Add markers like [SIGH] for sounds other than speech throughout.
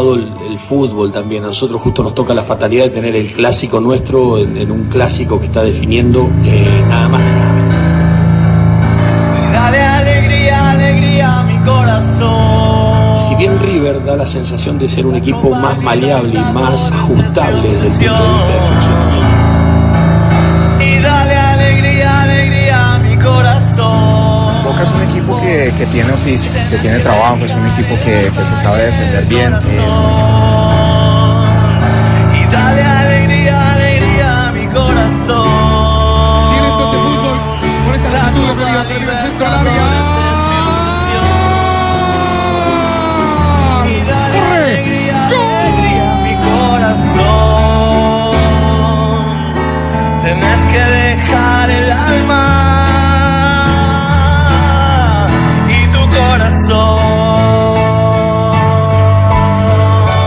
El, el fútbol también. A nosotros justo nos toca la fatalidad de tener el clásico nuestro en, en un clásico que está definiendo eh, nada más. dale alegría, alegría a mi corazón. Si bien River da la sensación de ser un equipo más maleable y más ajustable desde el punto de vista de funcionamiento. Que, tiene oficio, que tiene trabajo, es un equipo que, que se sabe defender bien. es un- Y dale alegría, alegría a mi corazón. Tiene toque fútbol con esta La actitud de Pereira, el centro al área.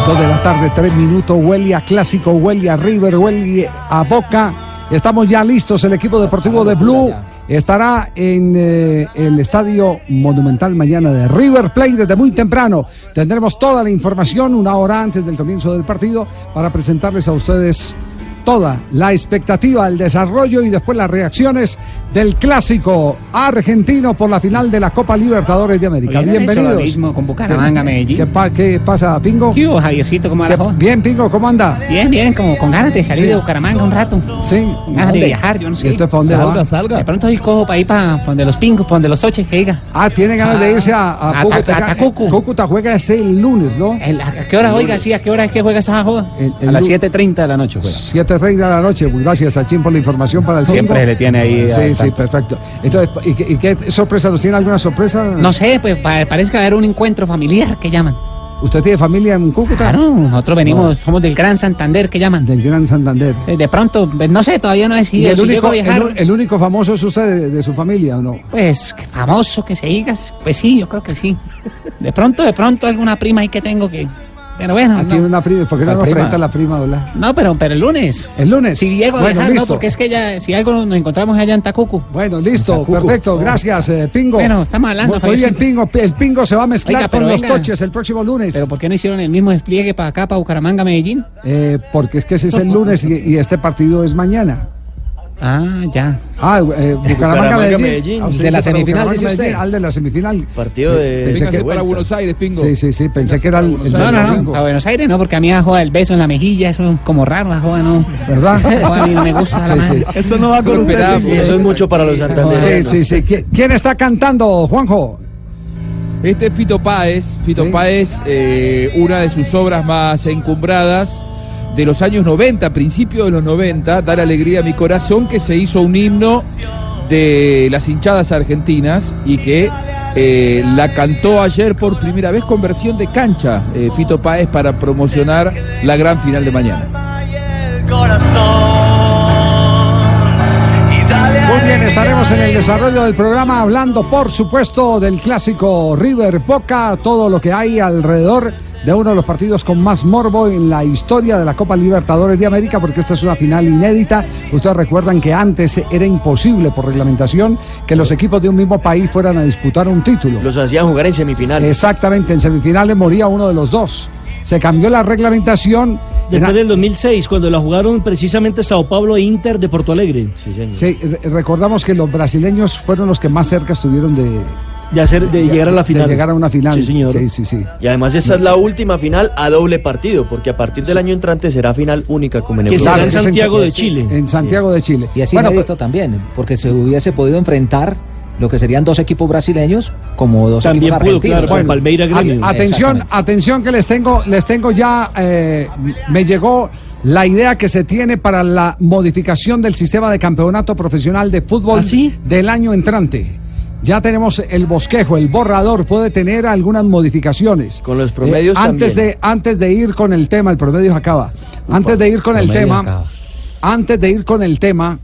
Dos de la tarde, tres minutos, huele a clásico, huele a River, huele a Boca. Estamos ya listos, el equipo deportivo de Blue estará en eh, el estadio monumental mañana de River Plate desde muy temprano. Tendremos toda la información una hora antes del comienzo del partido para presentarles a ustedes toda la expectativa, el desarrollo y después las reacciones del clásico argentino por la final de la Copa Libertadores de América. Oye, ¿no es eso Bienvenidos. mismo con Bucaramanga, ¿Qué- Medellín? ¿Qué, pa- qué pasa, Pingo? ¿Qué hubo, Javiercito? ¿Cómo va la ¿Qué- joda? Bien, Pingo, ¿cómo anda? Bien, bien, como con ganas de salir Sí. de Bucaramanga un rato. Sí. Con ganas de viajar, yo no ¿Y sé. entonces para dónde va? De pronto hoy cojo para ir para donde los pingos, para donde los toches, que diga. Ah, tiene ganas de irse a, a A- Cúcuta. a- a Tacucu. Cúcuta juega ese el lunes, ¿no? El- ¿A qué hora, oiga, sí, a qué hora es que juega esa joda? El- el a las lu- 7.30 de la noche juega. 7.30 de la noche. Pues Gracias a Chin por la información para el Siempre le tiene ahí Sí, sí, perfecto. Entonces, ¿y qué, y qué sorpresa? ¿Nos tiene alguna sorpresa? No sé, pues pa- parece que va a haber un encuentro familiar que llaman. ¿Usted tiene familia en Cúcuta? Claro, nosotros venimos, somos del Gran Santander que llaman. Del Gran Santander. Eh, De pronto, pues, no sé, todavía no he ¿Y decidido el si único, llego a viajar. el, el único famoso es usted de, de su familia o no? Pues que famoso que se diga, pues sí, yo creo que sí. De pronto, de pronto alguna prima ahí que tengo que. Pero bueno, Ah, no. tiene una prima. ¿Por qué no la prima, verdad? No, pero, pero el lunes. El lunes. Si llego a Bueno, no, porque es que ya, si algo nos encontramos allá en Tacucu. Bueno, listo, Tacucu. perfecto, Oh. gracias, eh, Pingo. Bueno, estamos hablando, Muy, muy bien, Javiercito. Pingo. El Pingo se va a mezclar Oiga, con los venga. coches el próximo lunes. Pero ¿por qué no hicieron el mismo despliegue para acá, para Bucaramanga, Medellín? Eh, porque es que ese es el [LAUGHS] lunes y, y este partido es mañana. Ah, ya. Ah, eh, Bucaramanga, Medellín. Medellín. Ah, De la semifinal, dice usted. Medellín, Al de la semifinal. Partido de- Pensé Véngase que- para Buenos Aires, Pingo. Sí, sí, sí, pensé que era el, el No, no, no, a Buenos Aires no, porque a mí la joda del beso en la mejilla, eso es como raro, la joda no. ¿Verdad? La joda a mí no me gusta, Sí, sí. Eso no va con usted. Sí, eso es mucho para los Sí, santandereanos. sí, sí. ¿Qui- ¿Quién está cantando, Juanjo? Este es Fito Páez. Fito Sí. Páez, eh, una de sus obras más encumbradas de los años 90, principios de los 90, Dar Alegría a mi Corazón, que se hizo un himno de las hinchadas argentinas y que eh, la cantó ayer por primera vez con versión de cancha eh, Fito Páez para promocionar la gran final de mañana. Muy bien, estaremos en el desarrollo del programa hablando, por supuesto, del clásico River Boca, todo lo que hay alrededor de uno de los partidos con más morbo en la historia de la Copa Libertadores de América, porque esta es una final inédita. Ustedes recuerdan que antes era imposible por reglamentación que los equipos de un mismo país fueran a disputar un título. Los hacían jugar en semifinales. Exactamente, en semifinales moría uno de los dos. Se cambió la reglamentación. Después del 2006, cuando la jugaron precisamente Sao Paulo e Inter de Porto Alegre. Sí, señor. Sí, re- recordamos que los brasileños fueron los que más cerca estuvieron de, De, hacer, de llegar a la final. de llegar a una final. Sí, señor. Sí, sí, sí. Y además esta es la última final a doble partido, porque a partir del año entrante será final única como en Que Europa. será en Santiago de Chile. En Santiago de Chile. Y así Bueno, inédito también, porque se hubiese podido enfrentar lo que serían dos equipos brasileños como dos También equipos pudo, argentinos. claro, Palmeira Gremio. atención, atención que les tengo, les tengo ya, eh, me llegó la idea que se tiene para la modificación del sistema de campeonato profesional de fútbol ¿Ah, sí? del año entrante. Ya tenemos el bosquejo, el borrador puede tener algunas modificaciones. Con los promedios Eh, antes también. de antes de ir con el tema, el promedio acaba. Antes de ir con el tema, acaba. antes de ir con el tema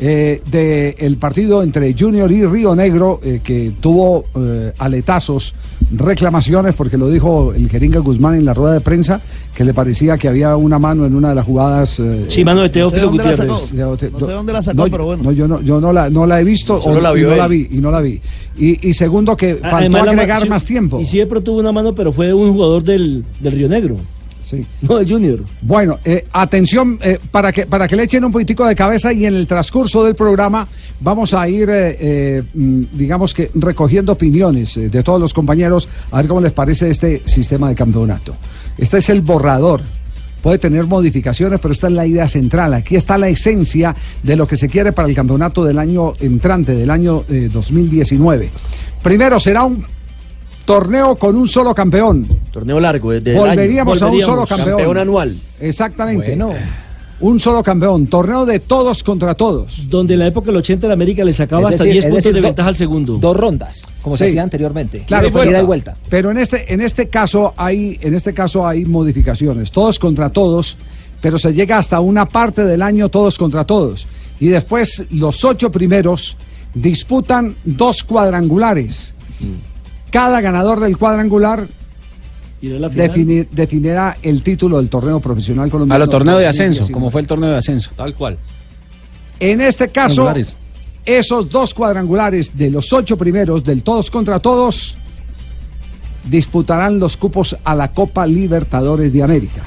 eh, del partido entre Junior y Río Negro, eh, que tuvo eh, aletazos, reclamaciones, porque lo dijo el Jeringa Guzmán en la rueda de prensa, que le parecía que había una mano en una de las jugadas. eh, Sí, mano de Teófilo la Gutiérrez. de- No sé dónde la sacó, no, pero bueno. no, yo no, yo no la, no la he visto Solo o- la y no la vi y no la vi. Y, y segundo que faltó Además, agregar más tiempo. Y sí, de pronto tuvo una mano, pero fue un jugador del, del Río Negro, Sí. no del Junior. Bueno, eh, atención, eh, para, que, para que le echen un poquitico de cabeza y en el transcurso del programa vamos a ir, eh, mm, digamos que recogiendo opiniones de todos los compañeros, a ver cómo les parece este sistema de campeonato. Este es el borrador. Puede tener modificaciones, pero esta es la idea central. Aquí está la esencia de lo que se quiere para el campeonato del año entrante, del año eh, 2019. Primero será un torneo con un solo campeón. Torneo largo, desde el Volveríamos a un Volveríamos. solo campeón. Campeón anual. Exactamente. Bueno. Un solo campeón. Torneo de todos contra todos. Donde en la época del 80 el América le sacaba hasta decir- 10 es puntos decir, de do- ventaja al segundo. Dos rondas, como se hacía anteriormente. Claro, Ida pero- y vuelta. Pero en este, en este caso hay, en este caso hay modificaciones. Todos contra todos, pero se llega hasta una parte del año todos contra todos. Y después los ocho primeros disputan dos cuadrangulares. Cada ganador del cuadrangular la definirá el título del torneo profesional A colombiano. los torneos de ascenso, 2019. como fue el torneo de ascenso. Tal cual. En este caso, esos dos cuadrangulares de los ocho primeros del todos contra todos disputarán los cupos a la Copa Libertadores de América.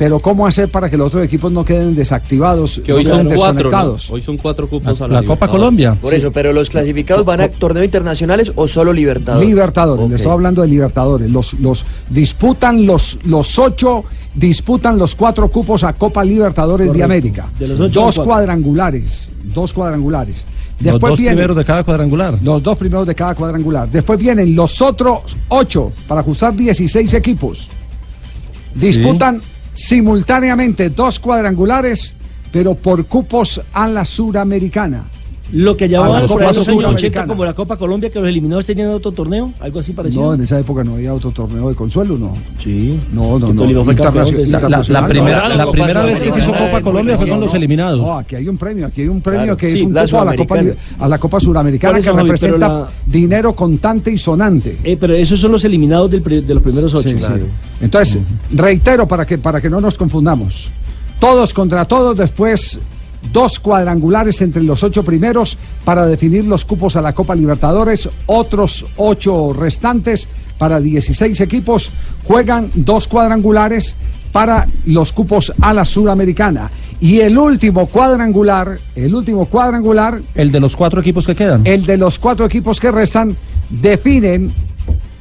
Pero ¿cómo hacer para que los otros equipos no queden desactivados, Que no hoy queden son cuatro. ¿no? desconectados? Hoy son cuatro cupos La- a la la, Copa. Colombia. Por eso, pero los clasificados van a torneos internacionales o solo Libertadores. Libertadores, le estoy hablando de Libertadores. Los, los disputan los, los ocho, disputan los cuatro cupos a Copa Libertadores de. América. De los ocho, dos cuadrangulares, dos cuadrangulares. Los dos primeros de cada cuadrangular. Los dos primeros de cada cuadrangular. Después vienen los otros ocho para ajustar 16 equipos. Disputan simultáneamente dos cuadrangulares, pero por cupos a la suramericana. Lo que A llamaban la por Copa ahí los años 80 Sudamericana. como la Copa Colombia, que los eliminados tenían otro torneo, algo así parecido. No, en esa época no había otro torneo de consuelo, ¿no. Sí. No, no, no. La, la- la internacional, primera, no, la primera vez que se hizo Copa Colombia fue con los eliminados. No, aquí hay un premio, aquí hay un premio Claro, que es un la cupo a la Copa, a la Copa Suramericana que representa la- dinero contante y sonante. Eh, pero esos son los eliminados de los primeros ocho. Sí, sí. Entonces, reitero para que, para que no nos confundamos. Todos contra todos, después dos cuadrangulares entre los ocho primeros para definir los cupos a la Copa Libertadores, otros ocho restantes para 16 equipos juegan dos cuadrangulares para los cupos a la Suramericana. Y el último cuadrangular, el último cuadrangular, El de los cuatro equipos que quedan. el de los cuatro equipos que restan, definen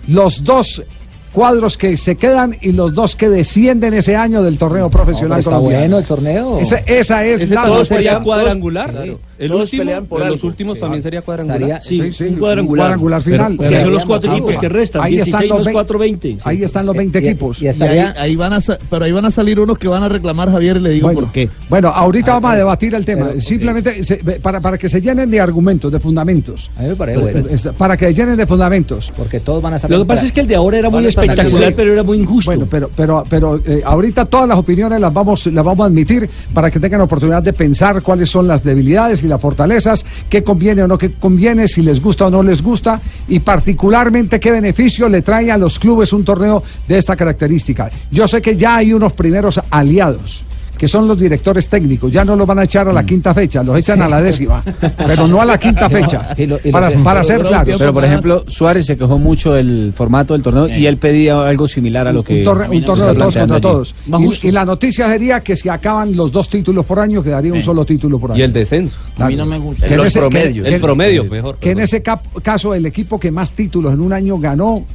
los dos cuadros que se quedan y los dos que descienden ese año del torneo profesional pero está colombiano. bueno el torneo. Esa, esa es Ese la todos sería pelean- cuadrangular. todos- el todos último, pelean por de los algo. últimos también sería cuadrangular. Estaría- Sí, Sí, sí, un cuadrangular. cuadrangular final. Pero- que son pero- los cuatro equipos que restan, Ahí 16 están los más vein- 4, 20. Ahí están los 20 Y- equipos. y Y ahí, estaría, ahí van a pero ahí van a salir unos que van a reclamar Javier y le digo Bueno, por qué. bueno, ahorita vamos a debatir el tema. pero- Simplemente se- para, para que se llenen de argumentos, de fundamentos. a mí me parece bueno, Para que se llenen de fundamentos. porque todos van a estar Lo que pasa es que el de ahora era muy Espectacular, pero era muy injusto. Bueno, pero, pero, pero eh, ahorita todas las opiniones las vamos, las vamos a admitir para que tengan oportunidad de pensar cuáles son las debilidades y las fortalezas, qué conviene o no qué conviene, si les gusta o no les gusta y particularmente qué beneficio le trae a los clubes un torneo de esta característica. Yo sé que ya hay unos primeros aliados que son los directores técnicos. Ya no los van a echar a la quinta fecha, los echan a la décima, [LAUGHS] pero no a la quinta fecha. Y lo- y lo Para, para ser claros. Pero por ejemplo, Suárez se quejó mucho del formato del torneo y él pedía algo similar a lo que un, torre- un se torneo de todos contra allí. todos. Y, y la noticia sería que si acaban los dos títulos por año, quedaría un solo título por año. Y el descenso. Claro. A mí no me gusta. Que Los ese- promedios. que- El promedio, mejor, Que en ese cap- caso el equipo que más títulos en un año ganó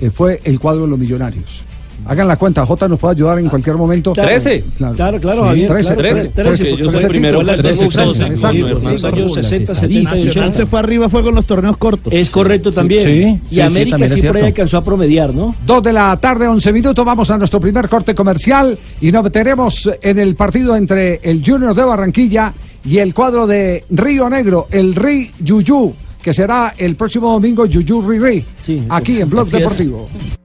eh, fue el cuadro de los millonarios. Hagan la cuenta, J nos puede ayudar en cualquier momento. Claro. Trece. Claro, claro, Javier, Trece, claro, trece, trece, trece, yo soy trece primero en la títulos. democracia, Exacto, con exacto. los años 60, 70 y Nacional 80. se fue arriba fue con los torneos cortos. Es correcto también. Sí, y América cierto. alcanzó a promediar, ¿no? Dos de la tarde, 11 minutos. Vamos a nuestro primer corte comercial y nos meteremos en el partido entre el Junior de Barranquilla y el cuadro de Río Negro, el Ri Yuyu, que será el próximo domingo Yuyu Ri Ri, aquí en Blog es.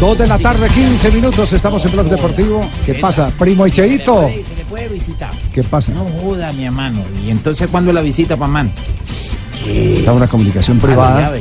Dos de la tarde, 15 minutos. Estamos en Blog Deportivo. ¿Qué pasa? Primo Echeito. Se le puede visitar. ¿Qué pasa? No joda, mi hermano. ¿Y entonces cuándo la visita, Pamán? Está una comunicación A la privada.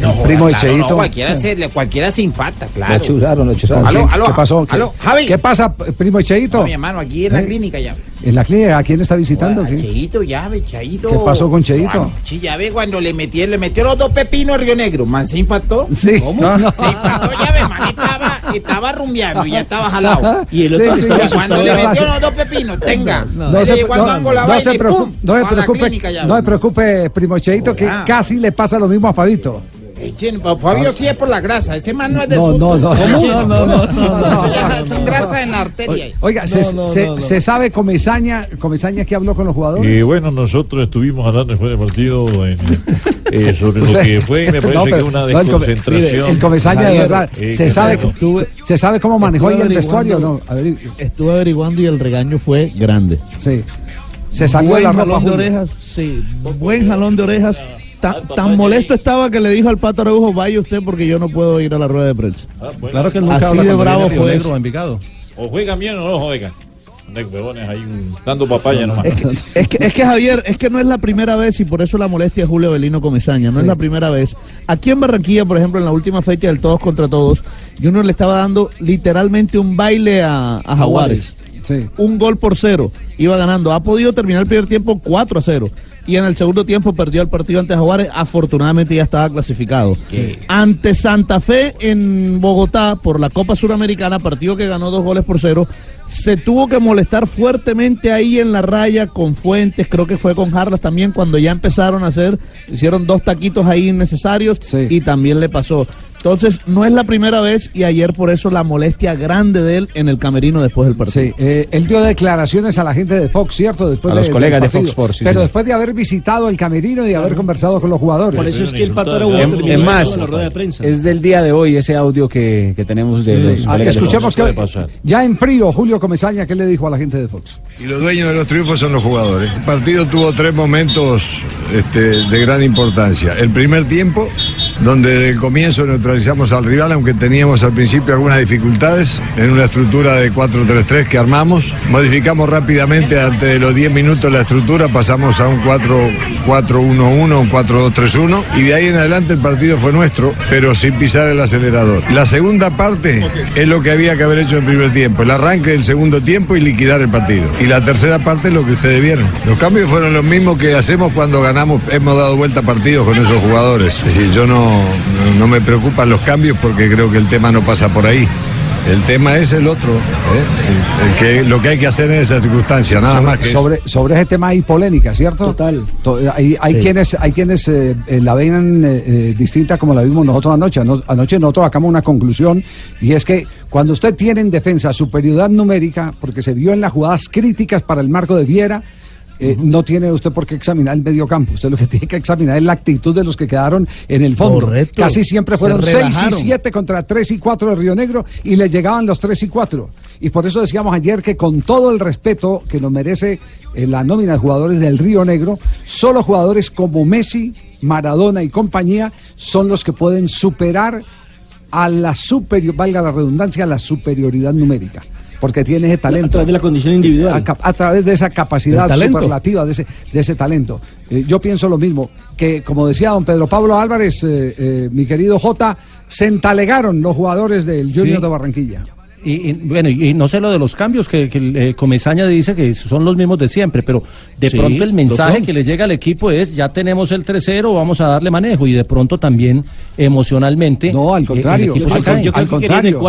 Llave. El primo claro, Echeito. no, cualquiera, se, cualquiera se infata, claro. Lo churaron, lo aló, ¿Qué pasó? aló, ¿Qué- Javi. ¿Qué pasa, primo Echeito? No, mi hermano, aquí en la ¿Eh? clínica ya. En la clínica, ¿a quién está visitando? ¿Qué? Cheito, llave, Cheito. ¿Qué pasó con Cheito? Sí, ya ve cuando le metió, le metió los dos pepinos a Río Negro. Man, se infartó. Sí. ¿Cómo? No. Se infartó, ya ve, man, estaba, estaba rumbeando y ya estaba jalado. Y el otro que estaba cuando le metió los dos pepinos, tenga. No, se, no- la no se preocupe, no se a la preocupe, clínica ya. no se preocupe, primo Cheito, que Joda. casi le pasa lo mismo a Fabito. Echen, Fabio sí es por la grasa, ese man no es de No, no, no. No, no, [LAUGHS] no, no, Son no. grasa en la arteria. Oiga, se, se- se sabe Comesaña, Comesaña que habló con los jugadores? Y bueno, nosotros estuvimos hablando después del partido en, eh, sobre lo [LAUGHS] que fue, me parece No, pero- que una desconcentración. el Comesaña de verdad, eh, se sabe, bueno. se sabe cómo manejó ahí el vestuario, ¿no? Estuve averiguando y el regaño fue grande. Sí. Se salió Buen la ropa. jalón de orejas, sí. Buen jalón de orejas. Ta- tan molesto estaba que le dijo al Pato Araujo, vaya usted porque yo no puedo ir a la rueda de prensa. Claro que él nunca Así habla de bravo fue Negro eso. o Envigado. O juegan bien o no juegan. De huevones ahí un- dando papaya nomás. Es que, es, que, es que, Javier, es que no es la primera vez y por eso la molestia de Julio Belino Comesaña, no Sí. es la primera vez. Aquí en Barranquilla, por ejemplo, en la última fecha del Todos contra Todos, Junior le estaba dando literalmente un baile a, a Jaguares. Un gol por cero, iba ganando. Ha podido terminar el primer tiempo 4 a 0. Y en el segundo tiempo perdió el partido ante Jaguares. Afortunadamente ya estaba clasificado. Ante Santa Fe en Bogotá por la Copa Suramericana, partido que ganó dos goles por cero. Se tuvo que molestar fuertemente ahí en la raya con Fuentes, creo que fue con Jarlas también cuando ya empezaron a hacer, hicieron dos taquitos ahí innecesarios y también le pasó. Entonces, no es la primera vez y ayer por eso la molestia grande de él en el camerino después del partido. Sí, eh, él dio declaraciones a la gente de Fox, ¿cierto? Después A de- los colegas de. Fox Sports, sí, Pero señor. después de haber visitado el camerino y de haber conversado con los jugadores. Por eso es que el Pato es más, la rueda de prensa. es del día de hoy ese audio que, que tenemos de los colegas de escuchemos Fox. que ya en frío Julio Comesaña, ¿qué le dijo a la gente de Fox? Y los dueños de los triunfos son los jugadores. El partido tuvo tres momentos este, de gran importancia. El primer tiempo, donde desde el comienzo neutralizamos al rival, aunque teníamos al principio algunas dificultades en una estructura de 4-3-3 que armamos. Modificamos rápidamente antes de los 10 minutos la estructura, pasamos a un 4-4-1-1, un 4-2-3-1 y de ahí en adelante el partido fue nuestro, pero sin pisar el acelerador. La segunda parte es lo que había que haber hecho en el primer tiempo, el arranque del segundo tiempo y liquidar el partido. Y la tercera parte es lo que ustedes vieron. Los cambios fueron los mismos que hacemos cuando ganamos, hemos dado vuelta partidos con esos jugadores. Es decir, yo no, no, no me preocupan los cambios porque creo que el tema no pasa por ahí. El tema es el otro, ¿eh? el, el que, lo que hay que hacer en esa circunstancia, nada más que eso. sobre, sobre ese tema hay polémica, ¿cierto? Total. Hay, hay Sí. quienes, hay quienes eh, eh, la ven eh, distinta como la vimos nosotros anoche. Ano- anoche nosotros sacamos una conclusión y es que cuando usted tiene en defensa superioridad numérica, porque se vio en las jugadas críticas para el marco de Viera, eh, no tiene usted por qué examinar el medio campo. Usted lo que [LAUGHS] tiene que examinar es la actitud de los que quedaron en el fondo. Correcto. Casi siempre fueron 6 y relajaron. 7 contra 3 y 4 de Río Negro y le llegaban los 3 y 4. Y por eso decíamos ayer que con todo el respeto que nos merece eh, la nómina de jugadores del Río Negro, solo jugadores como Messi, Maradona y compañía son los que pueden superar a la superior, valga la redundancia, a la superioridad numérica. Porque tiene ese talento. A través de la condición individual. A, través de esa capacidad superlativa, de ese, de ese talento. Eh, yo pienso lo mismo, que como decía don Pedro Pablo Álvarez, eh, eh, mi querido Jota, se entalegaron los jugadores del Junior Sí. de Barranquilla. Y, y, bueno, y, y no sé lo de los cambios que, que eh, Comesaña dice que son los mismos de siempre, pero de Sí, pronto el mensaje que le llega al equipo es ya tenemos el 3-0, vamos a darle manejo y de pronto también emocionalmente No, al eh, contrario, el equipo se al, cae. al contrario,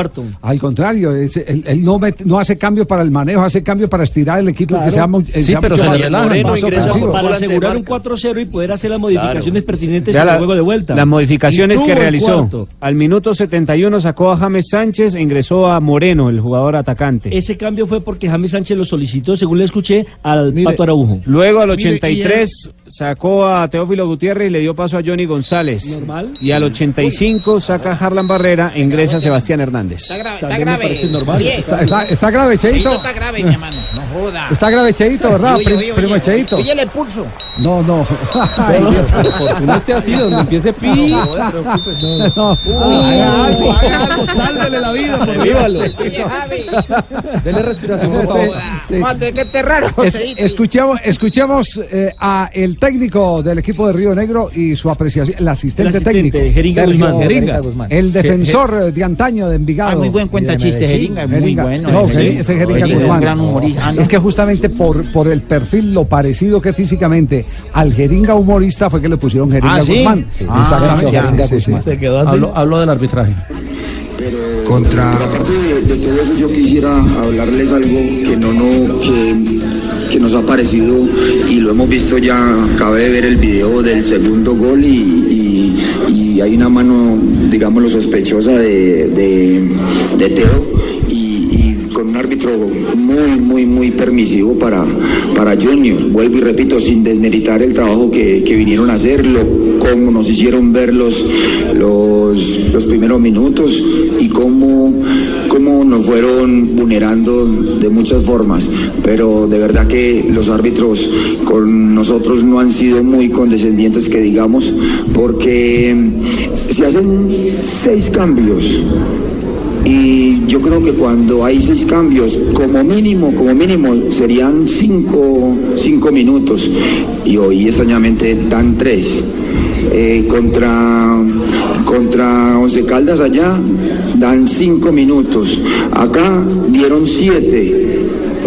al contrario, es- él, él no, met- no hace cambios para el manejo, hace cambios para estirar el equipo que sea, eh, sea mucho más- más ofensivo. Para asegurar un 4-0 y poder hacer las modificaciones pertinentes en el juego de vuelta. Las modificaciones que realizó. Al minuto 71 sacó a James Sánchez ingresó a Moreno, el jugador atacante. Ese cambio fue porque James Sánchez lo solicitó, según le escuché, al Pato Araujo. Luego al Mire, y 83 sacó a Teófilo Gutiérrez y le dio paso a Johnny González. Normal. Y al 85 saca a Harlan Barrera e ingresa a Sebastián Hernández. Está grave, está grave. parece normal. Oye, Está, está- está grave, Cheito. Está grave, mi hermano. No joda. Está grave, Cheito, ¿verdad? Oye, oye, primo oye, Cheito. Oye, el pulso. No, no. [LAUGHS] Ay, Dios. Por no esté así, donde empiece pi. No, no. Haga algo, haga algo, [LAUGHS] sálvele la vida. por Dios. Oye, Javi. Dele respiración, Sí, por favor. sí. Vamos a tener que enterrar, Es- Joseito. escuchemos escuchemos eh, a el técnico del equipo de Río Negro y su apreciación, el asistente, El asistente, técnico. Jeringa Sergio Guzmán. Jeringa. Guzmán. El defensor de antaño de Envigado. Ah, muy buen cuenta chiste, Jeringa, es muy bueno. No, Jeringa, ese es Jeringa Jeringa es un Guzmán. gran humorista. Ah, no. Es que justamente por, por el perfil, lo parecido que físicamente al Jeringa humorista fue que le pusieron Jeringa Ah, ¿sí? Guzmán. Sí. Ah, Exactamente. ya. sí, sí, sí. Se quedó así. Hablo, hablo del arbitraje. Contra... aparte de, de todo eso, yo quisiera hablarles algo que no, no, que, que nos ha parecido y lo hemos visto ya. Acabé de ver el video del segundo gol y, y- y hay una mano, digámoslo, sospechosa de, de, de Teo árbitro muy, muy, muy permisivo para, para Junior. Vuelvo y repito, sin desmeritar el trabajo que, que vinieron a hacerlo, cómo nos hicieron ver los, los, los primeros minutos y cómo, cómo nos fueron vulnerando de muchas formas. Pero de verdad que los árbitros con nosotros no han sido muy condescendientes, que digamos, porque se hacen seis cambios. Y yo creo que cuando hay seis cambios, como mínimo, como mínimo, serían cinco, cinco minutos. Y hoy extrañamente dan tres. Eh, contra, contra Once Caldas allá dan cinco minutos. Acá dieron siete.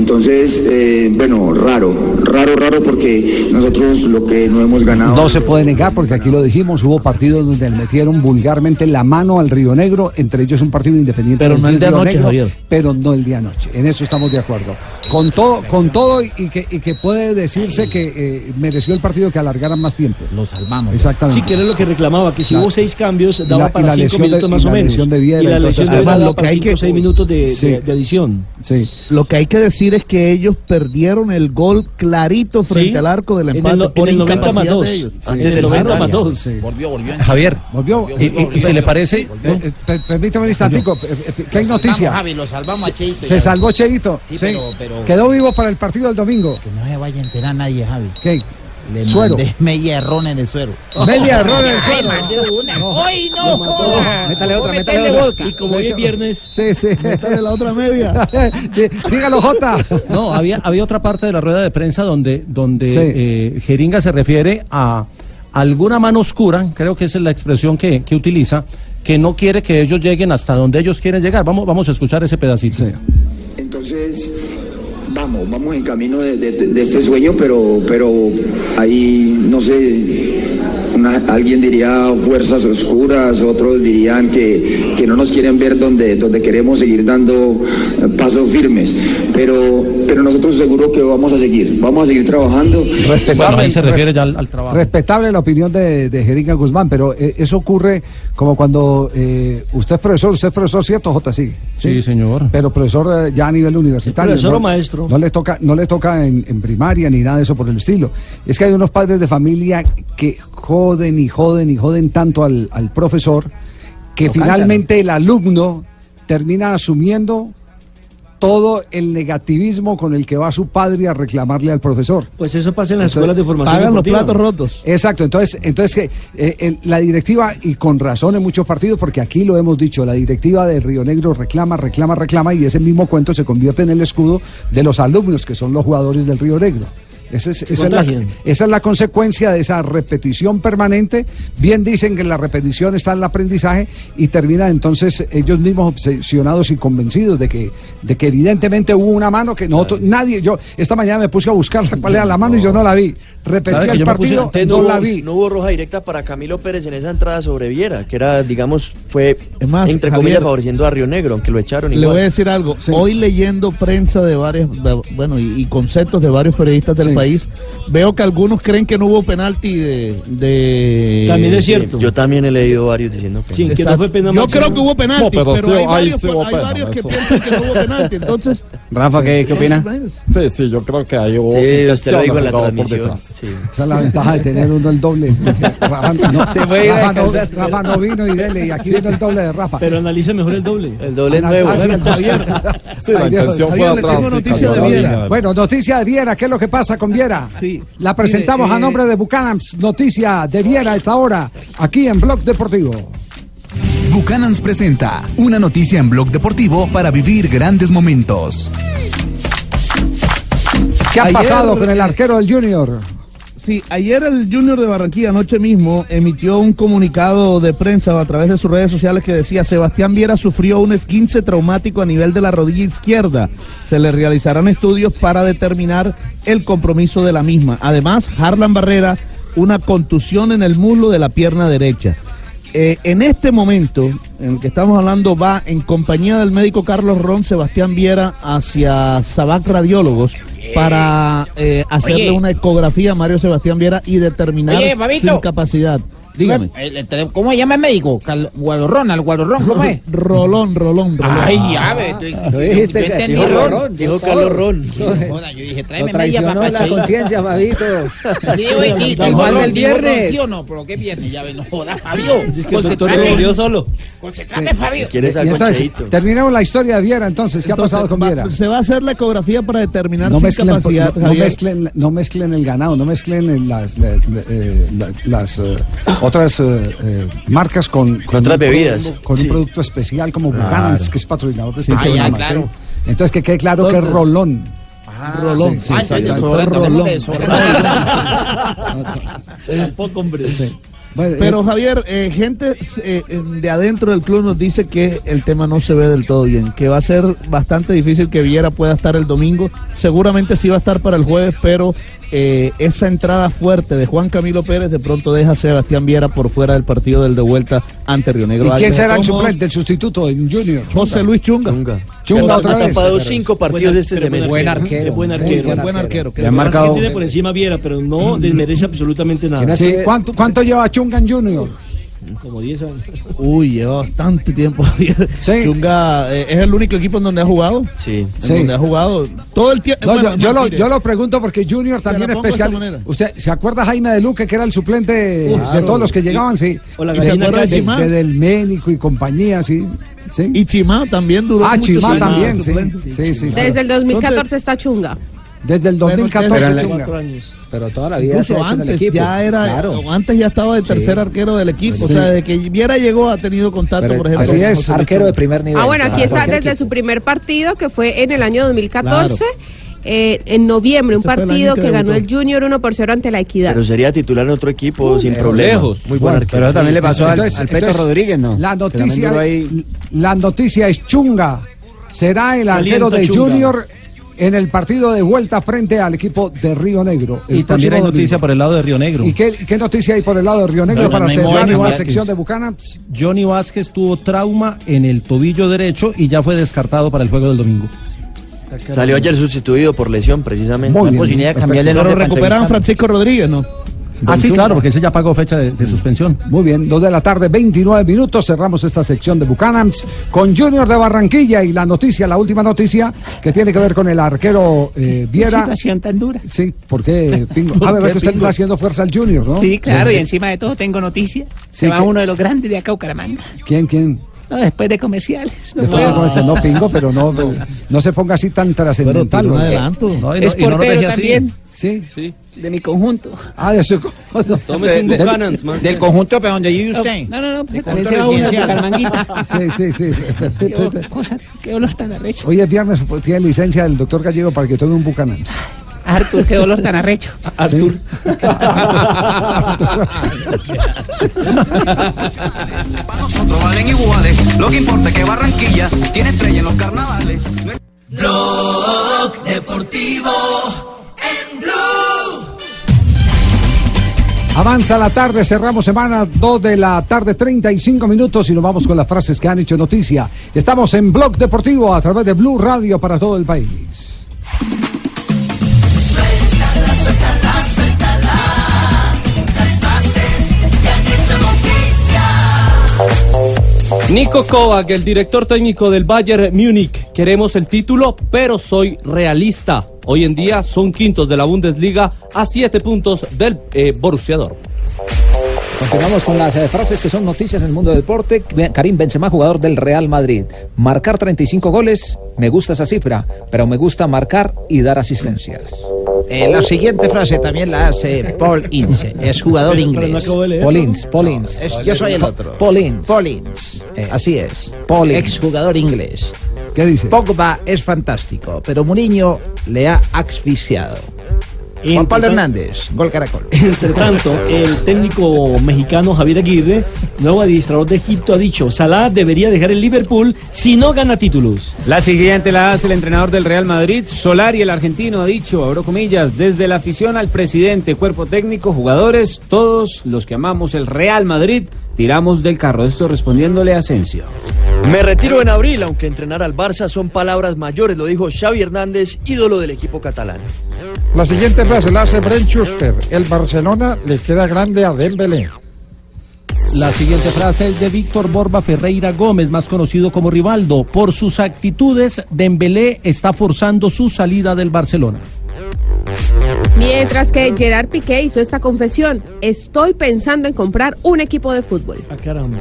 Entonces, eh, bueno, raro, raro, raro porque nosotros lo que no hemos ganado... No se puede negar, porque aquí lo dijimos, hubo partidos donde metieron vulgarmente la mano al Río Negro, entre ellos un partido independiente. Pero no el de Río anoche, Negro, Javier. Pero no el de anoche, en eso estamos de acuerdo. Con todo, con todo y que, y que puede decirse que eh, mereció el partido que alargaran más tiempo. Lo salvamos. Exactamente. Sí, que era lo que reclamaba, que si La- hubo seis cambios, daba la- para cinco de- minutos más o menos. lesión de Viera, y la entonces- lesión de Además, Viera lo daba que hay cinco o que- seis minutos de, Sí. de- de adición. Sí. Lo que hay que decir es que ellos perdieron el gol clarito frente Sí. al arco del En el empate no- en por el 90 más incapacidad dos. de ellos. Sí, en el 90 más dos. Volvió, volvió. Javier, Volvió. y, y- y si le parece, Eh, eh, per- permítame un instantico, eh, que hay Lo noticia. Javi, lo salvamos a Cheito. Se salvó Cheito. Sí, pero- Quedó vivo para el partido del domingo. Que no se vaya a enterar nadie, Javi. ¿Qué? Le Suero. mandé [LAUGHS] media error en el suero. Media error en el Ay, suero. mandé una. ¡Ay, no! joda! Métale otra, métale metele otra. vodka. Y como hoy es viernes, Sí, sí. [LAUGHS] Métale la otra media. [LAUGHS] Dígalo, Jota. no, había, había otra parte de la rueda de prensa donde, donde Sí. eh, Jeringa se refiere a alguna mano oscura, creo que esa es la expresión que, que utiliza, que no quiere que ellos lleguen hasta donde ellos quieren llegar. Vamos, vamos a escuchar ese pedacito. Entonces, vamos, vamos en camino de, este sueño, pero, pero ahí, no sé, una- alguien diría fuerzas oscuras, otros dirían que, que no nos quieren ver donde, donde queremos seguir dando eh, pasos firmes, pero, pero nosotros seguro que vamos a seguir, vamos a seguir trabajando. Bueno, ahí se refiere ya al, al trabajo. Respetable la opinión de, de Jeringa Guzmán, pero eh, eso ocurre como cuando eh, usted es profesor, usted es profesor, ¿cierto, Jota? Sí, Sí, señor. Pero profesor eh, ya a nivel universitario. ¿Profesor no, o maestro? No le toca, no le toca en, en primaria ni nada de eso por el estilo. Es que hay unos padres de familia que joden y joden y joden tanto al, al profesor que finalmente el alumno termina asumiendo todo el negativismo con el que va su padre a reclamarle al profesor. Pues eso pasa en las Entonces, escuelas de formación Pagan los platos rotos. Exacto, entonces, entonces que eh, el- la directiva, y con razón en muchos partidos, porque aquí lo hemos dicho, la directiva de Río Negro reclama, reclama, reclama, y ese mismo cuento se convierte en el escudo de los alumnos, que son los jugadores del Río Negro. Esa es, Se esa, es la, esa es la consecuencia de esa repetición permanente. Bien dicen que la repetición está en el aprendizaje y termina entonces ellos mismos obsesionados y convencidos de que, de que evidentemente hubo una mano que nosotros, nadie, yo esta mañana me puse a buscar [LAUGHS] cuál era la mano y yo no la vi. Repetí ¿Sabe que el puse- partido, no no, la vi. no hubo roja directa para Camilo Pérez en esa entrada sobre Viera, que era, digamos, fue más, entre Javier, comillas favoreciendo a Río Negro, aunque lo echaron Le igual. voy a decir algo. Hoy leyendo prensa de varios, de- bueno, y, y conceptos de varios periodistas del país, veo que algunos creen que no hubo penalti de. de- También es cierto. Yo también he leído varios diciendo que Sí, que no fue pena Yo creo que hubo penalti, No, pero pero, sí, hay varios, sí hay pena, varios que piensan que no hubo penalti. Entonces, Rafa, ¿qué, qué opina? Sí, sí, yo creo que ahí hubo. Sí, usted lo dijo en la transmisión. Esa es la ventaja de tener uno el doble. [LAUGHS] Rafa no, Se a Rafa no. Rafa no vino y dele, y aquí viene el doble de Rafa. Pero analice mejor el doble. El doble es nuevo. sí, Bueno, Javier, Sí, la intención fue atrás. Bueno, noticia de Viera, ¿qué es lo que pasa con Viera? Sí. La presentamos Mire, a eh, nombre de Bucanams, noticia de Viera a esta hora, aquí en Blog Deportivo. Bucanans presenta una noticia en Blog Deportivo para vivir grandes momentos. ¿Qué ha Ayer- pasado con el arquero del Junior? Sí, ayer el Junior de Barranquilla, anoche mismo, emitió un comunicado de prensa a través de sus redes sociales que decía Sebastián Viera sufrió un esguince traumático a nivel de la rodilla izquierda. Se le realizarán estudios para determinar el compromiso de la misma. Además, Harlan Barrera, una contusión en el muslo de la pierna derecha. Eh, en este momento en el que estamos hablando va en compañía del médico Carlos Ron Sebastián Viera hacia Sabac Radiólogos para eh, hacerle Oye. una ecografía a Mario Sebastián Viera y determinar Oye, su incapacidad. Dígame. El- el ¿Cómo se llama el médico? Gualorrón, al Gualorrón, ¿cómo es? [LAUGHS] Rolón, Rolón, Rolón. Ay, ya ve. Yo, yo- yo que- entendí. Ron, Dijo. Joda, yo dije, tráeme media traicionó la conciencia, Fabito. Sí, oye, y- Igual dijo viernes. ¿Sí o no? ¿Pero qué viernes? Ya ve, no joda, Fabio. [LAUGHS] Es que el doctor Concentrate. lo volvió solo. Concentrate, Fabio. ¿Quieres algo, terminemos la historia de Viera entonces. ¿Qué Entonces, ha pasado con Viera? se va a hacer la ecografía para determinar No su mezclen, incapacidad, no, mezclen, no mezclen el ganado, no mezclen el- las, eh, eh, otras eh, eh, marcas con, con Otras un bebidas. producto- Con Sí. un producto especial como Claro. Buchanan's, que es patrocinador de Sí, este ah. Entonces que quede claro que es Rolón. Rolón, sí, ay, sobra, Rolón. sobra. Tampoco, hombre. Bueno, Pero eh, Javier, eh, gente eh, de adentro del club nos dice que el tema no se ve del todo bien, que va a ser bastante difícil que Viera pueda estar el domingo. Seguramente sí va a estar para el jueves, pero eh, esa entrada fuerte de Juan Camilo Pérez de pronto deja a Sebastián Viera por fuera del partido del de vuelta ante Río Negro. ¿Y quién será el suplente, el sustituto en Junior? José Luis Chunga. Chunga Ha- otra ha vez. tapado cinco partidos Buen- este semestre. Buen arquero. Buen arquero. Buen arquero. que Le han es- marcado- tiene por encima Viera, pero no desmerece absolutamente nada. Sí, ¿cuánto, ¿Cuánto lleva Chunga en Junior? Como 10 años. Uy, lleva bastante tiempo. Sí. Chunga eh, es el único equipo en donde ha jugado. Sí. En Sí. donde ha jugado todo el tiempo. No, bueno, yo, lo, yo lo pregunto porque Junior también es especial. ¿Usted se acuerda Jaime de Luque, que era el suplente de Claro. todos los que llegaban? Sí. O la ¿Y se acuerda de? De Del Ménico y compañía, sí. sí. Y Chimá también duró ah, Chimá también, de sí. Sí, sí, sí. Desde el 2014 Entonces- está chunga. Desde el Bueno, 2014 pero- Chunga. Años. Pero toda la vida se Incluso ha hecho en el antes equipo. ya era, Claro. o antes ya estaba de tercer arquero del equipo. O sea, desde que Viera llegó ha tenido contacto, Pero por ejemplo. así con es, Arquero de primer nivel. Ah, bueno, aquí está desde equipo. su primer partido, que fue en el año 2014. eh, en noviembre, un Ese partido que que ganó el. Junior 1 por 0 ante la Equidad. Pero sería titular en otro equipo sin pero problema. lejos. Muy buen Bueno, arquero. Pero eso también le pasó al, Entonces- al Peto entonces, Rodríguez, ¿no? La noticia, la noticia es Chunga. Será el arquero de Chunga. Junior en el partido de vuelta frente al equipo de Río Negro. Y también hay noticia domingo. por el lado de Río Negro. ¿Y qué, qué noticia hay por el lado de Río Negro No, para no cerrar Johnny esta Vázquez. sección de Bucana? Johnny Vázquez tuvo trauma en el tobillo derecho y ya fue descartado para el juego del domingo. Salió ayer sustituido por lesión, precisamente. Muy La bien, posibilidad de cambiarle el Pero recuperaron. Francisco Rodríguez, ¿no? Ah, sí, claro, porque ese ya pagó fecha de, de suspensión. Muy bien, dos de la tarde, 29 minutos. Cerramos esta sección de Bucanams con Junior de Barranquilla y la noticia, la última noticia que tiene que ver con el arquero eh, Qué Viera. situación tan dura. Sí, ¿por qué, [LAUGHS] Pingo? ¿Por A ver, qué, que usted está haciendo fuerza al Junior, ¿no? Sí, claro, y encima de todo tengo noticia. Sí, Se va ¿qué? uno de los grandes de acá, Bucaramanga. ¿Quién, quién? No, después de comerciales. No Después de puedo. comerse, no pingo, pero no, no se ponga así tan trascendental. tiene un ¿no? adelanto. No, y es no- y no lo portero deje así. también. Sí. Sí. De mi conjunto. Ah, de su [LAUGHS] Tómese un de- Buchanan's, man. Del conjunto pero donde vive usted. No, no, no. pues, conjunto ese va uno de. Bucaramanga. Sí, sí, sí. [LAUGHS] Qué cosa, qué dolor tan arrecho. Hoy es viernes, tiene licencia del doctor Gallego para que tome un Buchanan. Artur, qué dolor tan arrecho. [LAUGHS] Artur. Nosotros valen iguales. Lo que importa es que Barranquilla tiene estrella en los carnavales. Blog Deportivo en Blue. Avanza la tarde, cerramos semana 2 de la tarde, 35 minutos y nos vamos con las frases que han hecho noticia. Estamos en Blog Deportivo a través de Blue Radio para todo el país. Nico Kovac, el director técnico del Bayern Múnich. Queremos el título, pero soy realista. Hoy en día son quintos de la Bundesliga a siete puntos del eh, Borussia Dortmund. Continuamos con las eh, frases que son noticias en el mundo del deporte. Karim Benzema, jugador del Real Madrid. Marcar 35 goles, me gusta esa cifra, pero me gusta marcar y dar asistencias. Eh, la siguiente frase también la hace Paul Ince, es jugador inglés. de leerlo. Paulins, Paulins. Es- yo soy el otro. Paulins. Paulins. Eh, Así es. Paulins. Exjugador inglés. ¿Qué dice? Pogba es fantástico, pero Mourinho le ha asfixiado. Juan Pablo Hernández, gol caracol. Entre tanto, el técnico mexicano Javier Aguirre, nuevo administrador de Egipto, ha dicho, Salah debería dejar el Liverpool si no gana títulos. La siguiente la hace el entrenador del Real Madrid, Solari, el argentino, ha dicho, abro comillas, desde la afición al presidente, cuerpo técnico, jugadores, todos los que amamos el Real Madrid, tiramos del carro. Esto respondiéndole a Asensio. Me retiro en abril, aunque entrenar al Barça son palabras mayores, lo dijo Xavi Hernández, ídolo del equipo catalán. La siguiente frase la hace Brent Schuster. El Barcelona le queda grande a Dembélé. La siguiente frase es de Víctor Borba Ferreira Gómez, más conocido como Rivaldo. Por sus actitudes, Dembélé está forzando su salida del Barcelona. Mientras que Gerard Piqué hizo esta confesión, estoy pensando en comprar un equipo de fútbol. Ah, caramba.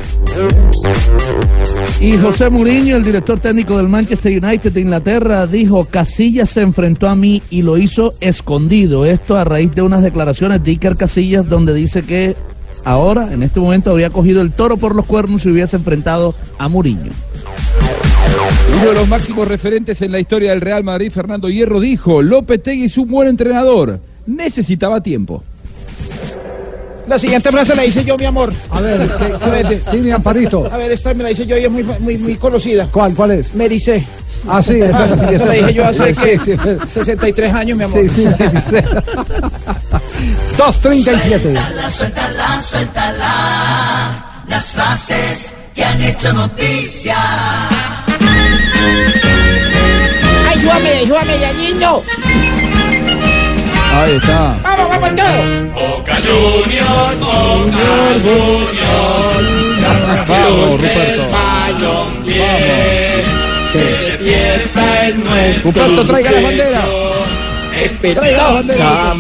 Y José Mourinho, el director técnico del Manchester United de Inglaterra, dijo, Casillas se enfrentó a mí y lo hizo escondido. Esto a raíz de unas declaraciones de Iker Casillas donde dice que ahora, en este momento, habría cogido el toro por los cuernos si hubiese enfrentado a Mourinho. Uno de los máximos referentes en la historia del Real Madrid, Fernando Hierro, dijo, Lopetegui es un buen entrenador, necesitaba tiempo. La siguiente frase la hice yo, mi amor. A ver, [LAUGHS] ¿qué, tiene Amparito? A ver, esta me la hice yo y es muy, muy, muy conocida. ¿Cuál, cuál es? Mericé. Ah, sí, esa es la siguiente. Esa la dije yo hace Sí, ¿qué? sí, sí. 63 años, mi amor. Sí, sí, Mericé. [LAUGHS] 2.37. Suéltala, suéltala, suéltala. Las frases que han hecho noticia. Ayúdame, ayúdame, ya niño. Ahí está. Vamos, vamos todo. Boca Juniors, Boca Juniors. Vamos, Ruperto. Se despierta en nuestro Ruperto, traiga la bandera. Traiga la bandera. Ay,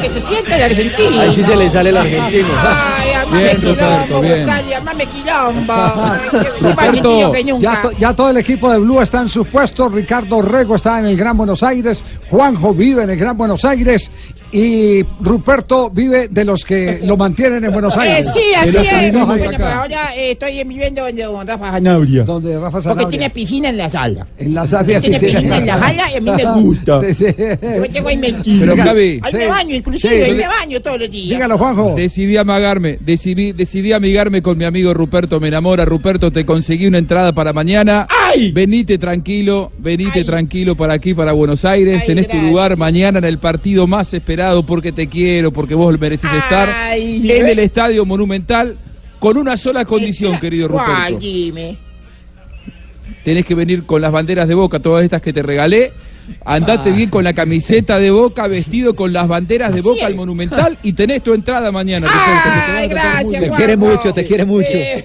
que se sienta el argentino. Ahí sí se le sale el argentino. Ay, amame Bien, quilombo, bien. Bucali, amame quilombo. Ay, qué- argentino que nunca. ya, to- ya todo el equipo de Blue está en sus puestos. Ricardo Rego está en el Gran Buenos Aires. Juanjo vive en el Gran Buenos Aires. Y Ruperto vive de los que lo mantienen en Buenos Eh, Aires. sí, así es. pero ahora eh, estoy viviendo donde don Rafa Zanabria. Donde Rafa Porque Sanabria. tiene piscina en la sala. En la sala. Tiene piscina en la sala y a mí me gusta. Sí, sí. Yo tengo ahí me Pero, Javi, Ahí sí. me baño, inclusive, Sí. ahí me baño todos los días. Dígalo, Juanjo. Decidí amagarme, decidí, decidí amigarme con mi amigo Ruperto, me enamora. Ruperto, te conseguí una entrada para mañana. ¡Ay! Venite tranquilo, venite Ay. tranquilo para aquí, para Buenos Aires. Ay, Tenés tu lugar mañana en el partido más esperado porque te quiero, porque vos mereces estar Ay, en re- el Estadio Monumental con una sola condición, querido ¿Cuál, Ruperto. dime? Tenés que venir con las banderas de Boca, todas estas que te regalé. Andate Ah. bien con la camiseta de Boca, vestido con las banderas de Así Boca al Monumental y tenés tu entrada mañana. Te Ay, gracias, bien. Te quiere Juanjo. mucho, te quiere mucho. Eh,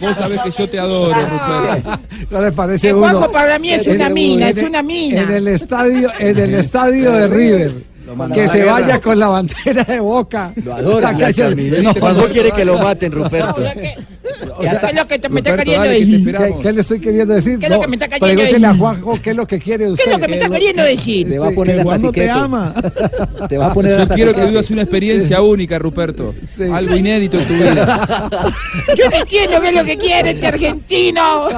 Vos sabés que yo te adoro, Ruperto. [LAUGHS] ¿No le parece El uno? Juanjo para mí es una el- mina, es una mina. En el estadio, en el estadio de River. Que se vaya con la bandera de boca. Lo adora, Juanjo quiere que lo maten, Ruperto. [LAUGHS] O sea, ¿Qué es lo que te- me está queriendo decir? ¿Qué, qué le estoy queriendo decir? ¿Qué es lo que me está queriendo Pregúntele a decir? Juanjo qué es lo que quiere usted. ¿Qué es lo que me está queriendo decir? Te va a poner que hasta te ama. [LAUGHS] Te va a poner Yo hasta quiero que vivas una experiencia única, Ruperto. Algo inédito en tu vida. [LAUGHS] Yo no entiendo qué es lo que quiere este argentino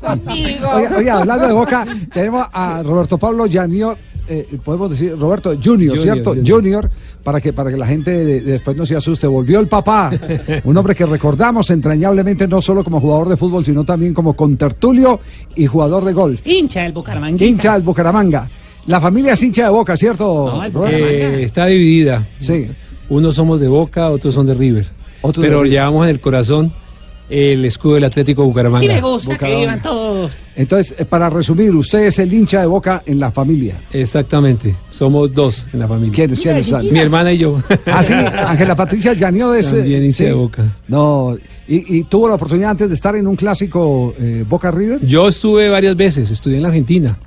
conmigo. Oiga, oiga, hablando de Boca, tenemos a Roberto Pablo Janior, eh, podemos decir Roberto Junior, Junior, ¿cierto? Junior. Junior, para que para que la gente de- de después no se asuste. Volvió el papá, [LAUGHS] un hombre que recordamos entrañablemente no solo como jugador de fútbol, sino también como contertulio y jugador de golf. Hincha del Bucaramanga. Hincha del Bucaramanga. La familia es hincha de Boca, ¿cierto? Eh, está dividida. Sí. Unos somos de Boca, otros son de River. Otros de Pero River. llevamos en el corazón el escudo del Atlético Bucaramanga. Sí me gusta que vivan todos. Entonces, eh, para resumir, usted es el hincha de Boca en la familia. Exactamente. Somos dos en la familia. ¿Quiénes? ¿Quiénes? Mi hermana y yo. Ah, sí, Ángela Patricia Llanió es. También eh, hincha sí. de Boca. No, y, y tuvo la oportunidad antes de estar en un clásico eh, Boca River. Yo estuve varias veces, estudié en la Argentina.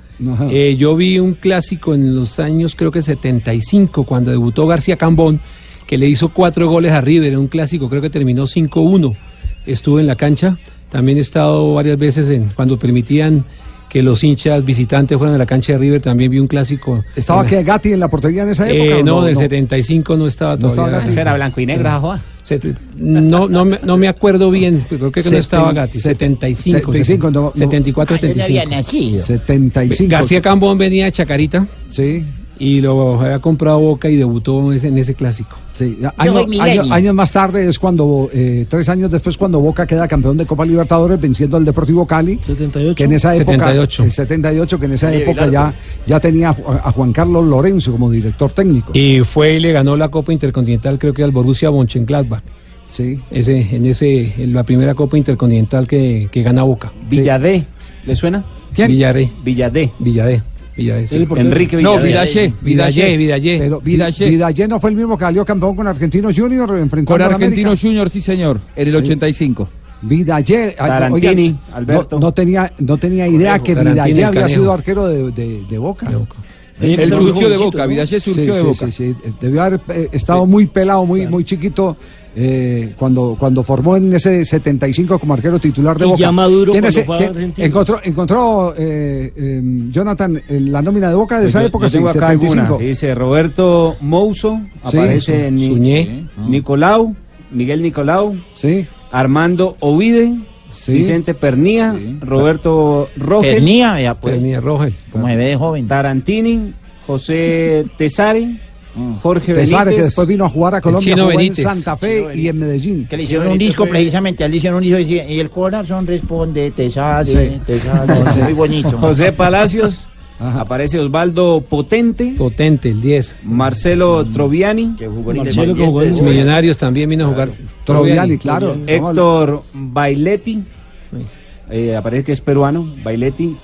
Eh, yo vi un clásico en los años, creo que 75, cuando debutó García Cambón, que le hizo cuatro goles a River en un clásico, creo que terminó 5-1. Estuve en la cancha, también he estado varias veces en cuando permitían que los hinchas visitantes fueran a la cancha de River, también vi un clásico. ¿Estaba en que Gatti en la portería en esa época? Eh, no, del 75 no estaba No todavía. estaba Gatti. Gatti. Era blanco y negro, No, no, me, no me acuerdo bien, creo que no Seten- estaba Gatti. set- 75. 75, no, no. 74, Ah, yo no había 75. nacido. 75. García Cambón venía de Chacarita. Sí. Y lo había comprado Boca y debutó en ese clásico. Sí, año- año- años más tarde es cuando, eh, tres años después, cuando Boca queda campeón de Copa Libertadores venciendo al Deportivo Cali. 78. Que en esa época. 78. el 78, que en esa época ya, ya tenía a Juan Carlos Lorenzo como director técnico. Y fue y le ganó la Copa Intercontinental, creo que al Borussia Mönchengladbach. Sí. Ese, en ese, en la primera Copa Intercontinental que, que gana Boca. Villadé, ¿le suena? ¿Quién? Villaré. Villadé. Villadé. El. Enrique No. Vidallé. Pero Vidallé. Vidallé no fue el mismo que salió campeón con Argentinos Junior enfrentando Con al Argentino América. Junior, sí señor, en el Sí. 85. Vidallé, ah, Tarantini, oigan, Alberto. No, no tenía, no tenía idea Conejo, que Vidallé había Canejo. sido arquero de, de- de Boca. Él ser muy surgió de Boca, ¿no? Vidallé surgió Sí, de sí, Boca. sí, sí. Debió haber eh, estado muy pelado, muy, muy chiquito eh, cuando, cuando formó en ese 75 como arquero titular de Y Boca. ya maduro ¿Quién cuando es- fue a quién- Argentina. encontró, encontró eh, eh, Jonathan eh, la nómina de Boca de esa Yo- época, yo tengo sí, acá 75. alguna. Dice Roberto Mouso, Sí. aparece Ni- Suñé. Nicolau, Miguel Nicolau, Sí, Armando Ovide, sí. Vicente Pernía, Roberto Rogel, Pernía, vea, pues. Pernía Rogel. Como se ve de joven. Tarantini, José Tesari, Jorge Pesare, que Benítez. después vino a jugar a Colombia, jugó Benítez. en Santa Fe y en Medellín. Que le hicieron un disco precisamente, le hicieron un disco y el corazón responde, te sale, Sí. te sale. [LAUGHS] Muy bonito. José Palacios, Ajá. aparece Osvaldo Potente, Potente, el 10. Marcelo Troviani, Que jugó en Marcelo que jugó en millonarios también vino a jugar. Troviani, claro. Héctor Bailetti, eh, aparece que es peruano, Bailetti,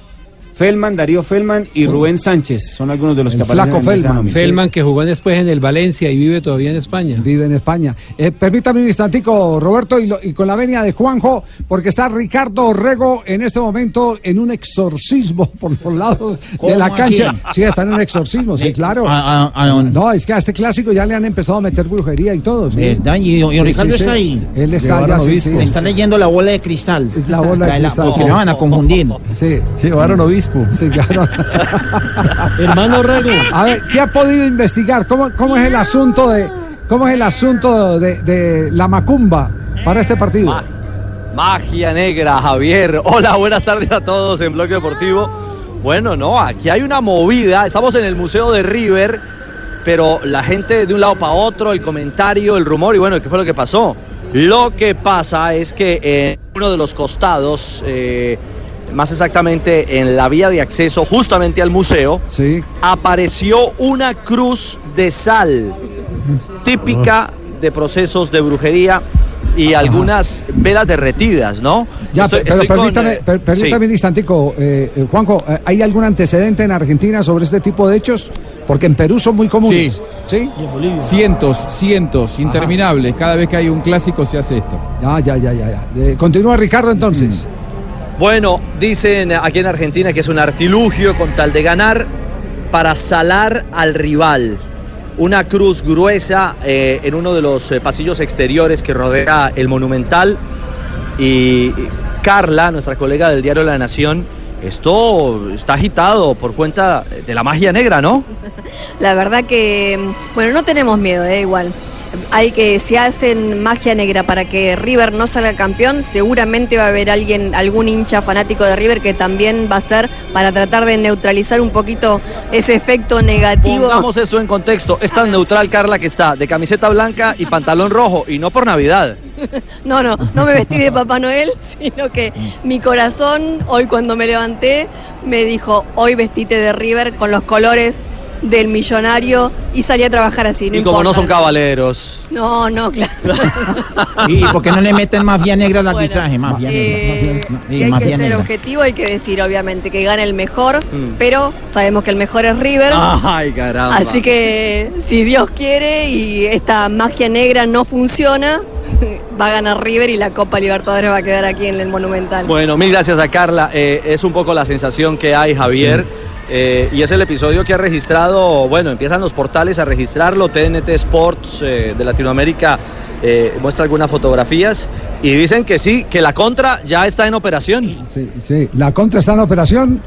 Felman, Darío Felman y Rubén Sánchez, son algunos de los El que aparecen flaco en nómina. Feldman, que jugó después en el Valencia y vive todavía en España. Vive en España. Eh, permítame un instantico, Roberto, y, lo- y con la venia de Juanjo, porque está Ricardo Rego en este momento en un exorcismo [LAUGHS] por los lados de ¿Cómo la así? cancha. Sí, está en un exorcismo, sí, claro. ¿a- a- a dónde? No, es que a este clásico ya le han empezado a meter brujería y todo. ¿sí? ¿Verdad? Y, y Sí, Ricardo sí, sí. está ahí. Él está ya, sí, sí. Está leyendo la bola de cristal. La bola de La- cristal, Porque me van a confundir. Sí, Sí, llevaron claro. [LAUGHS] Hermano Rego. A ver, ¿qué ha podido investigar? ¿Cómo, cómo es el asunto de cómo es el asunto de, de la macumba para este partido? Magia negra, Javier. Hola, buenas tardes a todos en Bloque Deportivo. Bueno, no, aquí hay una movida. Estamos en el Museo de River, pero la gente de un lado para otro, el comentario, el rumor, y bueno, ¿qué fue lo que pasó? Lo que pasa es que en uno de los costados, eh, más exactamente en la vía de acceso justamente al museo, Sí. apareció una cruz de sal, típica de procesos de brujería y algunas velas derretidas, ¿no? Ya, Estoy- pero estoy con, permítame, eh, per- permítame sí. un instantico, eh, eh, Juanjo, eh, ¿hay algún antecedente en Argentina sobre este tipo de hechos? Porque en Perú son muy comunes. ¿Sí? Cientos, cientos, interminables. Cada vez que hay un clásico se hace esto. Ya, ya, ya, ya. ya. Eh, continúa Ricardo entonces. Bueno, dicen aquí en Argentina que es un artilugio con tal de ganar para salar al rival. una cruz gruesa eh, en uno de los eh, pasillos exteriores que rodea el Monumental. Y Carla, nuestra colega del diario La Nación, esto está agitado por cuenta de la magia negra, ¿no? [LAUGHS] La verdad que, bueno, no tenemos miedo, eh, igual. Hay que, si hacen magia negra para que River no salga campeón, seguramente va a haber alguien, algún hincha fanático de River que también va a ser para tratar de neutralizar un poquito ese efecto negativo. Pongamos esto en contexto. Es tan neutral, Carla, que está de camiseta blanca y pantalón rojo, y no por Navidad. [LAUGHS] No, no, no me vestí de Papá Noel, [LAUGHS] sino que mi corazón, hoy cuando me levanté, me dijo, hoy vestite de River con los colores del millonario y salí a trabajar así. No y como no son caballeros. No, no, claro. ¿Y por qué no le meten mafia negra al arbitraje? Mafia Eh, negra. Sí, hay que ser negra. objetivo, hay que decir, obviamente, que gane el mejor, Mm. pero sabemos que el mejor es River. Ay, caramba. Así que si Dios quiere y esta magia negra no funciona, [LAUGHS] va a ganar River y la Copa Libertadores va a quedar aquí en el Monumental. Bueno, mil gracias a Carla. Eh, es un poco la sensación que hay, Javier. Eh, y es el episodio que ha registrado, bueno, empiezan los portales a registrarlo, TNT Sports eh, de Latinoamérica eh, muestra algunas fotografías y dicen que sí, que la contra ya está en operación. Sí, sí. ¿La contra está en operación?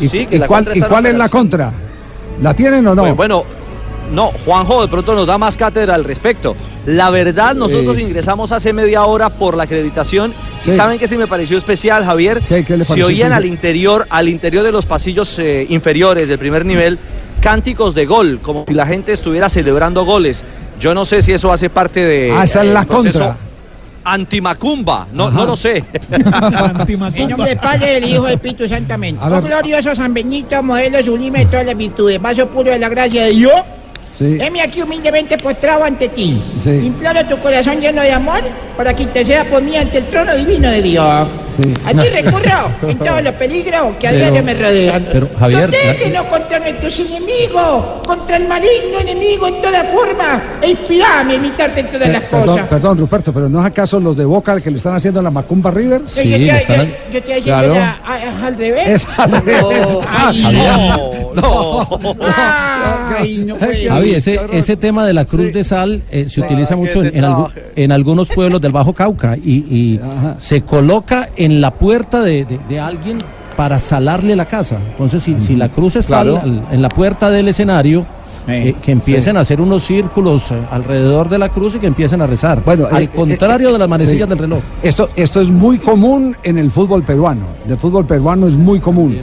¿Y, Sí, que y la cuál, contra y en cuál es la contra? ¿La tienen o no? Pues bueno, no, Juanjo de pronto nos da más cátedra al respecto. La verdad, nosotros Eh. ingresamos hace media hora por la acreditación Sí. y saben que sí me pareció especial, Javier. ¿Qué- qué le Se oían al interior, al interior de los pasillos eh, inferiores del primer nivel cánticos de gol, como si la gente estuviera celebrando goles. Yo no sé si eso hace parte de Ah, esa es eh, la contra. Antimacumba, no, Ajá. no lo sé. [LAUGHS] En nombre del Padre, del Hijo del Espíritu Santamente. Oh glorioso San Benito, modelo sublime de todas las virtudes, vaso puro de la gracia de Dios. Sí. Heme aquí humildemente postrado ante ti. Sí. Imploro tu corazón lleno de amor para que interceda por mí ante el trono divino de Dios. Sí. A ti recurro en todos los peligros que a diario me rodean. pero, Javier, Protégenos contra nuestros enemigos, contra el maligno enemigo en toda forma, e inspirame a imitarte en todas Eh, las perdón, cosas. perdón, Ruperto, pero ¿no es acaso los de Boca que le están haciendo la Macumba River? Yo- yo, te- yo- yo te estoy diciendo Claro. la- a- a- al revés. Es al revés. Ay, [LAUGHS] No, [LAUGHS] no. Ay, no puede Javi, ese, ese tema de la cruz de sal eh, se utiliza Ah, mucho que en, en en algunos pueblos del Bajo Cauca y, y se coloca en la puerta de, de- de alguien para salarle la casa. Entonces, si, si la cruz está Claro. al- al- en la puerta del escenario, eh, que empiecen a hacer unos círculos eh, alrededor de la cruz y que empiecen a rezar. Bueno, al eh, contrario eh, de las manecillas sí. del reloj. Esto, esto es muy común en el fútbol peruano. En el fútbol peruano es muy común.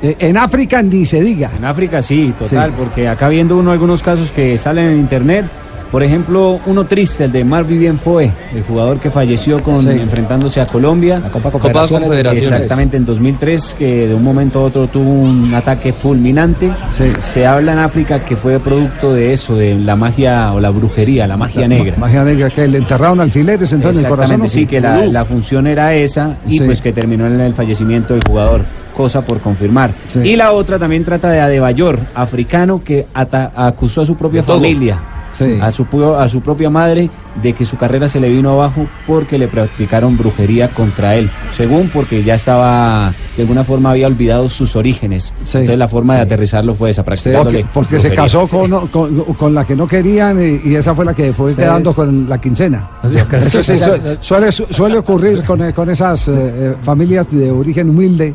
Eh, en África ni se diga. En África sí, total, Sí. porque acá viendo uno algunos casos que salen en internet, por ejemplo, uno triste, el de Mar Vivien Foe, el jugador que falleció con, Sí. enfrentándose a Colombia. La Copa Confederaciones. Exactamente, en 2003, que de un momento a otro tuvo un ataque fulminante. Sí. Se habla en África que fue producto de eso, de la magia o la brujería, la magia negra. Magia negra, que le enterraron alfileres entonces en el corazón. Exactamente, sí, que la, la función era esa y Sí. pues que terminó en el fallecimiento del jugador, cosa por confirmar. Sí. Y la otra también trata de Adebayor, africano que ata- acusó a su propia familia, Sí. a, su, a su propia madre, de que su carrera se le vino abajo porque le practicaron brujería contra él, según porque ya estaba, de alguna forma había olvidado sus orígenes. Sí. Entonces la forma de aterrizarlo fue esa, Porque, practicándole porque se casó con, con, con la que no querían y, y esa fue la que fue quedando con la quincena. Suele, suele ocurrir con, con esas eh, eh, familias de origen humilde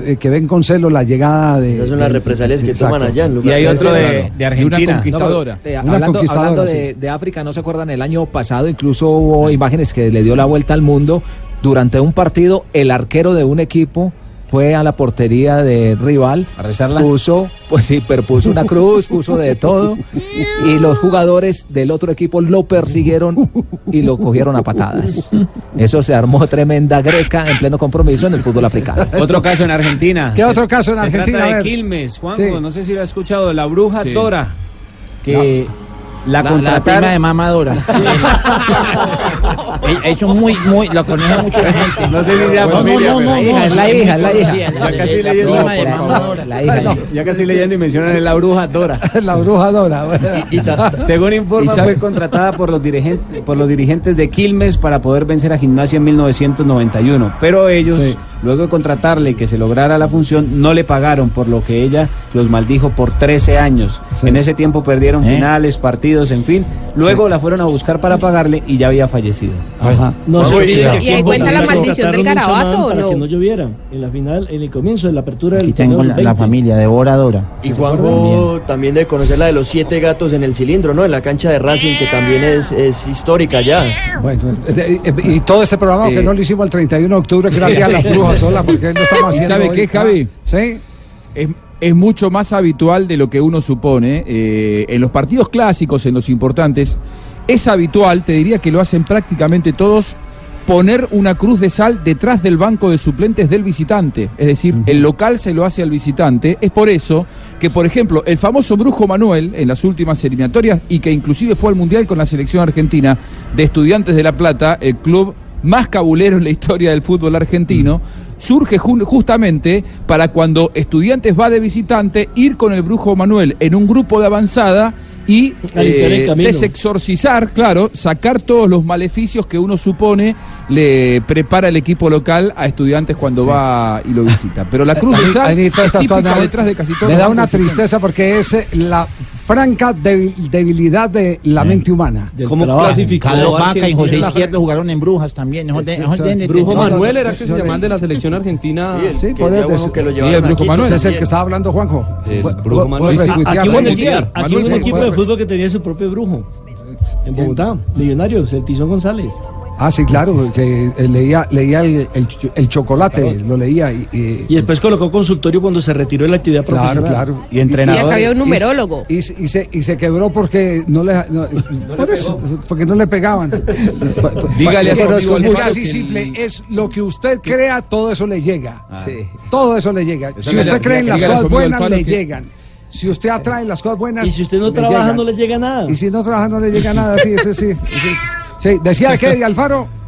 que, eh, que ven con celo la llegada de... Esas son las represalias que exacto. toman allá en lugar Y hay de- otro de, Y una Argentina. conquistadora. Eh, Una hablando conquistadora, hablando sí. de, de África, ¿no se acuerdan? El año pasado incluso hubo imágenes que le dio la vuelta al mundo. Durante un partido, el arquero de un equipo fue a la portería de rival. ¿A rezarla? Puso, pues sí, pero puso una cruz, puso de todo. Y los jugadores del otro equipo lo persiguieron y lo cogieron a patadas. Eso se armó tremenda gresca en pleno compromiso en el fútbol africano. Otro caso en Argentina. ¿Qué Se- otro caso en se Argentina? Trata de. Quilmes, Juanjo, Sí. no sé si lo ha escuchado, la bruja Sí. Dora, que la, La, la contrataron. prima de mamadora. [LAUGHS] Eso es muy, muy, lo conoce mucho la gente. No sé si sea no, familia, no, no, no, La hija, no, es la hija, es la hija. Ya casi la leyendo. prima de por favor. mamadora. La hija. Ya casi leyendo y mencionan es la bruja Dora. [LAUGHS] la bruja Dora. bueno. Según informa, ¿Y sabe- fue contratada por los, dirigentes, por los dirigentes de Quilmes para poder vencer a Gimnasia en 1991. Pero ellos Sí. Luego de contratarle que se lograra la función, no le pagaron, por lo que ella los maldijo por 13 años. En ese tiempo perdieron ¿Eh? finales, partidos, en fin. Luego la fueron a buscar para pagarle y ya había fallecido. Ajá. No que ¿Y ahí cuenta la maldición del chamán o no? que no lloviera. En la final, en el comienzo de la apertura del Aquí tengo torneo la, la sub-20. familia devoradora. Y Juanjo también debe conocer la de los siete gatos en el cilindro, ¿no? En la cancha de Racing, que también es, es histórica ya. Bueno, eh, eh, y todo este programa que no lo hicimos el 31 de octubre, día de las Sí. Sola, porque no estamos ¿Y haciendo. sabe hoy. qué, Javi? Sí. Es, es mucho más habitual de lo que uno supone. eh, en los partidos clásicos, en los importantes, es habitual, te diría que lo hacen prácticamente todos, poner una cruz de sal detrás del banco de suplentes del visitante. Es decir, el local se lo hace al visitante. Es por eso que, por ejemplo, el famoso Brujo Manuel en las últimas eliminatorias y que inclusive fue al Mundial con la selección argentina de Estudiantes de La Plata, el club más cabulero en la historia del fútbol argentino, surge justamente para cuando Estudiantes va de visitante, ir con el Brujo Manuel en un grupo de avanzada y eh, desexorcizar, claro, sacar todos los maleficios que uno supone le prepara el equipo local a estudiantes cuando va y lo visita. Pero la cruz de sal detrás de casi todos Me da una tristeza porque es eh, la franca debil- debilidad de la mente humana. ¿Cómo clasificó? Carlos Vaca y José Izquierdo jugaron en Brujas también. Brujo de- Manuel era que se de- llamaban de la selección argentina. Sí, el Sí, que puede el Brujo aquí, Manuel. Ese es el que estaba hablando Juanjo. Brujo Manuel. aquí hubo un equipo de fútbol que tenía su propio brujo. En Bogotá, Millonarios, el Tizón González. Ah, sí, claro, que eh, leía, leía el, el el chocolate, lo leía. Y, y- Y después colocó consultorio cuando se retiró de la actividad Claro, profesional. claro. Y entrenador. Y acá había un numerólogo. Y, se- y se, y se quebró porque no le, no- [LAUGHS] por eso, porque no le pegaban. [LAUGHS] Dígale a su amigo es, el- simple, es lo que usted crea, todo eso le llega. Sí. Todo eso le llega. Eso Si le- usted cree en las cosas buenas, le que- llegan. Si usted atrae las cosas buenas. Y si usted no le trabaja, llegan. no le llega nada. Y si no trabaja, no le llega nada. Sí, sí, [LAUGHS] sí. sí. Sí, decía que de Alfaro. [LAUGHS]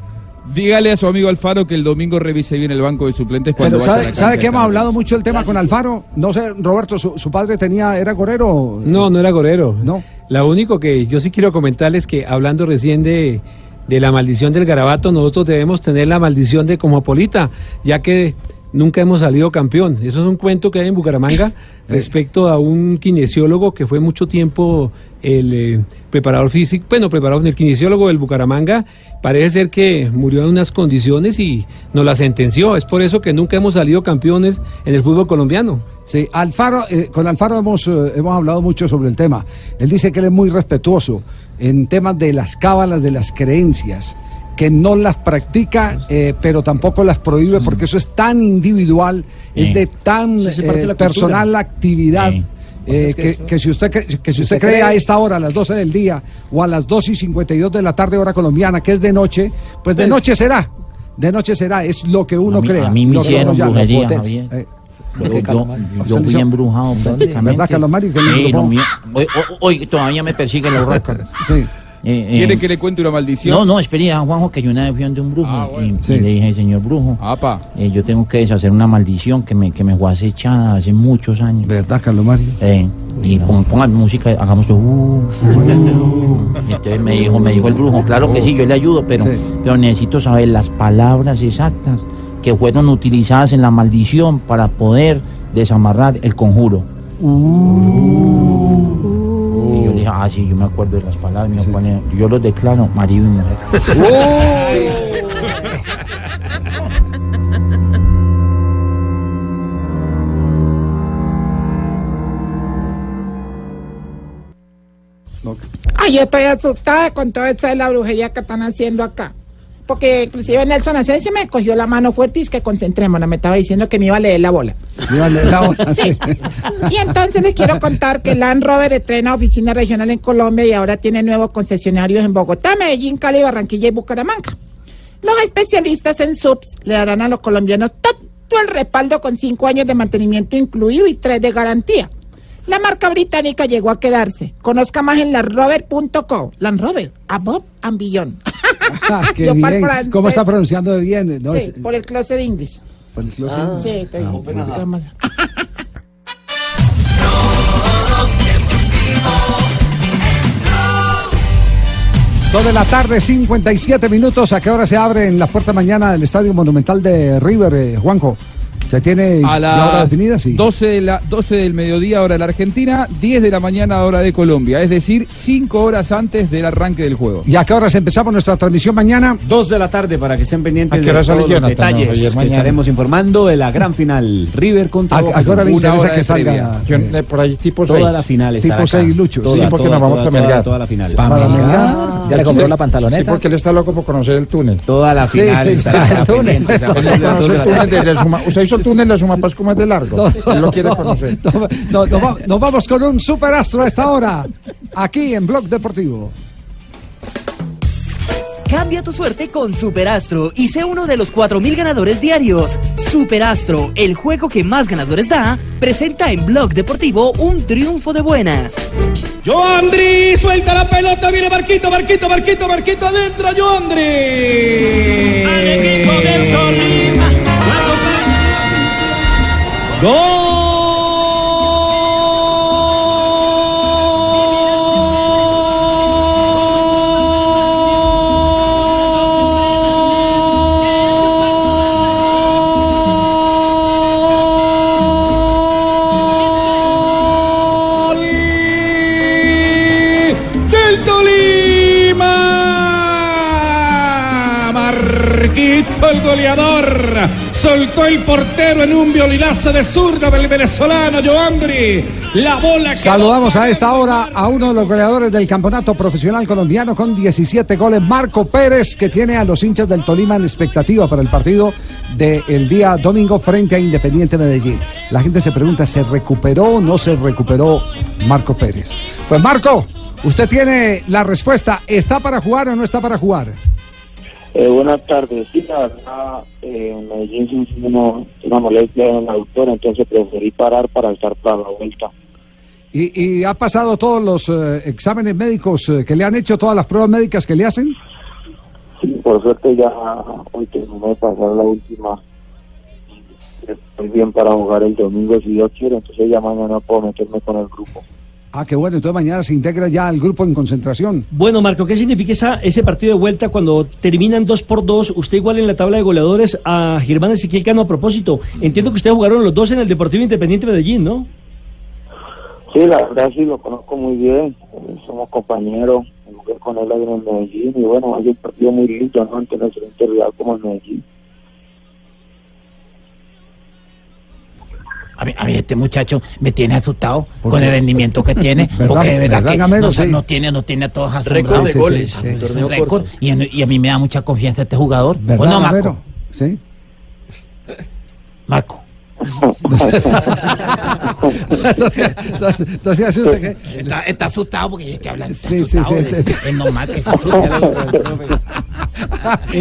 Dígale a su amigo Alfaro que el domingo revise bien el banco de suplentes cuando Pero vaya a ¿sabe, la sabe que hemos hablado mucho del tema con Alfaro? No sé, Roberto, su, su padre tenía, era gorero. No, no era gorero. No. Lo único que yo sí quiero comentarles que hablando recién de, de la maldición del garabato, nosotros debemos tener la maldición de Cosmopolita, ya que nunca hemos salido campeón. Eso es un cuento que hay en Bucaramanga [LAUGHS] respecto a un kinesiólogo que fue mucho tiempo el eh, preparador físico, bueno, preparador, el kinesiólogo del Bucaramanga, parece ser que murió en unas condiciones y nos la sentenció. Es por eso que nunca hemos salido campeones en el fútbol colombiano. Sí, Alfaro, eh, con Alfaro hemos, eh, hemos hablado mucho sobre el tema. Él dice que él es muy respetuoso en temas de las cábalas, de las creencias, que no las practica, eh, pero tampoco las prohíbe, porque eso es tan individual, es de tan Sí, eh, la personal cultura. actividad. Sí. eh, es que que, eso- que si usted que si usted cree cree- a esta hora, a las 12 del día, o a las 2 y 52 de la tarde, hora colombiana, que es de noche, pues de Pues- noche será. De noche será, es lo que uno A mí- crea. a mí me que hicieron brujería. Javier. Eh, Yo, ¿qué, yo, yo fui embrujado [LAUGHS] prácticamente. ¿Verdad, que Sí, mío- Hoy, hoy- hoy todavía me persigue la urraca. Sí. Eh, eh, ¿Quiere que le cuente una maldición? No, no, espere, a Juanjo, que yo una vez fui donde un brujo Ah, y, bueno. y Sí. le dije, señor brujo, Apa. eh, yo tengo que deshacer una maldición que me, que me fue acechada hace muchos años. ¿Verdad, Carlos Mario? Eh, y pon- pongan música, hagamos uh, uh, entonces me dijo, me dijo el brujo, claro que sí, yo le ayudo, pero, Sí. pero necesito saber las palabras exactas que fueron utilizadas en la maldición para poder desamarrar el conjuro. Dije, ah, sí, yo me acuerdo de las palabras, me dijo, "Pone- yo los declaro marido y mujer. Ay, yo estoy asustada con todo esto de la brujería que están haciendo acá. Porque inclusive Nelson Asensio me cogió la mano fuerte y es que concentrémonos. Me estaba diciendo que me iba a leer la bola. Iba a leer la bola, [LAUGHS] sí. Y entonces les quiero contar que Land Rover estrena oficina regional en Colombia y ahora tiene nuevos concesionarios en Bogotá, Medellín, Cali, Barranquilla y Bucaramanga. Los especialistas en subs le darán a los colombianos todo el respaldo con cinco años de mantenimiento incluido y tres de garantía. La marca británica llegó a quedarse. Conozca más en landrover.co. Land Rover, above and beyond. Ah, qué [LAUGHS] bien. ¿Cómo está pronunciando de bien? No, sí, es- por el closet de English. por el closet. Ah, sí, estoy más. Dos de la tarde, 57 minutos. ¿A qué hora se abre en la puerta mañana del Estadio Monumental de River, eh, Juanjo? ¿Se tiene A ya hora la definida? Sí. 12, de la, 12 del mediodía hora de la Argentina, 10 de la mañana hora de Colombia, es decir, 5 horas antes del arranque del juego. ¿Y a qué horas empezamos nuestra transmisión mañana? 2 de la tarde para que estén pendientes ¿A qué de todos sale los Jonathan, detalles Javier, que mañana? estaremos informando de la gran final River contra ¿A- a qué hora le interesa Una hora que salga? Yo, eh, por ahí tipo Toda seis. la final Tipo estará acá. seis, Lucho. Toda, sí, porque toda, nos vamos toda, a toda, Melgar. toda la final. ¿Pa estará. Melgar? ¿Ya le compró la Sí, pantaloneta? porque él está loco por conocer el túnel. Toda la final estará no [LAUGHS] el la túnel la [LAUGHS] Suma- Usted hizo túnel de Sumapaz como es de largo. Él lo quiere conocer. No, no, no, nos vamos con un superastro a esta hora, aquí en Blog Deportivo. Cambia tu suerte con Superastro y sé uno de los 4000 ganadores diarios. Superastro, el juego que más ganadores da, presenta en Blog Deportivo un triunfo de buenas. Joandri, suelta la pelota, viene Marquito, Marquito, Marquito, Marquito adentro, Joandri. Al equipo del Tolima. Del El portero en un violinazo de zurda del venezolano Joandri. La bola que Saludamos a esta hora a uno de los goleadores del campeonato profesional colombiano con 17 goles, Marco Pérez, que tiene a los hinchas del Tolima en expectativa para el partido del día domingo frente a Independiente Medellín. La gente se pregunta, ¿se recuperó o no se recuperó Marco Pérez? Pues Marco, usted tiene la respuesta, ¿está para jugar o no está para jugar? Eh, buenas tardes. Sí, la verdad, eh, en Medellín se una, una molestia en la autora, entonces preferí parar para estar para la vuelta. ¿Y, y ha pasado todos los eh, exámenes médicos eh, que le han hecho, todas las pruebas médicas que le hacen? Sí, por suerte ya hoy terminé de pasar la última. Estoy bien para jugar el domingo si Dios quiere, entonces ya mañana puedo meterme con el grupo. Ah, qué bueno, entonces mañana se integra ya al grupo en concentración. Bueno, Marco, ¿qué significa esa, ese partido de vuelta cuando terminan dos por dos? Usted igual en la tabla de goleadores a Germán Ezequiel Cano a propósito. Entiendo que ustedes jugaron los dos en el Deportivo Independiente Medellín, ¿no? Sí, la verdad sí lo conozco muy bien, eh, somos compañeros, jugué con él ahí en el Medellín y bueno, hay un partido muy lindo, ¿no? Ante nuestro rival como el Medellín. A mí, a mí este muchacho me tiene asustado ¿Por con qué? el rendimiento que tiene, [LAUGHS] ¿Verdad? porque de verdad, ¿Verdad, que Gamero? no, Sí. no tiene, no tiene a todos Récord asombrados. de goles, Sí, un récord. Y, en- y a mí me da mucha confianza este jugador. ¿Verdad, ¿O no, Marco? Gamero? Sí. Marco. No, se, asuste que... Está, está asustado porque yo estoy hablando. Está Sí, sí, sí, es, sí. es normal que se asuste.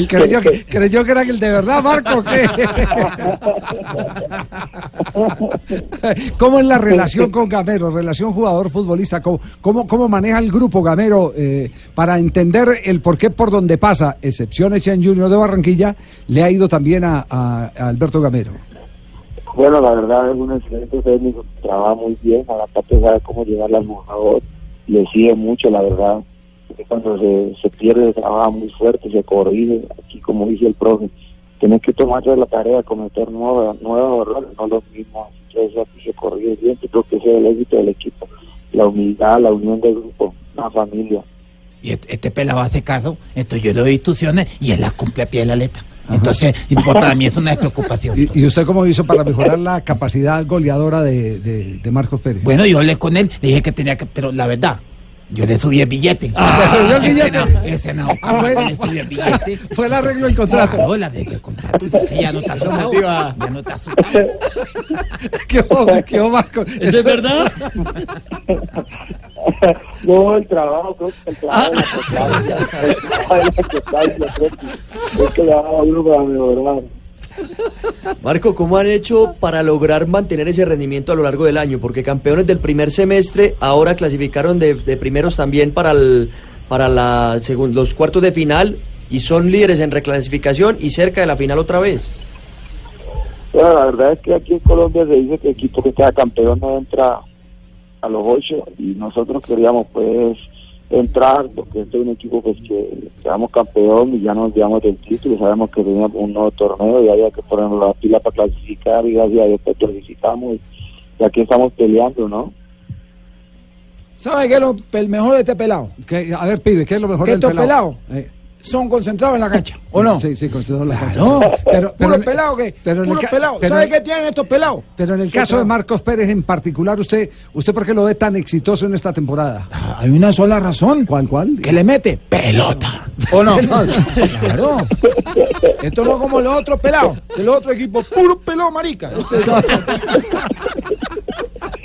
Creyó, que, creyó que era el de verdad, Marco. ¿o ¿qué? ¿Cómo es la relación con Gamero? Relación jugador-futbolista. ¿Cómo, cómo, cómo maneja el grupo Gamero eh, para entender el por qué por donde pasa, excepciones en Junior de Barranquilla, le ha ido también a, a- a Alberto Gamero? Bueno, la verdad es un excelente técnico, trabaja muy bien, aparte sabe cómo llegar al jugador, le sigue mucho, la verdad. Cuando se, se pierde, trabaja muy fuerte, se corrige, aquí como dice el profe, tienes que tomarse la tarea cometer nuevos, nuevos errores, no los mismos, entonces aquí se corrige bien, creo que ese es el éxito del equipo, la humildad, la unión del grupo, la familia. Y este, este pelado hace caso, entonces yo le doy instrucciones y él las cumple a pie de la letra. Entonces, para mí es una despreocupación. ¿Y, y usted cómo hizo para mejorar la capacidad goleadora de, de- de Marcos Pérez? Bueno, yo hablé con él, le dije que tenía que, pero la verdad, yo le subí el billete. Ah, ¿le subió el Ese billete? no- Ese no, Ah, bueno. le subí el billete. Fue el arreglo del contrato. Claro, el arreglo del contrato. Sí, ya no está asustado. Ya no está asustado. ¿Qué hubo, qué hubo, Marco? ¿Eso es verdad? No, el trabajo, creo que el trabajo de la el trabajo de la que es que le da a uno para mejorar. Marco, ¿cómo han hecho para lograr mantener ese rendimiento a lo largo del año? Porque campeones del primer semestre ahora clasificaron de, de primeros también para el, para la segun- los cuartos de final y son líderes en reclasificación y cerca de la final otra vez. La verdad es que aquí en Colombia se dice que el equipo que queda campeón no entra a los ocho y nosotros queríamos pues entrar, porque este es un equipo pues que quedamos campeón y ya nos llevamos del título, sabemos que tenía un nuevo torneo y había que ponernos la pila para clasificar y gracias a Dios pues, clasificamos y aquí estamos peleando, ¿no? ¿Sabe qué es lo el mejor de este pelado? A ver, pibe, ¿qué es lo mejor Que del estos pelado? pelados son concentrados en la cancha, ¿o no? Sí, sí, concentrados en la cancha. No, pero, puro en- pelado que, pero en el puro ca- pelado. pero ¿Sabe qué tienen estos pelados? Pero en el ¿Qué caso de Marcos Pérez en particular, usted, ¿usted por qué lo ve tan exitoso en esta temporada? Hay una sola razón. ¿Cuál, cuál? Que le mete pelota. ¿O no? [LAUGHS] claro. Esto no es como los otros pelados. Del otro equipo, puro pelado, marica. [LAUGHS]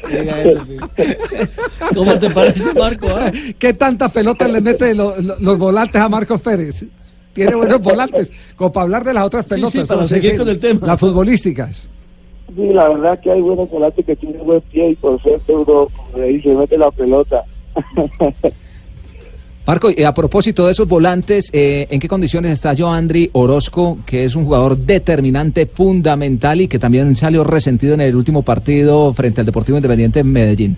[LAUGHS] ¿Cómo te parece, Marco? ah? ¿Qué tantas pelotas le mete lo- lo- los volantes a Marcos Pérez? Tiene buenos volantes, como para hablar de las otras Sí, sí, pelotas. para ¿no? seguir con el tema. Las futbolísticas. Sí, la verdad que hay buenos volantes que tienen buen pie y por suerte uno, como le dice, mete la pelota. [LAUGHS] Marco, eh, a propósito de esos volantes, eh, ¿en qué condiciones está Joandri Orozco, que es un jugador determinante, fundamental y que también salió resentido en el último partido frente al Deportivo Independiente en Medellín?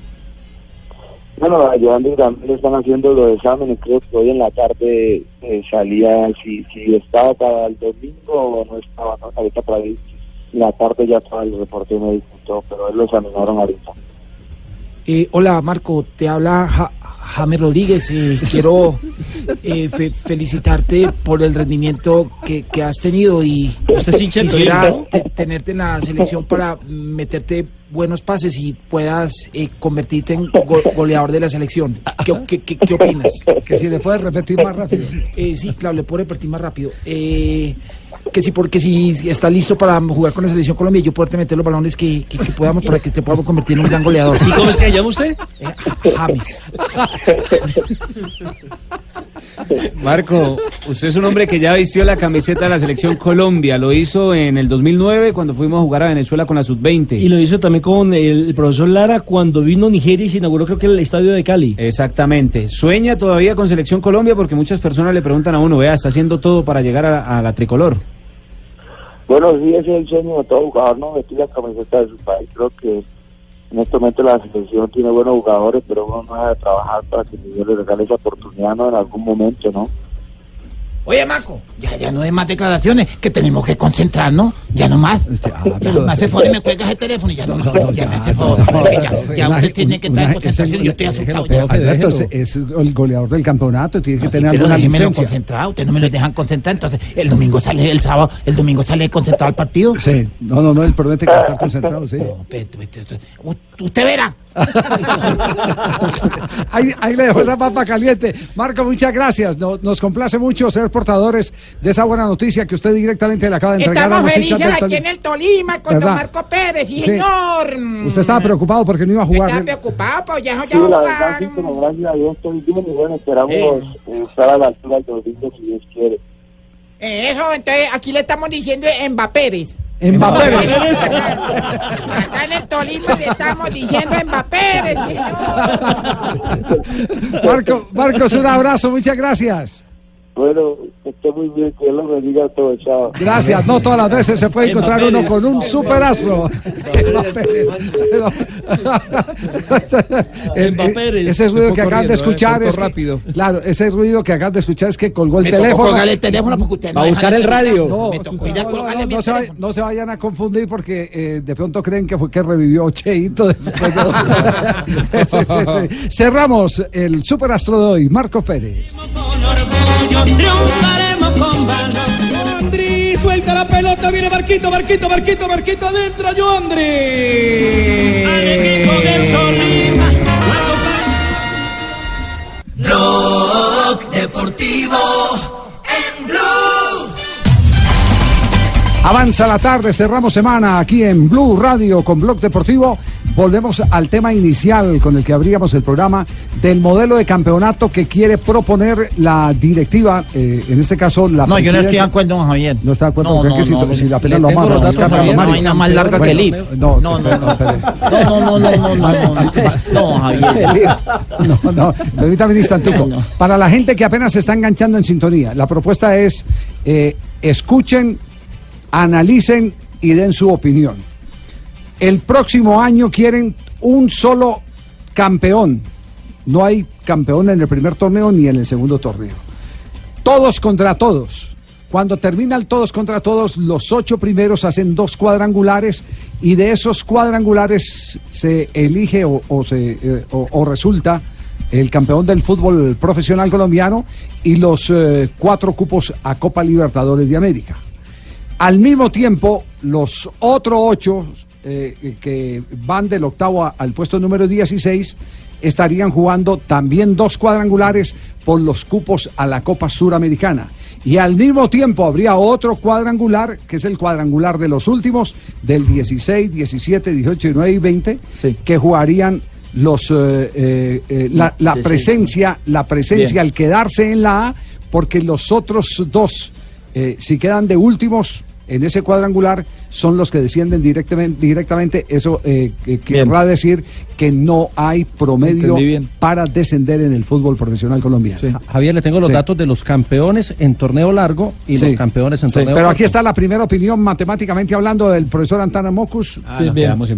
Bueno, a Joandri también le están haciendo los exámenes, creo que hoy en la tarde eh, salía si, si estaba para el domingo o no estaba, no, ahorita para ahí, en la tarde ya estaba el reporte médico pero él lo examinaron ahorita. Eh, hola, Marco, te habla Ja- James Rodríguez. eh, quiero eh, fe- felicitarte por el rendimiento que, que has tenido y Usted quisiera tenerte en la selección para meterte buenos pases y puedas eh, convertirte en go- goleador de la selección. ¿Qué, qué- qué- qué opinas? Que si le puedes repetir más rápido. Eh, sí, claro, le puedo repetir más rápido. Eh, que si porque si está listo para jugar con la selección Colombia y yo poderte meter los balones que, que- que podamos para que te podamos convertir en un gran goleador. ¿Y cómo es que llama usted? Eh, James. [LAUGHS] [LAUGHS] Marco, usted es un hombre que ya vistió la camiseta de la selección Colombia. Lo hizo en el 2009 cuando fuimos a jugar a Venezuela con la sub-20. Y lo hizo también con el, profesor Lara cuando vino a Nigeria y se inauguró creo que el estadio de Cali. Exactamente. Sueña todavía con selección Colombia porque muchas personas le preguntan a uno, vea, está haciendo todo para llegar a, a la tricolor. Bueno, sí, ese es el sueño de todo jugador, ¿no? Vestir la camiseta de su país. Creo que en este momento la selección tiene buenos jugadores, pero uno no debe trabajar para que Dios le regale esa oportunidad, ¿no? En algún momento, ¿no? Oye, Marco, ya, ya no hay más declaraciones, que tenemos que concentrarnos, ya no más. Ya me hace favor y me cuelgas el teléfono y ya no, no, ya me hace favor. ya, ya usted tiene que estar en concentración, yo estoy asustado ya. Alberto es, el goleador del campeonato, tiene que tener pero alguna licencia. concentrado, ustedes no me lo dejan concentrar, entonces el domingo sale el sábado, el domingo sale concentrado al partido. Sí, no, no, no, él promete que va a estar concentrado, sí. Usted verá. [LAUGHS] ahí, ahí le dejo esa papa caliente. Marco, muchas gracias. No- nos complace mucho ser portadores de esa buena noticia que usted directamente le acaba de entregar Estamos felices aquí en el Tolima con ¿Verdad? don Marco Pérez, sí, Sí. señor. Usted estaba preocupado porque no iba a jugar. Estaba preocupado, pues ya, ya Sí, la jugaron. verdad, sí, pero gracias a Dios estoy bien y bueno, esperamos Eh. eh, estar a la altura del domingo si Dios quiere. Eh, Eso, entonces aquí le estamos diciendo Mbappéres. Mbappé. Acá en el Tolima le estamos diciendo señor. Marco, Marcos, un abrazo, muchas gracias. Bueno, que esté muy bien, que Dios los bendiga a todos, chao. Gracias, no todas las veces se puede encontrar uno con un Mbappé. ese ruido que acaban de escuchar eh, es rápido. claro, ese ruido que acaban de escuchar es que colgó el teléfono. colgarle el teléfono porque usted no Va a buscar el radio. No, se, va- teléfono. no se vayan a confundir porque eh, de pronto creen que fue que revivió Cheito. [LAUGHS] [LAUGHS] Cerramos el superastro de hoy, Marco Pérez. Triunfaremos con valor. Andri, suelta la pelota, viene Marquito, Marquito, Marquito, Marquito adentro, Joandri. Blog Avanza la tarde, cerramos semana aquí en Blue Radio con Blog Deportivo. Volvemos al tema inicial con el que abríamos el programa del modelo de campeonato que quiere proponer la directiva, eh, en este caso la No, yo no estoy de acuerdo, don Javier. No está de acuerdo No, con no, qué sitio, no, si la le pena lo amarra, datos, Javier, no hay nada más larga que el Bueno, IF. No, No. No, no, no, no, no, no, no, Javier. [LAUGHS] No, no, permítame un instantico. Para la gente que apenas se está enganchando en sintonía, la propuesta es eh, escuchen, analicen y den su opinión. El próximo año quieren un solo campeón, No hay campeón en el primer torneo ni en el segundo torneo. Todos contra todos. Cuando termina el todos contra todos, los ocho primeros hacen dos cuadrangulares y de esos cuadrangulares se elige o, se, eh, o resulta el campeón del fútbol profesional colombiano y los eh, cuatro cupos a Copa Libertadores de América. Al mismo tiempo, los otros ocho eh, que van del octavo a- al puesto número 16 estarían jugando también dos cuadrangulares por los cupos a la Copa Suramericana. Y al mismo tiempo habría otro cuadrangular, que es el cuadrangular de los últimos, del 16, 17, 18, 19 y 20, que jugarían los eh, eh, la, la presencia, la presencia Bien. al quedarse en la A, porque los otros dos, eh, si quedan de últimos en ese cuadrangular, son los que descienden directamente. directamente. Eso eh, que- querrá decir que no hay promedio para descender en el fútbol profesional colombiano. Javier, le tengo los Sí. datos de los campeones en torneo largo y Sí. los campeones en Sí, torneo Pero corto. aquí está la primera opinión matemáticamente hablando del profesor Antana Mocus. Sí, bien. Uf,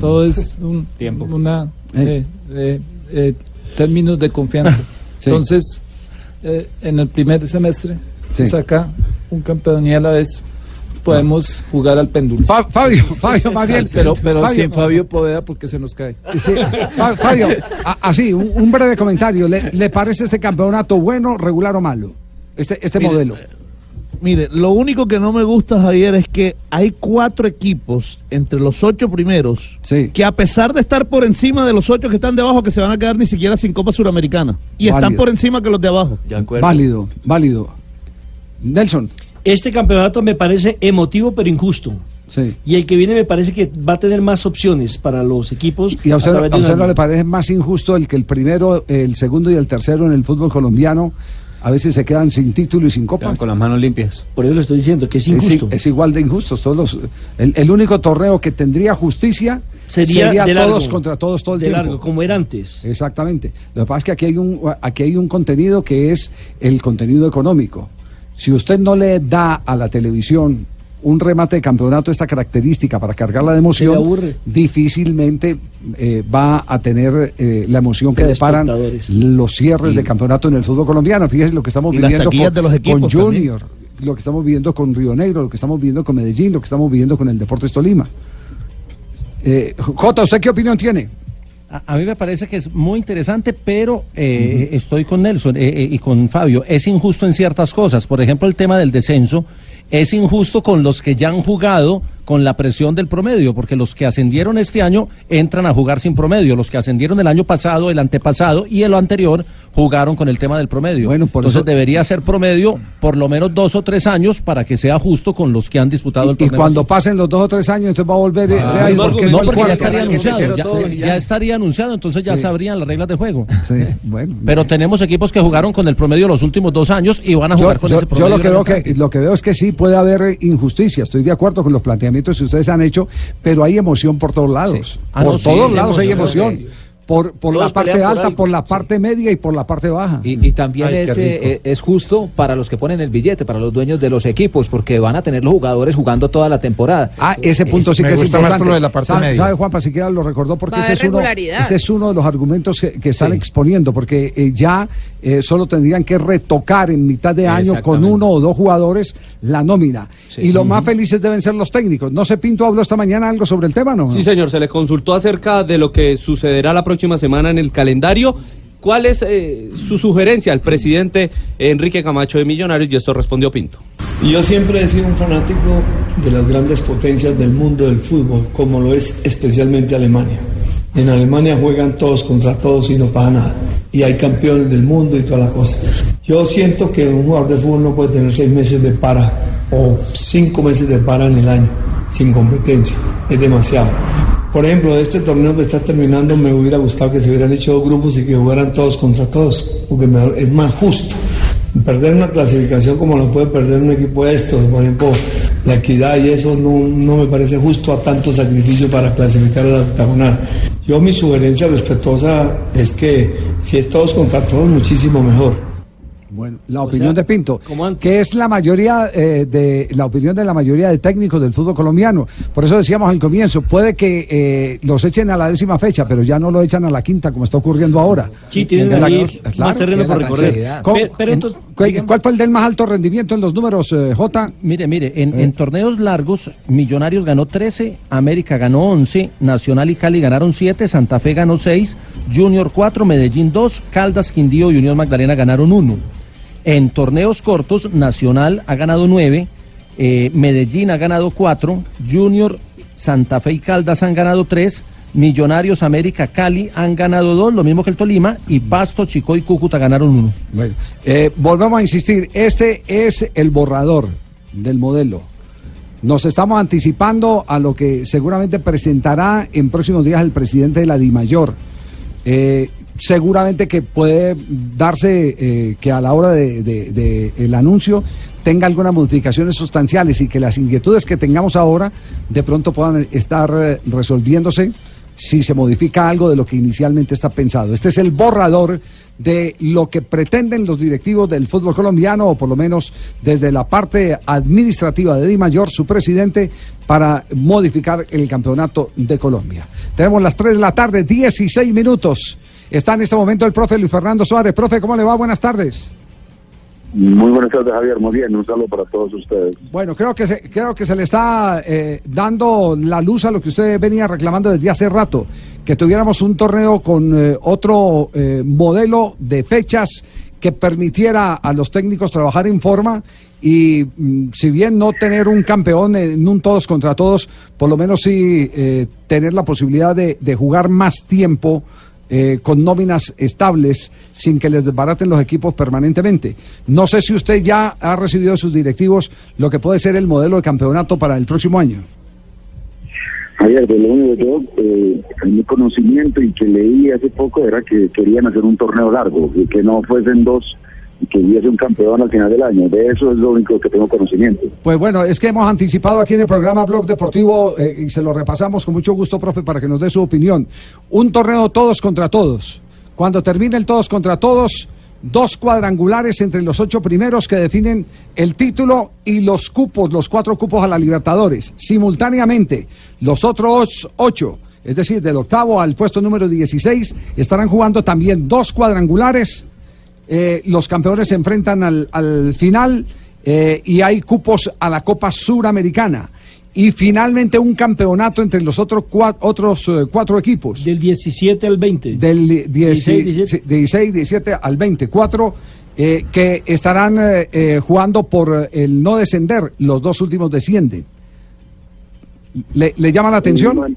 todo es un, [LAUGHS] una eh, eh, eh, términos de confianza. [LAUGHS] Sí. Entonces, eh, en el primer semestre se saca un campeón y a la vez podemos jugar al péndulo. Fabio, [LAUGHS] Fabio, más bien. Pero, pero Fabio. sin Fabio Poveda porque se nos cae. [LAUGHS] Sí, Fabio, así, un, un breve comentario. ¿Le, le parece este campeonato bueno, regular o malo? Este, este Mire, modelo. Mire, lo único que no me gusta, Javier, es que hay cuatro equipos entre los ocho primeros que a pesar de estar por encima de los ocho que están debajo, que se van a quedar ni siquiera sin Copa Suramericana. Y están por encima que los de abajo. Válido, válido. Nelson. Este campeonato me parece emotivo pero injusto. Sí. Y el que viene me parece que va a tener más opciones para los equipos. ¿Y a usted, a usted no le parece más injusto el que el primero, el segundo y el tercero en el fútbol colombiano a veces se quedan sin título y sin copa? Con las manos limpias. Por eso le estoy diciendo que es injusto. es igual de injusto. Todos los- el, el único torneo que tendría justicia Sería sería, de largo. todos contra todos todo el De tiempo. largo, como era antes. Exactamente. Lo que pasa es que aquí hay un aquí hay un contenido que es el contenido económico. Si usted no le da a la televisión un remate de campeonato de esta característica para cargarla de emoción, difícilmente eh, va a tener eh, la emoción que deparan los cierres de campeonato en el fútbol colombiano. Fíjese lo que estamos Y viviendo con, de los equipos con también. Junior, lo que estamos viviendo con Río Negro, lo que estamos viviendo con Medellín, lo que estamos viviendo con el Deportes Tolima. Eh, Jota, ¿usted qué opinión tiene? A, a mí me parece que es muy interesante, pero eh, estoy con Nelson eh, eh, y con Fabio. Es injusto en ciertas cosas. Por ejemplo, el tema del descenso. Es injusto con los que ya han jugado con la presión del promedio, porque los que ascendieron este año entran a jugar sin promedio. Los que ascendieron el año pasado, el antepasado y el anterior jugaron con el tema del promedio. Entonces eso- debería ser promedio por lo menos dos o tres años para que sea justo con los que han disputado el Y torneo. cuando pasen los dos o tres años, entonces va a volver. eh, Ah, vea, ¿y por qué no, porque ya estaría anunciado. Ya, todo, ya ya. estaría anunciado, entonces ya Sí. sabrían las reglas de juego. bueno. Pero tenemos equipos que jugaron con el promedio los últimos dos años y van a Yo, jugar con yo- ese yo promedio. lo que veo elemental. que lo que veo es que sí puede haber eh, injusticia. Estoy de acuerdo con los planteamientos que ustedes han hecho, pero hay emoción por todos lados. Ah, por no, sí, todos sí, lados hay emoción. Por, por la parte por alta, por la parte media y por la parte baja. Y, y también Ay, es, eh, eh, es justo para los que ponen el billete, para los dueños de los equipos, porque van a tener los jugadores jugando toda la temporada. Ah, ese punto sí que es importante. ¿Sabe, ¿Sabe, sabe, Juanpa, siquiera lo recordó porque ese es, uno, ese es uno de los argumentos que, que están exponiendo, porque eh, ya eh, solo tendrían que retocar en mitad de año con uno o dos jugadores la nómina. Y los más felices deben ser los técnicos. No sé, Pinto habló esta mañana algo sobre el tema, ¿no? Sí, señor, se le consultó acerca de lo que sucederá la próxima semana en el calendario. ¿Cuál es eh, su sugerencia al presidente Enrique Camacho de Millonarios? Y esto respondió Pinto. Yo siempre he sido un fanático de las grandes potencias del mundo del fútbol, como lo es especialmente Alemania. En Alemania juegan todos contra todos y no pasa nada. Y hay campeones del mundo y toda la cosa. Yo siento que un jugador de fútbol no puede tener seis meses de para o cinco meses de para en el año, sin competencia. Es demasiado. Por ejemplo, este torneo que está terminando me hubiera gustado que se hubieran hecho dos grupos y que jugaran todos contra todos, porque es más justo perder una clasificación como lo puede perder un equipo de estos, por ejemplo, la equidad y eso no, no me parece justo a tanto sacrificio para clasificar a la octagonal. Yo mi sugerencia respetuosa es que si es todos contra todos, muchísimo mejor. Bueno, la O opinión sea, de Pinto, que es la mayoría eh, de la opinión de la mayoría de técnicos del fútbol colombiano. Por eso decíamos al comienzo, puede que eh, los echen a la décima fecha, pero ya no lo echan a la quinta como está ocurriendo ahora. Sí, tienen la- ahí claro, más terreno por recorrer. tranquilidad. Pe- ¿Cómo- pero en- entonces, ¿cuál- ¿Cuál fue el del más alto rendimiento en los números, eh, J? Mire, mire, en, en torneos largos, Millonarios ganó 13, América ganó 11, Nacional y Cali ganaron 7, Santa Fe ganó 6, Junior 4, Medellín 2, Caldas, Quindío y Unión Magdalena ganaron 1. En torneos cortos, Nacional ha ganado 9, eh, Medellín ha ganado 4, Junior, Santa Fe y Caldas han ganado 3, Millonarios, América, Cali han ganado 2, lo mismo que el Tolima, y Pasto, Chico y Cúcuta ganaron 1. Bueno, eh, volvemos a insistir, este es el borrador del modelo. Nos estamos anticipando a lo que seguramente presentará en próximos días el presidente de la DIMAYOR. Eh, seguramente que puede darse eh, que a la hora de, de- de el anuncio tenga algunas modificaciones sustanciales y que las inquietudes que tengamos ahora de pronto puedan estar eh, resolviéndose si se modifica algo de lo que inicialmente está pensado. Este es el borrador de lo que pretenden los directivos del fútbol colombiano, o por lo menos desde la parte administrativa de Di Mayor, su presidente, para modificar el campeonato de Colombia. Tenemos las 3 de la tarde, 16 minutos. Está en este momento el profe Luis Fernando Suárez. Profe, ¿cómo le va? Buenas tardes. Muy buenas tardes, Javier. Muy bien, un saludo para todos ustedes. Bueno, creo que se, creo que se le está eh, dando la luz a lo que usted venía reclamando desde hace rato, que tuviéramos un torneo con eh, otro eh, modelo de fechas que permitiera a los técnicos trabajar en forma y mm, si bien no tener un campeón en un todos contra todos, por lo menos sí tener la posibilidad de, de jugar más tiempo eh, con nóminas estables sin que les desbaraten los equipos permanentemente. No sé si usted ya ha recibido de sus directivos lo que puede ser el modelo de campeonato para el próximo año. Javier, de lo único yo, eh, en mi conocimiento y que leí hace poco era que querían hacer un torneo largo, y que no fuesen dos y que hubiese un campeón al final del año. De eso es lo único que tengo conocimiento. Pues bueno, es que hemos anticipado aquí en el programa Blog Deportivo eh, y se lo repasamos con mucho gusto, profe, para que nos dé su opinión. Un torneo todos contra todos. Cuando termine el todos contra todos, dos cuadrangulares entre los ocho primeros que definen el título y los cupos, los cuatro cupos a la Libertadores. Simultáneamente, los otros ocho, es decir, del octavo al puesto número 16, estarán jugando también dos cuadrangulares. Eh, los campeones se enfrentan al, al final eh, y hay cupos a la Copa Suramericana. Y finalmente un campeonato entre los otros cua- otros eh, cuatro equipos. Del 17 al 20. Del 16, 16, 17. 16, 17 al 24, eh, que estarán jugando por el no descender. Los dos últimos descienden. ¿Le, le llama la atención?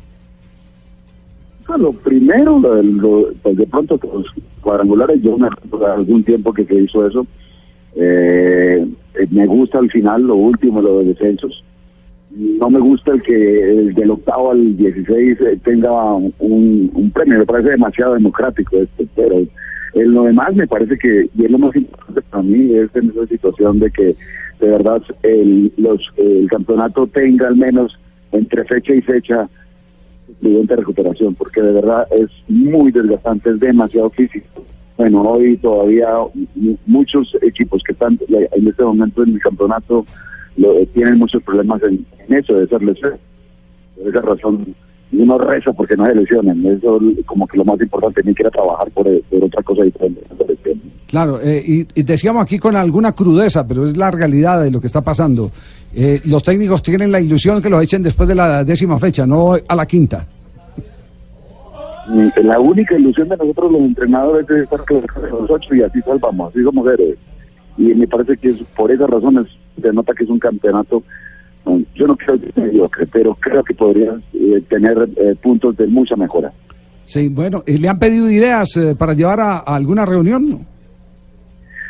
Lo primero, lo, pues de pronto los cuadrangulares, yo me algún tiempo que se hizo eso. Eh, me gusta al final, lo último, lo de descensos. No me gusta el que el del octavo al 16 eh, tenga un, un premio, me parece demasiado democrático esto, pero en lo demás me parece que, y es lo más importante para mí, es en esa situación de que de verdad el, los, el campeonato tenga al menos entre fecha y fecha prudente recuperación, porque de verdad es muy desgastante, es demasiado físico. Bueno, hoy todavía mu- muchos equipos que están en este momento en el campeonato lo- eh, tienen muchos problemas en, en eso, de ser lesiones. Por esa razón, uno reza porque no se lesionen. Eso es como que lo más importante, ni quiera trabajar por, por otra cosa diferente. Claro, eh, y, y decíamos aquí con alguna crudeza, pero es la realidad de lo que está pasando. Eh, los técnicos tienen la ilusión que los echen después de la décima fecha, no a la quinta. Mm, La única ilusión de nosotros los entrenadores es estar los ocho y así salvamos, así somos héroes. Y me parece que es, por esas razones se nota que es un campeonato, yo no creo que sea mediocre, pero creo que podría eh, tener eh, puntos de mucha mejora. Sí, bueno, ¿y ¿le han pedido ideas eh, para llevar a, a alguna reunión?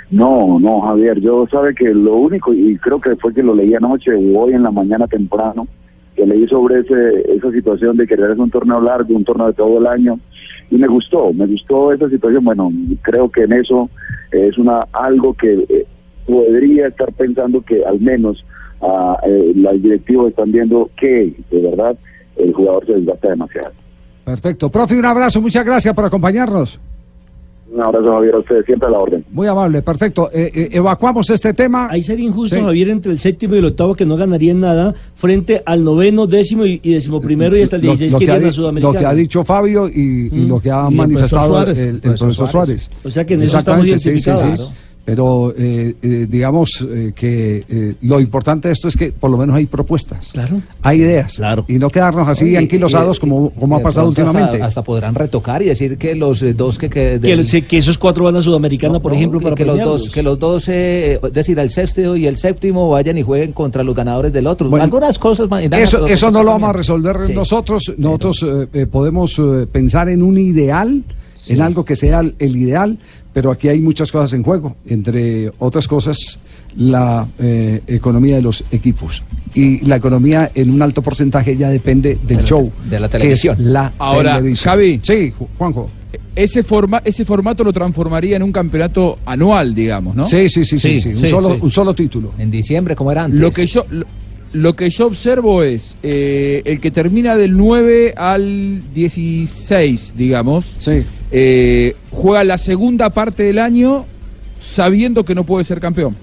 No, no, Javier, yo sabe que lo único, y creo que fue que lo leí anoche o hoy en la mañana temprano, que leí sobre ese, esa situación de querer hacer un torneo largo, un torneo de todo el año, y me gustó, me gustó esa situación, bueno, creo que en eso es una algo que eh, podría estar pensando que al menos ah, eh, los directivos están viendo que de verdad el jugador se desgasta demasiado. Perfecto. Profe, un abrazo, muchas gracias por acompañarnos. Un abrazo, Javier, a ustedes siempre a la orden. Muy amable, perfecto. Eh, eh, evacuamos este tema. Ahí sería injusto, Sí. Javier, entre el séptimo y el octavo que no ganarían nada frente al noveno, décimo y, y décimo primero y hasta el Lo- 16 lo, que que ha, iría a di- lo Sudamericana. que ha dicho Fabio y, y lo que ha Y el manifestado profesor Suárez. el, el El profesor profesor Suárez. Suárez. O sea que en eso estamos Exactamente, sí, sí, identificados. Pero eh, eh, digamos eh, que eh, lo importante de esto es que por lo menos hay propuestas. Claro. Hay ideas. Y no quedarnos así Oye, anquilosados y- como, como y ha pasado hasta- últimamente. Hasta, podrán retocar y decir que los eh, dos que... Que, Que, del- el- que esos cuatro van a Sudamericana, por No, ejemplo, para que los dos que los dos eh, es decir el sexto y el séptimo vayan y jueguen contra los ganadores del otro Bueno, algunas cosas Eso, eso no lo vamos a resolver Sí. nosotros. Nosotros podemos eh, pensar en un ideal, en algo que sea el, el ideal, pero aquí hay muchas cosas en juego. Entre otras cosas, la eh, economía de los equipos. Y la economía en un alto porcentaje ya depende del De la- show. de la que es televisión. la Ahora, televisión. Javi. Sí, Ju- Juanjo. Ese, forma, ese formato lo transformaría en un campeonato anual, digamos, ¿no? Sí, sí, sí, sí, sí, un, solo, un solo título. en diciembre como era antes Lo que yo lo, lo que yo observo es eh, el que termina del 9 al 16, digamos, eh, juega la segunda parte del año sabiendo que no puede ser campeón.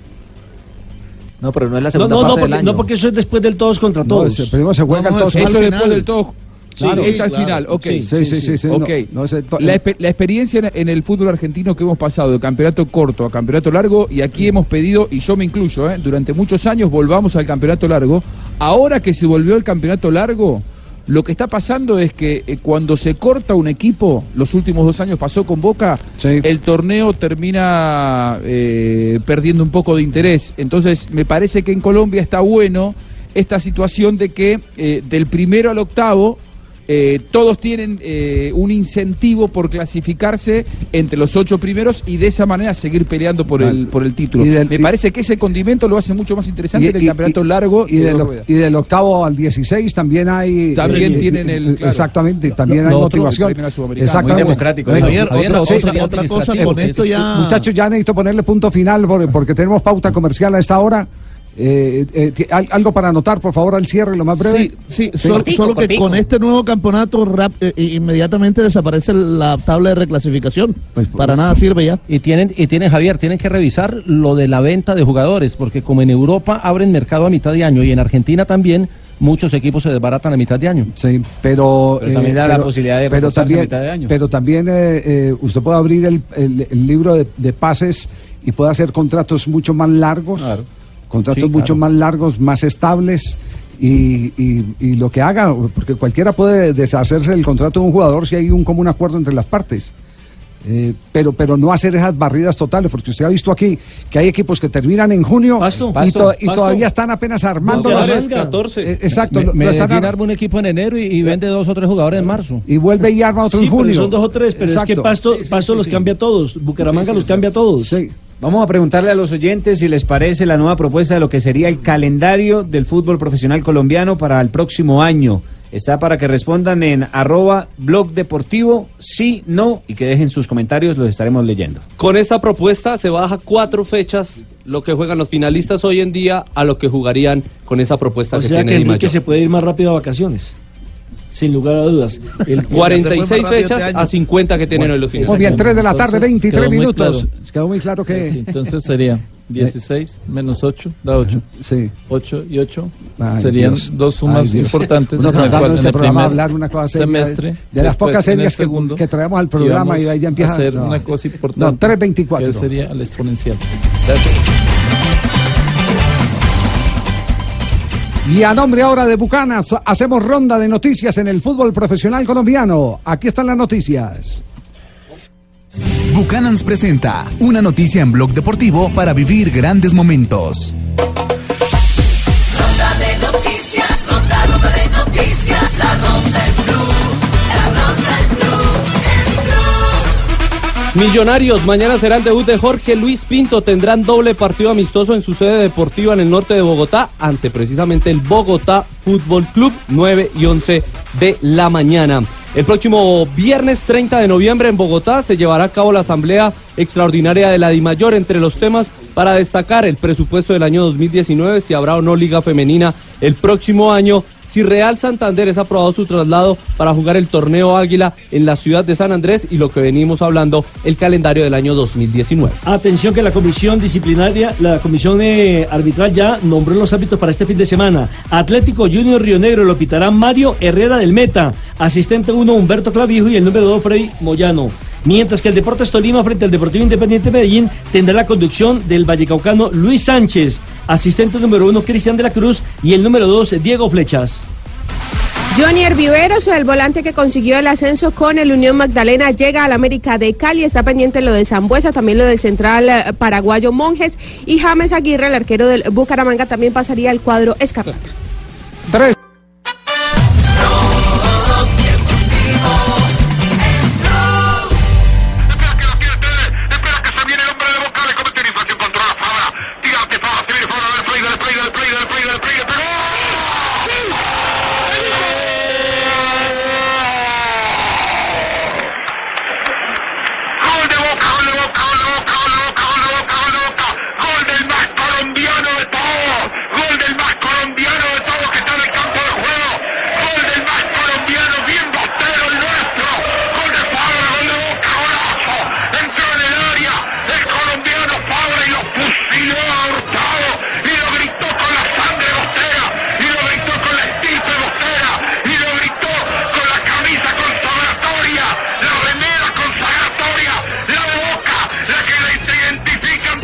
no pero no es la No, segunda no, no, parte del porque, año no, porque eso es después del todos contra No, todos. ese- primero se juega el todos Eso contra- después del todo. Sí, Claro. es al claro. final, ok. Sí, sí, sí, sí, sí, Ok. no, no es el to- la, expe- la experiencia en, en el fútbol argentino que hemos pasado de campeonato corto a campeonato largo, y aquí hemos pedido, y yo me incluyo, ¿eh? durante muchos años volvamos al campeonato largo. Ahora que se volvió el campeonato largo, lo que está pasando es que eh, cuando se corta un equipo, los últimos dos años pasó con Boca, el torneo termina eh, perdiendo un poco de interés. Entonces, me parece que en Colombia está bueno esta situación de que eh, del primero al octavo eh, todos tienen eh, un incentivo por clasificarse entre los ocho primeros y de esa manera seguir peleando por el por el título. Y del- Me y- parece que ese condimento lo hace mucho más interesante que el campeonato largo y de del, y del octavo al 16 también hay También eh, tienen eh, el- claro. exactamente también Lo hay motivación. exactamente. Muy democrático, Bueno, Javier, otra- otra- sí, otra- otra cosa, con esto ya- muchachos ya necesito ponerle punto final porque, porque tenemos pauta comercial a esta hora Eh, eh, algo para anotar por favor al cierre lo más breve Sí, sí, sol- solo que con este nuevo campeonato rap- eh, eh, inmediatamente desaparece la tabla de reclasificación. Para nada sirve ya. Y tienen, y tienen, Javier, tienen que revisar lo de la venta de jugadores, porque como en Europa abren mercado a mitad de año y en Argentina también, muchos equipos se desbaratan a mitad de año. Sí, pero... Pero también da la posibilidad de pero reforzarse a también, mitad de año. Pero también eh, eh, usted puede abrir el, el- el libro de, de pases y puede hacer contratos mucho más largos, contratos Sí, mucho más largos, más estables. Y, y- y lo que haga, porque cualquiera puede deshacerse del contrato de un jugador si hay un común acuerdo entre las partes. Eh, pero pero no hacer esas barridas totales, porque usted ha visto aquí que hay equipos que terminan en junio y, Pasto, to- y pasto. todavía están apenas armando los- Eh, exacto, Me, están ar- arma un equipo en enero y, y vende dos o tres jugadores en marzo. y vuelve y arma otro Sí, en pero junio. son dos o tres, pero es que. Pasto, Pasto los cambia a todos, Bucaramanga los cambia a todos. Vamos a preguntarle a los oyentes si les parece la nueva propuesta de lo que sería el calendario del fútbol profesional colombiano para el próximo año. Está para que respondan en arroba blog deportivo, sí, no, y que dejen sus comentarios, los estaremos leyendo. Con esta propuesta se baja cuatro fechas lo que juegan los finalistas hoy en día a lo que jugarían con esa propuesta O que sea tiene que Enrique se puede ir más rápido a vacaciones. Sin lugar a dudas. El- [LAUGHS] 46 fechas a 50 que tienen hoy los finalistas. Muy bien, 3 de la tarde, Entonces, 23 quedó muy minutos. claro. Quedó muy claro que... Sí, entonces sería [LAUGHS] 16 menos 8 da 8. Sí. 8 y 8 Ay, serían Dios. dos sumas Ay, importantes. Uno tratando este el programa hablar una cosa seria, semestre. de las pocas serias que- segundo, que traemos al programa y ahí ya empieza- a hacer no. una cosa importante. No, 3.24. Que sería el exponencial. Y a nombre ahora de Bucanas, hacemos ronda de noticias en el fútbol profesional colombiano. Aquí están las noticias. Bucanans presenta una noticia en Blog Deportivo para vivir grandes momentos. Millonarios, mañana será el debut de Jorge Luis Pinto. Tendrán doble partido amistoso en su sede deportiva en el norte de Bogotá, ante precisamente el Bogotá Fútbol Club, 9 y 11 de la mañana. El próximo viernes 30 de noviembre en Bogotá se llevará a cabo la asamblea extraordinaria de la DIMAYOR. Entre los temas para destacar el presupuesto del año 2019, si habrá o no liga femenina el próximo año, si Real Santander es aprobado su traslado para jugar el torneo Águila en la ciudad de San Andrés y lo que venimos hablando, el calendario del año 2019. Atención que la comisión disciplinaria, la comisión eh, arbitral ya nombró los árbitros para este fin de semana. Atlético Junior Río Negro lo pitará Mario Herrera del Meta, asistente 1 Humberto Clavijo y el número 2 Freddy Moyano. Mientras que el Deportes Tolima frente al Deportivo Independiente Medellín tendrá la conducción del vallecaucano Luis Sánchez, asistente número 1 Cristian de la Cruz y el número 2 Diego Flechas. Jonier Viveros, el volante que consiguió el ascenso con el Unión Magdalena, llega al América de Cali. Está pendiente lo de Zambuesa, también lo del central eh, paraguayo Monjes. Y James Aguirre, el arquero del Bucaramanga, también pasaría al cuadro escarlata.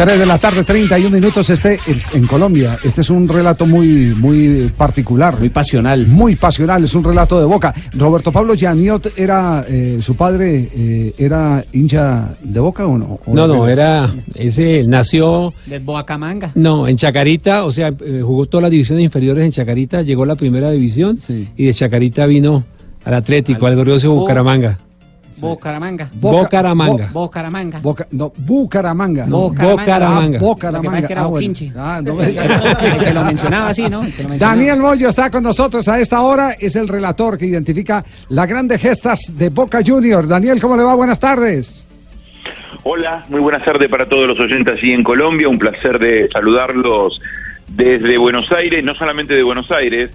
3 de la tarde, 31 minutos. Este en, en Colombia. Este es un relato muy, muy particular. Muy pasional. Muy pasional. Es un relato de boca. Roberto Pablo Gianiot era, eh, su padre eh, era hincha de boca o no? ¿O No, no, era ese nació Del Boacamanga. no en Chacarita, o sea, eh, jugó todas las divisiones inferiores en Chacarita, llegó a la primera división y de Chacarita vino al Atlético, al, glorioso Bo- Bucaramanga. Bocaramanga. Bocaramanga. Boca, no, Bucaramanga. No, Bucaramanga. Ah, Bucaramanga. Lo que pasa es que era Ah, bueno. Ah, no, [LAUGHS] que lo mencionaba así, ¿no? El que lo mencionaba. Daniel Moyo está con nosotros a esta hora, es el relator que identifica las grandes gestas de Boca Junior. Daniel, ¿cómo le va? Buenas tardes. Hola, muy buenas tardes para todos los oyentes allí en Colombia. Un placer de saludarlos desde Buenos Aires, no solamente de Buenos Aires.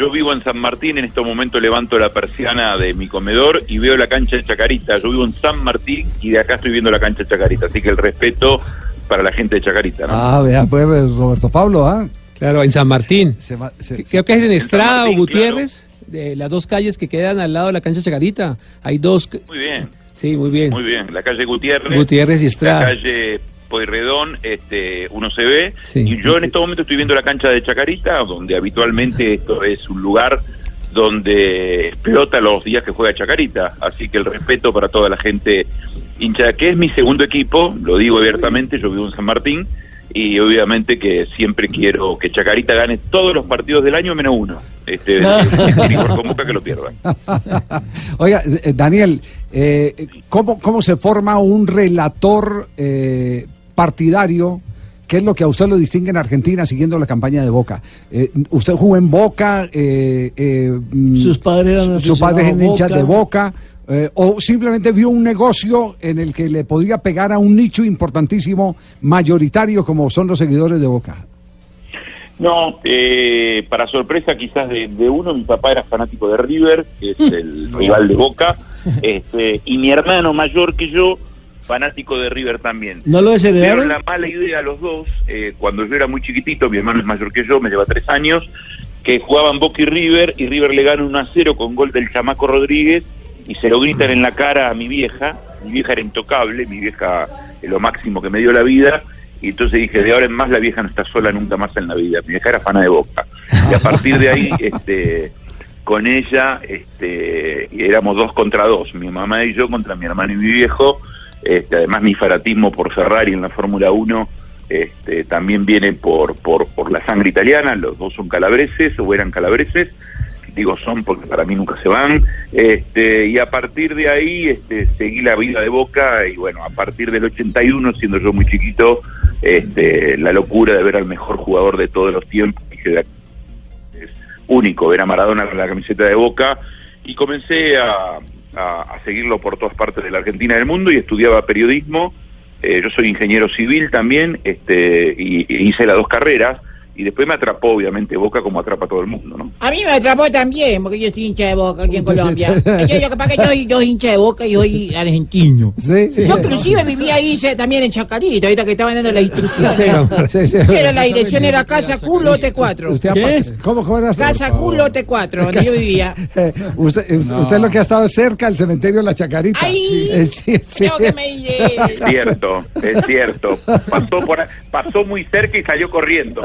Yo vivo en San Martín, en este momento levanto la persiana de mi comedor y veo la cancha de Chacarita. Yo vivo en San Martín y de acá estoy viendo la cancha de Chacarita. Así que el respeto para la gente de Chacarita. ¿no? Ah, vea, pues Roberto Pablo, ¿ah? Claro, en San Martín. Se se- Creo que es en Estrada o Gutiérrez, de las dos calles que quedan al lado de la cancha Chacarita. Hay dos. Muy bien. Sí, muy bien. Muy bien, la calle Gutiérrez. Gutiérrez y Estrada. La calle Pueyrredón, este, uno se ve. Sí. Y yo en este momento estoy viendo la cancha de Chacarita, donde habitualmente esto es un lugar donde explota los días que juega Chacarita. Así que el respeto para toda la gente hincha, que es mi segundo equipo, lo digo abiertamente, yo vivo en San Martín. Y obviamente que siempre quiero que Chacarita gane todos los partidos del año menos uno. Este, Boca [LAUGHS] que lo pierdan. [LAUGHS] Oiga, eh, Daniel, eh, ¿cómo, ¿cómo se forma un relator eh, partidario? ¿Qué es lo que a usted lo distingue en Argentina siguiendo la campaña de Boca? Eh, usted jugó en Boca, eh, eh, mm, Sus padres eran su padre es aficionados a hincha Boca. de Boca, eh, o simplemente vio un negocio en el que le podía pegar a un nicho importantísimo, mayoritario, como son los seguidores de Boca. No, eh, para sorpresa quizás de, de uno, mi papá era fanático de River, que es el rival de Boca, [LAUGHS] este, y mi hermano mayor que yo, fanático de River también. ¿No lo desheredaron? la mala idea los dos, eh, cuando yo era muy chiquitito, mi hermano es mayor que yo, me lleva tres años, que jugaban Boca y River, y River le gana 1 a 0 con gol del chamaco Rodríguez, y se lo gritan en la cara a mi vieja, mi vieja era intocable, mi vieja es lo máximo que me dio la vida, y entonces dije, de ahora en más la vieja no está sola nunca más en la vida, mi vieja era fana de Boca, y a partir de ahí, [LAUGHS] este con ella este, éramos dos contra dos, mi mamá y yo contra mi hermano y mi viejo. Este, además, mi fanatismo por Ferrari en la Fórmula 1 este, también viene por, por, por la sangre italiana. Los dos son calabreses o eran calabreses. Digo son porque para mí nunca se van. Este, y a partir de ahí este, seguí la vida de Boca y bueno, a partir del 81, siendo yo muy chiquito, este, la locura de ver al mejor jugador de todos los tiempos. dije, único ver a Maradona con la camiseta de Boca y comencé a, a- a seguirlo por todas partes de la Argentina y del mundo y estudiaba periodismo. Eh, yo soy ingeniero civil también este, y, y hice las dos carreras y después me atrapó obviamente Boca como atrapa a todo el mundo, ¿no? A mí me atrapó también, porque yo soy hincha de boca aquí en Colombia. [LAUGHS] yo, yo, capaz que yo, soy- yo soy hincha de boca y soy argentino. Sí, sí. Yo inclusive vivía ahí se- también en Chacarita, ahorita que estaban dando la instrucción. Sí, hombre, sí, sí. Era la dirección era Casa Culote 4. Usted ¿Cómo, cómo era? Casa Culote 4, donde [LAUGHS] yo vivía. Eh, [LAUGHS] usted, usted es lo que ha estado cerca del cementerio de la Chacarita. Ay, Eh, sí, sí. creo que me hice. Es cierto, es cierto. Pasó, por, ahí- pasó muy cerca y salió corriendo.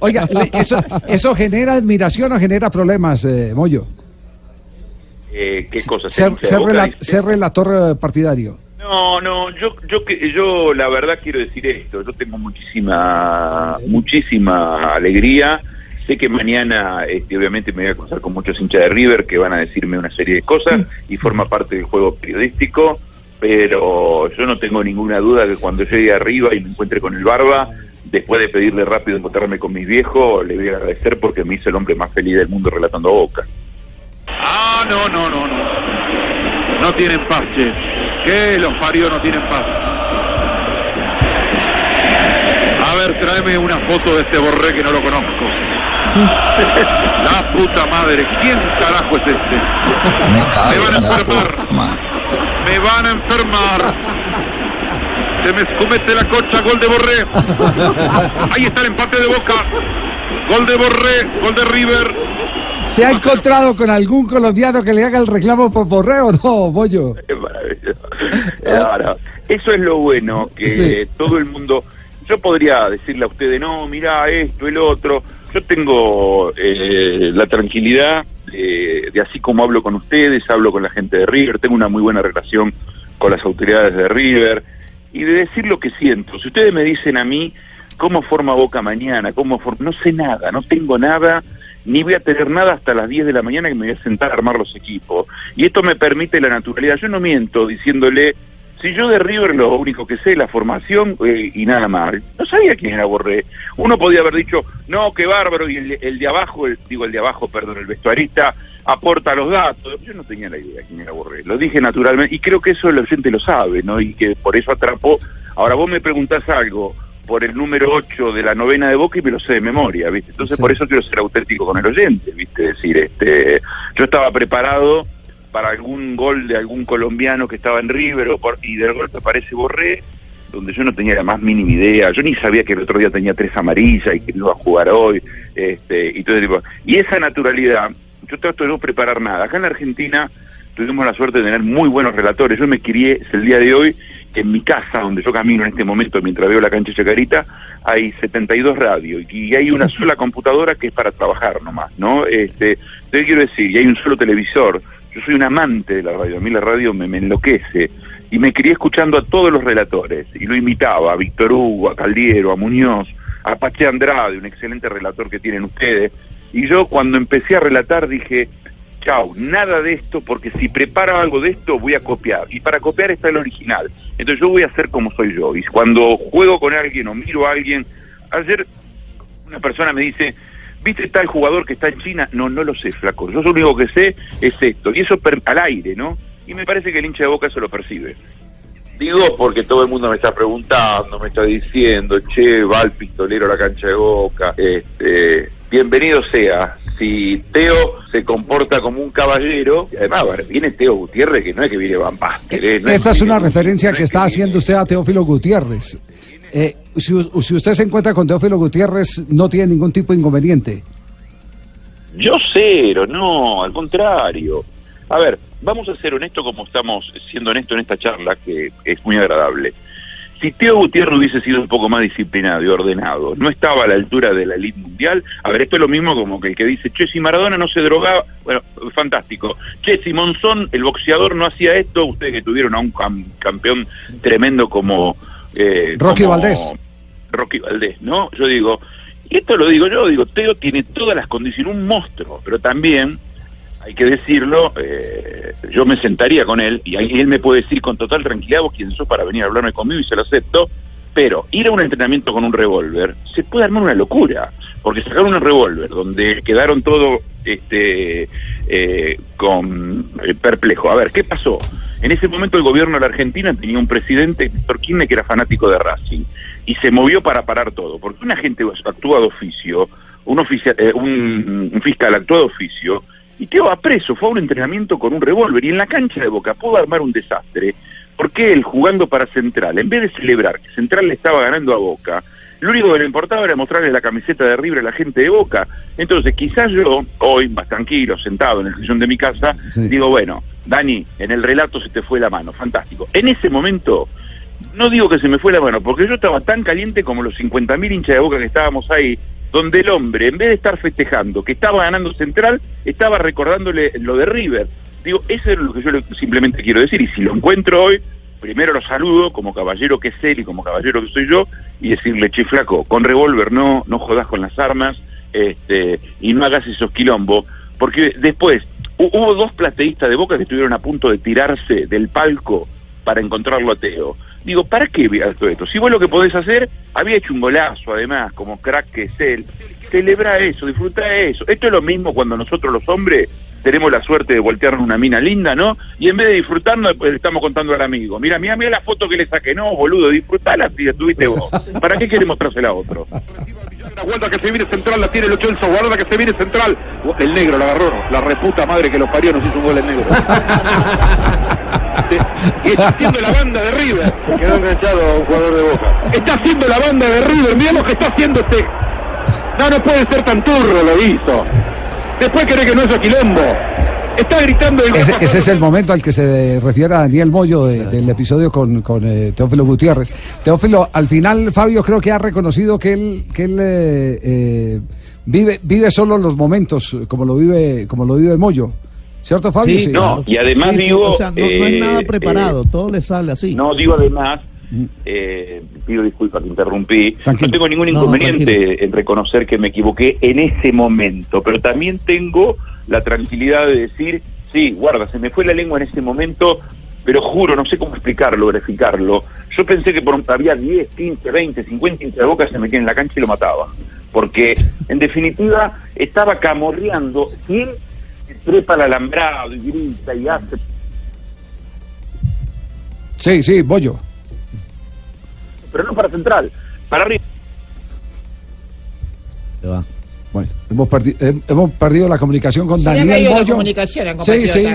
Oiga, eso, ¿eso genera admiración o genera problemas, eh, Moyo? Eh, ¿Qué cosa? Ser, rela- relator eh, partidario. No, no, yo, yo, que- yo la verdad quiero decir esto, yo tengo muchísima, muchísima alegría, sé que mañana este, obviamente me voy a cruzar con muchos hinchas de River que van a decirme una serie de cosas y forma parte del juego periodístico, pero yo no tengo ninguna duda que cuando llegue arriba y me encuentre con el Barba, después de pedirle rápido encontrarme con mis viejos, le voy a agradecer porque me hizo el hombre más feliz del mundo relatando a Boca. Ah, no, no, no, no. No tienen paz, che. Que los parió no tienen paz. A ver, tráeme una foto de este borré que no lo conozco. [LAUGHS] La puta madre, ¿quién carajo es este? Me van a enfermar. Me van a enfermar. Se me escumete la cocha, gol de Borré. [LAUGHS] Ahí está el empate de Boca. Gol de Borré, gol de River. ¿Se ha encontrado con algún colombiano que le haga el reclamo por borreo? No, Moyo. Es [LAUGHS] maravilloso. Ahora, eso es lo bueno, que Sí. todo el mundo... Yo podría decirle a ustedes, no, mira esto, el otro. Yo tengo eh, la tranquilidad de, de así como hablo con ustedes, hablo con la gente de River, tengo una muy buena relación con las autoridades de River y de decir lo que siento. Si ustedes me dicen a mí cómo forma Boca mañana, cómo forma... No sé nada, no tengo nada ni voy a tener nada hasta las 10 de la mañana que me voy a sentar a armar los equipos. Y esto me permite la naturalidad. Yo no miento diciéndole, si yo de River lo único que sé es la formación eh, y nada más. No sabía quién era Borré. Uno podía haber dicho, no, qué bárbaro, y el, el de abajo, el- digo el de abajo, perdón, el vestuarista aporta los datos. Yo no tenía la idea quién era Borré. Lo dije naturalmente y creo que eso el oyente lo sabe, ¿no? Y que por eso atrapó. Ahora vos me preguntás algo por el número 8 de la novena de Boca y me lo sé de memoria, ¿viste? Entonces por eso quiero ser auténtico con el oyente, ¿viste? Es decir, este, yo estaba preparado para algún gol de algún colombiano que estaba en River o por- y del golpe aparece Borré, donde yo no tenía la más mínima idea, yo ni sabía que el otro día tenía tres amarillas y que iba a jugar hoy, este, y todo ese tipo. Y esa naturalidad, yo trato de no preparar nada. Acá en la Argentina tuvimos la suerte de tener muy buenos relatores. Yo me crié es el día de hoy que en mi casa, donde yo camino en este momento mientras veo la cancha Chacarita, hay 72 radios y hay una [LAUGHS] sola computadora que es para trabajar nomás, ¿no? Este, te quiero decir, y hay un solo televisor. Yo soy un amante de la radio, a mí la radio me, me enloquece y me crié escuchando a todos los relatores y lo imitaba a Víctor Hugo, a Caldiero, a Muñoz, a Pache Andrade, un excelente relator que tienen ustedes. Y yo cuando empecé a relatar dije, chau, nada de esto, porque si preparo algo de esto voy a copiar. Y para copiar está el original. Entonces yo voy a hacer como soy yo. Y cuando juego con alguien o miro a alguien, ayer una persona me dice, ¿viste tal jugador que está en China? No, no lo sé, flaco. Yo lo único que sé es esto. Y eso per- al aire, ¿no? Y me parece que el hincha de boca eso lo percibe. Digo porque todo el mundo me está preguntando, me está diciendo, che, va el pistolero a la cancha de boca. Este, bienvenido sea. Si Teo se comporta como un caballero, además viene Teo Gutiérrez, que no es que viene Van ¿eh? No Esta es una referencia que está haciendo usted a Teófilo Gutiérrez. Eh, si, si usted se encuentra con Teófilo Gutiérrez, no tiene ningún tipo de inconveniente. Yo cero, no, al contrario. A ver, vamos a ser honestos como estamos siendo honestos en esta charla, que es muy agradable. Si Teo Gutiérrez hubiese sido un poco más disciplinado y ordenado, no estaba a la altura de la elite mundial, a ver, esto es lo mismo como que el que dice, che, si Maradona no se drogaba, bueno, fantástico. Che, si Monzón, el boxeador, no hacía esto, ustedes que tuvieron a un cam- campeón tremendo como... eh, Rocky como Valdés. Rocky Valdés, ¿no? Yo digo, y esto lo digo yo, digo, Teo tiene todas las condiciones, un monstruo, pero también, hay que decirlo, eh, yo me sentaría con él y él me puede decir con total tranquilidad, vos quién sos para venir a hablarme conmigo y se lo acepto, pero ir a un entrenamiento con un revólver se puede armar una locura, porque sacar un revólver donde quedaron todo este eh, con eh, perplejo. A ver, ¿qué pasó? En ese momento el gobierno de la Argentina tenía un presidente, Víctor Kirchner, que era fanático de Racing, y se movió para parar todo, porque un agente actúa de oficio, un, oficia- eh, un, un fiscal actúa de oficio, y quedó a preso, fue a un entrenamiento con un revólver, y en la cancha de Boca pudo armar un desastre, porque él jugando para Central, en vez de celebrar que Central le estaba ganando a Boca, lo único que le importaba era mostrarle la camiseta de River a la gente de Boca. Entonces, quizás yo, hoy, más tranquilo, sentado en el sillón de mi casa, digo, bueno, Dani, en el relato se te fue la mano, fantástico. En ese momento, no digo que se me fue la mano, porque yo estaba tan caliente como los 50.000 hinchas de Boca que estábamos ahí, donde el hombre, en vez de estar festejando que estaba ganando Central, estaba recordándole lo de River. Digo, eso es lo que yo le- simplemente quiero decir, y si lo encuentro hoy, primero lo saludo como caballero que es él y como caballero que soy yo, y decirle, che flaco, con revólver no, no jodas con las armas, este, y no hagas esos quilombos, porque después hu- hubo dos plateístas de Boca que estuvieron a punto de tirarse del palco para encontrarlo a Teo. Digo, ¿para qué todo esto? Si vos lo que podés hacer, había hecho un golazo además, como crack que es él, celebra eso, disfruta eso. Esto es lo mismo cuando nosotros los hombres tenemos la suerte de voltearnos una mina linda, ¿no? Y en vez de disfrutarnos, después le estamos contando al amigo. Mira, mira, mira la foto que le saqué. No, boludo, disfrutala si estuviste vos. [LAUGHS] ¿Para qué querés mostrársela a otro? La vuelta que se viene central la tiene el Ochelso, guarda que se viene central. El negro la agarró, la reputa madre que los parió, nos hizo un gol el negro. [LAUGHS] y está haciendo la banda de River. Quedó enganchado un jugador de Boca. Está haciendo la banda de River, mirá lo que está haciendo este. No, no puede ser tan turro, lo hizo. Después cree que no es quilombo. Está gritando el Ese, ese es el momento al que se refiere a Daniel Moyo de- del episodio con, con, eh, Teófilo Gutiérrez. Teófilo, al final Fabio creo que ha reconocido que él, que él eh, eh, vive, vive solo los momentos, como lo vive, como lo vive Moyo. ¿Cierto, Fabio? Sí, no, y además Sí, sí, digo... o sea, no, no es eh, nada preparado, eh, todo le sale así. No, digo además, eh, pido disculpas que interrumpí, no tengo ningún No, no, inconveniente en reconocer que me equivoqué en ese momento, pero también tengo la tranquilidad de decir, sí, guarda, se me fue la lengua en ese momento, pero juro, no sé cómo explicarlo, verificarlo. Yo pensé que por, había 10, 15, 20, 50 hinchas se metían en la cancha y lo mataba. Porque, en definitiva, estaba camorreando. ¿Quién trepa al alambrado y grita y hace Sí, sí, Moyo. Pero no para central, para arriba. Bueno, hemos, perdi- eh, hemos perdido la comunicación con Se Daniel Moyo. sí, sí,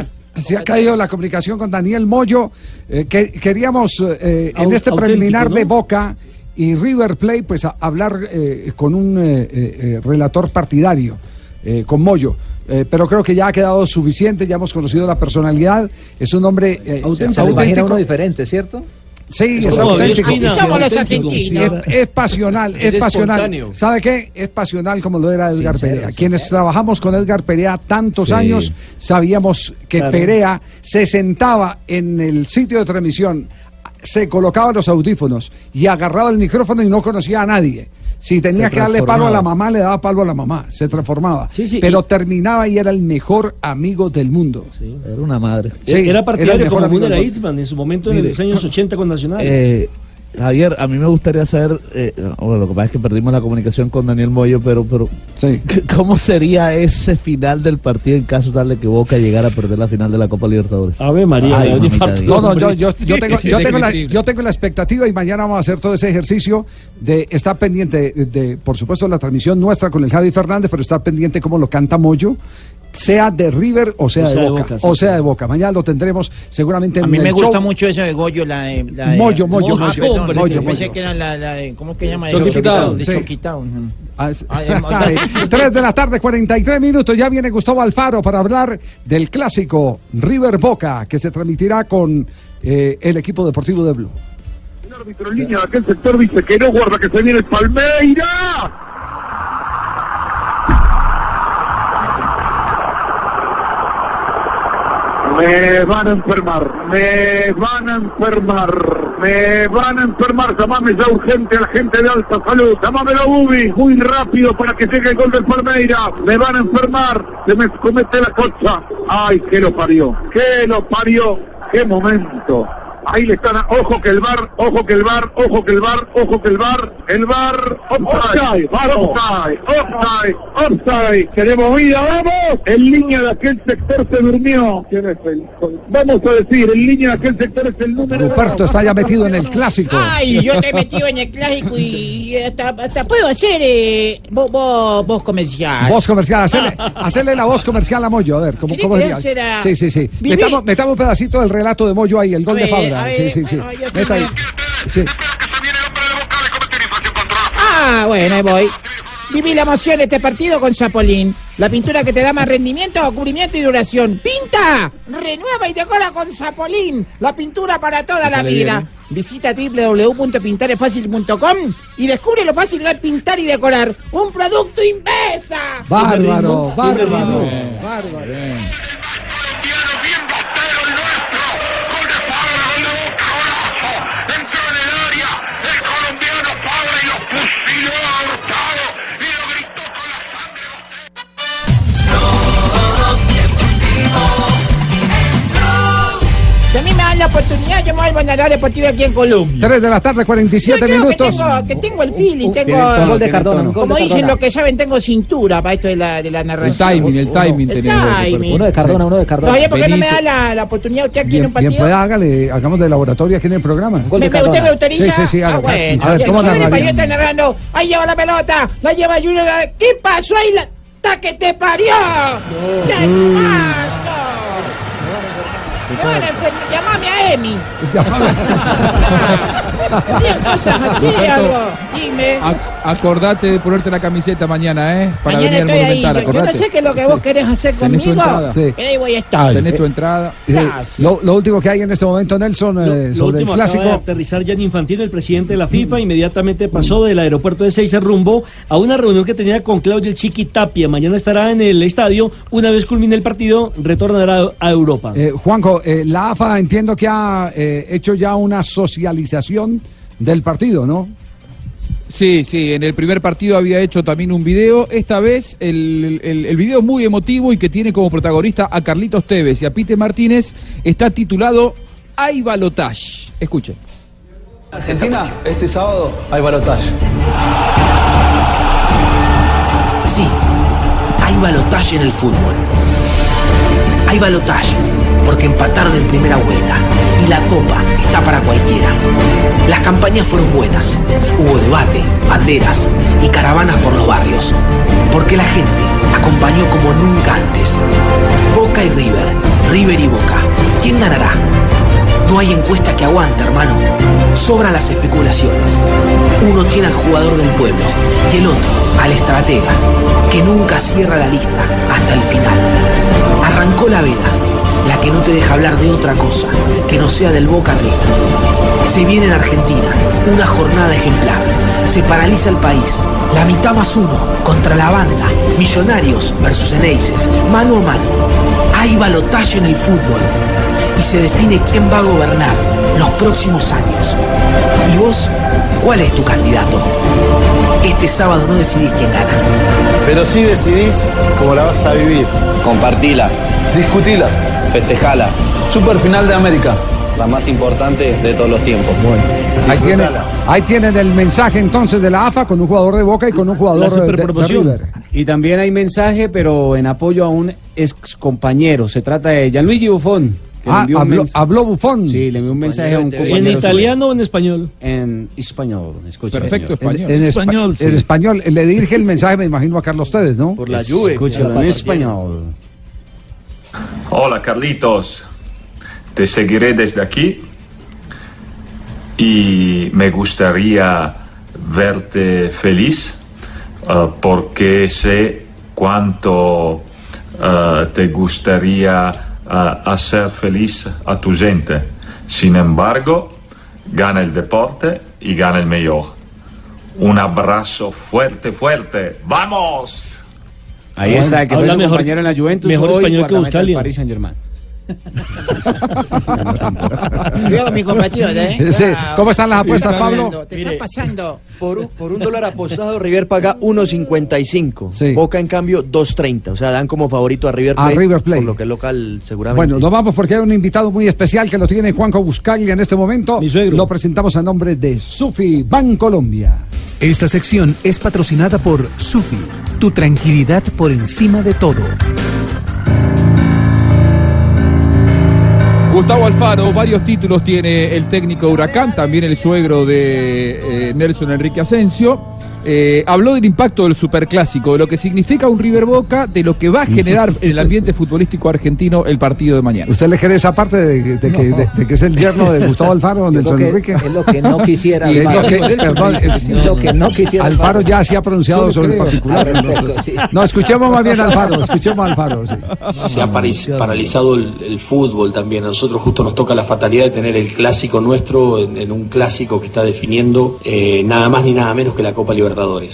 se ha caído la comunicación con Daniel Moyo. Eh, que, queríamos eh, en este preliminar ¿no? de Boca y River Plate, pues a- hablar eh, con un eh, eh, eh, relator partidario, eh, con Moyo. Eh, pero creo que ya ha quedado suficiente, ya hemos conocido la personalidad. Es un hombre eh, Se auténtico. uno diferente, ¿cierto? Sí, Es auténtico. Es, es pasional, es, Es pasional. espontáneo. ¿Sabe qué? Es pasional como lo era Edgar Sincero, Perea. Quienes trabajamos con Edgar Perea tantos Sí. años sabíamos que Claro. Perea se sentaba en el sitio de transmisión, se colocaba los audífonos y agarraba el micrófono y no conocía a nadie. Si tenía que darle palo a la mamá, le daba palo a la mamá. Se transformaba. Pero terminaba y era el mejor amigo del mundo. Era una madre. Sí, era era el partidario mejor como amigo Müller a del mundo. Itzman en su momento en Mire, los años 80 con Nacional. Eh, Javier, a mí me gustaría saber, eh, bueno, lo que pasa es que perdimos la comunicación con Daniel Moyo, pero, pero ¿cómo sería ese final del partido en caso tal de que Boca llegara a perder la final de la Copa Libertadores? Ave María, Ay, un mamita infarto. Dios. No, no, yo, yo, yo tengo, yo, tengo la, yo tengo la expectativa y mañana vamos a hacer todo ese ejercicio de estar pendiente de, de, por supuesto, la transmisión nuestra con el Javi Fernández, pero estar pendiente cómo lo canta Moyo, sea de River o sea, de, Boca, sí. o sea de Boca. Mañana lo tendremos seguramente en A mí el me gusta show. mucho eso de Goyo, la de... La de- Moyo, Moyo, Moyo, perdón, Moyo, Pensé Moyo. que era la, la de... ¿Cómo que se llama? De Town, De sí. Town. Ah, Ah, [LAUGHS] Tres de la tarde, 43 minutos. Ya viene Gustavo Alfaro para hablar del clásico River Boca, que se transmitirá con eh, el equipo deportivo de Blue. El árbitro en línea de aquel sector dice que no, guarda que se viene el Palmeira. Me van a enfermar, me van a enfermar, me van a enfermar. Llamame ya urgente a la gente de alta salud. Llámamelo Bubi, muy rápido para que llegue el gol del Palmeira. Me van a enfermar, se me comete la cocha. Ay, que lo parió, que lo parió, qué momento. Ahí le están, a- ojo que el bar, ojo que el bar, ojo que el bar, ojo que el bar, el bar, offside, offside, offside, offside. Tenemos vida, vamos. En línea de aquel sector se durmió. ¿Quién es el? Vamos a decir, en línea de aquel sector es el número. Ruperto está ya metido en el clásico. Ay, yo te he metido en el clásico y hasta, hasta puedo hacer eh, voz, comercial. Voz comercial, hacerle, hacerle la voz comercial a Moyo, a ver, ¿cómo, ¿Quiere cómo sería? será? Sí, sí, sí. Metamos, metamos un pedacito del relato de Moyo ahí, el gol de Fabra. A ver, sí, sí, sí. bueno, yo Meta ahí. Sí. Ah, bueno, ahí voy. Viví la emoción de este partido con Zapolín. La pintura que te da más rendimiento, cubrimiento y duración. ¡Pinta! Renueva y decora con Zapolín. La pintura para toda la vida. bien, ¿eh? Visita www.pintarefacil.com y descubre lo fácil que es pintar y decorar. ¡Un producto Invesa! Bárbaro, bárbaro, bárbaro. Si a la oportunidad, yo me vuelvo a narrar deportivo aquí en Colombia. 3 de la tarde, 47 Yo minutos. Que tengo, que tengo el feeling, tiene tengo. Gol de Cardona, tono. gol de Como dicen Cardona. los que saben, tengo cintura para esto de la, de la narración. timing, el timing El timing. Uno de Cardona, uno de Cardona. Oye, ¿por qué no me da la, la oportunidad usted aquí en Bien, un bien, partido? pues hágale, hagamos de laboratorio aquí en el programa. ¿Me, me- ¿Usted me autoriza? Sí, sí, sí, ah, bueno. A ver, ¿cómo yo narrando. Ahí lleva la pelota, la lleva Junior. ¿Qué pasó ahí? La... ¡Ta que te parió! ¡Che, mano! Me van a a Emi. Hacían cosas [LAUGHS] así, algo. Dime. Ac- acordate de ponerte la camiseta mañana, ¿eh? Para Mañana venir al estoy ahí. Monumental, Yo, yo no sé qué es lo que vos querés hacer Tenés tu conmigo. entrada. Pero ahí voy a estar. Tenés tu entrada. Eh, lo, lo último que hay en este momento, Nelson, eh, Lo sobre el último, acaba de clásico. aterrizar Gianni Infantino, el presidente de la FIFA, inmediatamente pasó del aeropuerto de Seiza rumbo a una reunión que tenía con Claudio El Chiqui Tapia. Mañana estará en el estadio. Una vez culmine el partido, retornará a Europa. Eh, Juanjo, eh, la AFA entiendo que ha eh, hecho ya una socialización del partido, ¿no? Sí, sí, en el primer partido había hecho también un video. Esta vez el, el, el video muy emotivo y que tiene como protagonista a Carlitos Tevez y a Pite Martínez está titulado Hay balotage. Escuchen. Argentina, este sábado hay balotaje. Sí, hay balotaje en el fútbol. Hay balotaje porque empataron en primera vuelta y la copa está para cualquiera. Las campañas fueron buenas, hubo debate, banderas y caravanas por los barrios, porque la gente acompañó como nunca antes. Boca y River, River y Boca. ¿Quién ganará? No hay encuesta que aguante, hermano. Sobran las especulaciones. Uno tiene al jugador del pueblo y el otro al estratega, que nunca cierra la lista hasta el final. Arrancó la veda, la que no te deja hablar de otra cosa que no sea del Boca River. Se viene en Argentina una jornada ejemplar. Se paraliza el país. La mitad más uno contra la banda. Millonarios versus Eneises. Mano a mano. Hay balotaje en el fútbol. Y se define quién va a gobernar los próximos años. ¿Y vos? ¿Cuál es tu candidato? Este sábado no decidís quién gana. Pero sí decidís cómo la vas a vivir. Compartila, discutila, festejala. Super final de América, la más importante de todos los tiempos. Ahí tienen, ahí tienen el mensaje entonces de la AFA con un jugador de Boca y con un jugador de, de River. Y también hay mensaje, pero en apoyo a un ex compañero. Se trata de Gianluigi Buffon. Ah, habló, habló Bufón. Sí, le envió un mensaje a un compañero. ¿En suyo. italiano o en español? En español. escucha, Perfecto señor. En, en espa- en español. Le dirige el mensaje, me imagino, a Carlos Tevez, ¿no? Por la Juve. Escúchalo en español. Hola Carlitos, te seguiré desde aquí y me gustaría verte feliz eh, porque sé cuánto eh, te gustaría eh, hacer feliz a tu gente. Sin embargo, gana el deporte y gana el mejor. Un abrazo fuerte, fuerte. ¡Vamos! Ahí está, el que fue su mejor- compañero en la Juventus. mejor hoy español que Buscalia. Paris Saint Germain. [LAUGHS] Cuidado, mi compatriota, ¿eh? Sí. ¿Cómo están las apuestas, está Pablo? pasando, Te está pasando. Por un, por un dólar apostado, River paga 1.55. Boca, en cambio, 2.30. O sea, dan como favorito a River A Plate. River Plate. Por lo que el local seguramente. Bueno, nos vamos porque hay un invitado muy especial que lo tiene Juanjo Buscaglia en este momento. Lo presentamos a nombre de Sufi Ban Colombia. Esta sección es patrocinada por Sufi, tu tranquilidad por encima de todo. Gustavo Alfaro, varios títulos tiene el técnico Huracán, también el suegro de eh, Nelson Enrique Asensio. Eh, habló del impacto del superclásico, de lo que significa un River Boca, de lo que va a generar en el ambiente futbolístico argentino el partido de mañana. ¿Usted le cree esa parte de, de que, de- de que es el yerno de Gustavo Alfaro, [LAUGHS] Nelson que- Enrique? es lo que no [LAUGHS] quisiera Y es lo Alfaro. que, perdón, es- lo que no quisiera Alfaro Alfaro. ya se ha pronunciado sobre el particular. Respecto, No, sí. No, escuchemos más bien a Alfaro, escuchemos a Alfaro. sí. se ha paris- paralizado el, el fútbol también. A nosotros justo nos toca la fatalidad de tener el clásico nuestro en, en un clásico que está definiendo eh, nada más ni nada menos que la Copa Libertadores.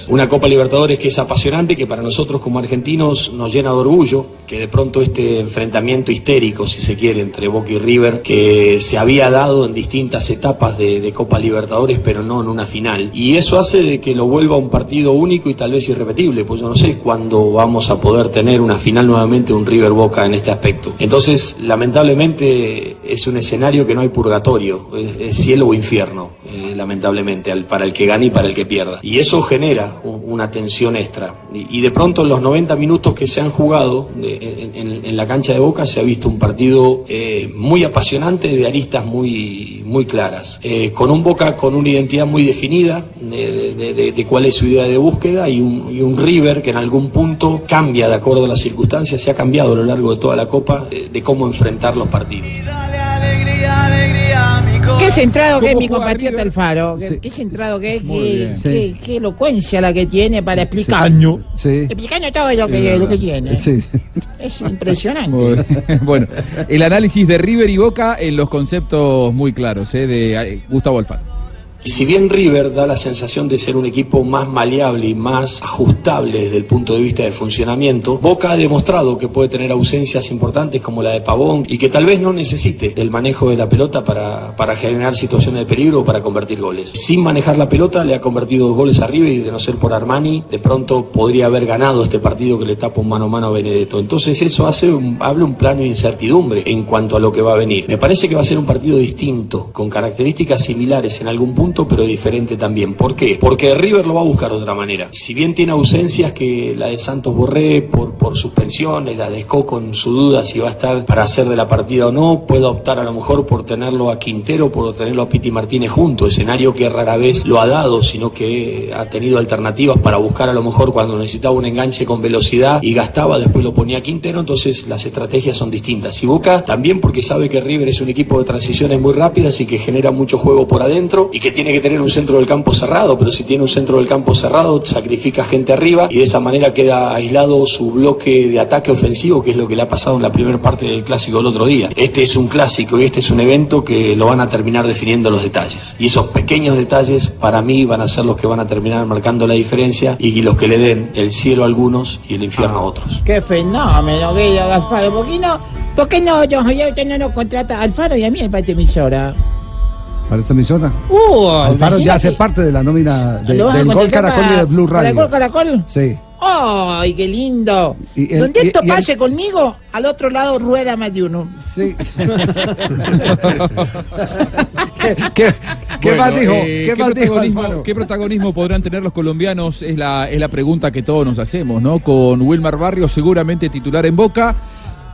Una Copa Libertadores que es apasionante, que para nosotros como argentinos nos llena de orgullo, que de pronto este enfrentamiento histérico, si se quiere, entre Boca y River, que se había dado en distintas etapas de, Copa Libertadores, pero no en una final. Y eso hace de que lo vuelva un partido único y tal vez irrepetible, pues yo no sé cuándo vamos a poder tener una final nuevamente, un River Boca en este aspecto. Entonces, lamentablemente es un escenario que no hay purgatorio, es, cielo o infierno, eh, lamentablemente, para el que gane y para el que pierda. Y eso genera una tensión extra. Y, de pronto en los 90 minutos que se han jugado en, la cancha de Boca se ha visto un partido eh, muy apasionante de aristas muy, muy claras, eh, con un Boca con una identidad muy definida de, de- de- de cuál es su idea de búsqueda y un, y un River que en algún punto cambia de acuerdo a las circunstancias, se ha cambiado a lo largo de toda la Copa eh, de cómo enfrentar los partidos. Qué centrado que es ¿Cómo mi compatriota? Alfaro. Qué, Sí. qué centrado que es. Qué elocuencia la que tiene para explicar. Año. Sí. Explicando todo lo que, lo que tiene. Es impresionante. [LAUGHS] bueno, el análisis de River y Boca en los conceptos muy claros eh, de eh, Gustavo Alfaro. Si bien River da la sensación de ser un equipo más maleable y más ajustable desde el punto de vista de funcionamiento, Boca ha demostrado que puede tener ausencias importantes como la de Pavón y que tal vez no necesite del manejo de la pelota para, generar situaciones de peligro o para convertir goles. Sin manejar la pelota le ha convertido dos goles a River y de no ser por Armani, de pronto podría haber ganado este partido que le tapa un mano a mano a Benedetto. Entonces eso hace habla un plano de incertidumbre en cuanto a lo que va a venir. Me parece que va a ser un partido distinto, con características similares en algún punto, pero diferente también. ¿Por qué? Porque River lo va a buscar de otra manera. Si bien tiene ausencias que la de Santos Borré por, suspensiones, la de Esco con su duda si va a estar para hacer de la partida o no, puede optar a lo mejor por tenerlo a Quintero, por tenerlo a Piti Martínez junto, escenario que rara vez lo ha dado, sino que ha tenido alternativas para buscar a lo mejor cuando necesitaba un enganche con velocidad y gastaba, después lo ponía a Quintero, entonces las estrategias son distintas. Y Boca también porque sabe que River es un equipo de transiciones muy rápidas y que genera mucho juego por adentro y que tiene que tener un centro del campo cerrado, pero si tiene un centro del campo cerrado sacrifica gente arriba y de esa manera queda aislado su bloque de ataque ofensivo, que es lo que le ha pasado en la primera parte del clásico el otro día. Este es un clásico y este es un evento que lo van a terminar definiendo los detalles. Y esos pequeños detalles para mí van a ser los que van a terminar marcando la diferencia y los que le den el cielo a algunos y el infierno a otros. Qué fenómeno es Alfaro. ¿Por no? ¿Por qué no, usted no nos contrata Alfaro y a mí en parte? Para esta emisora. Uh, Alfaro ya hace parte de la nómina de- ¿Lo vas a del Gol Caracol y de Blue ¿Para el Radio. Gol Caracol? Sí. ¡Ay, qué lindo! Y el- Donde y- esto y el- pase conmigo, al otro lado rueda más de uno. Sí. [LAUGHS] ¿Qué, qué Bueno, más dijo? eh, ¿Qué, más protagonismo, qué protagonismo podrán tener los colombianos? Es la, es la pregunta que todos nos hacemos, ¿no? Con Wilmar Barrios seguramente titular en Boca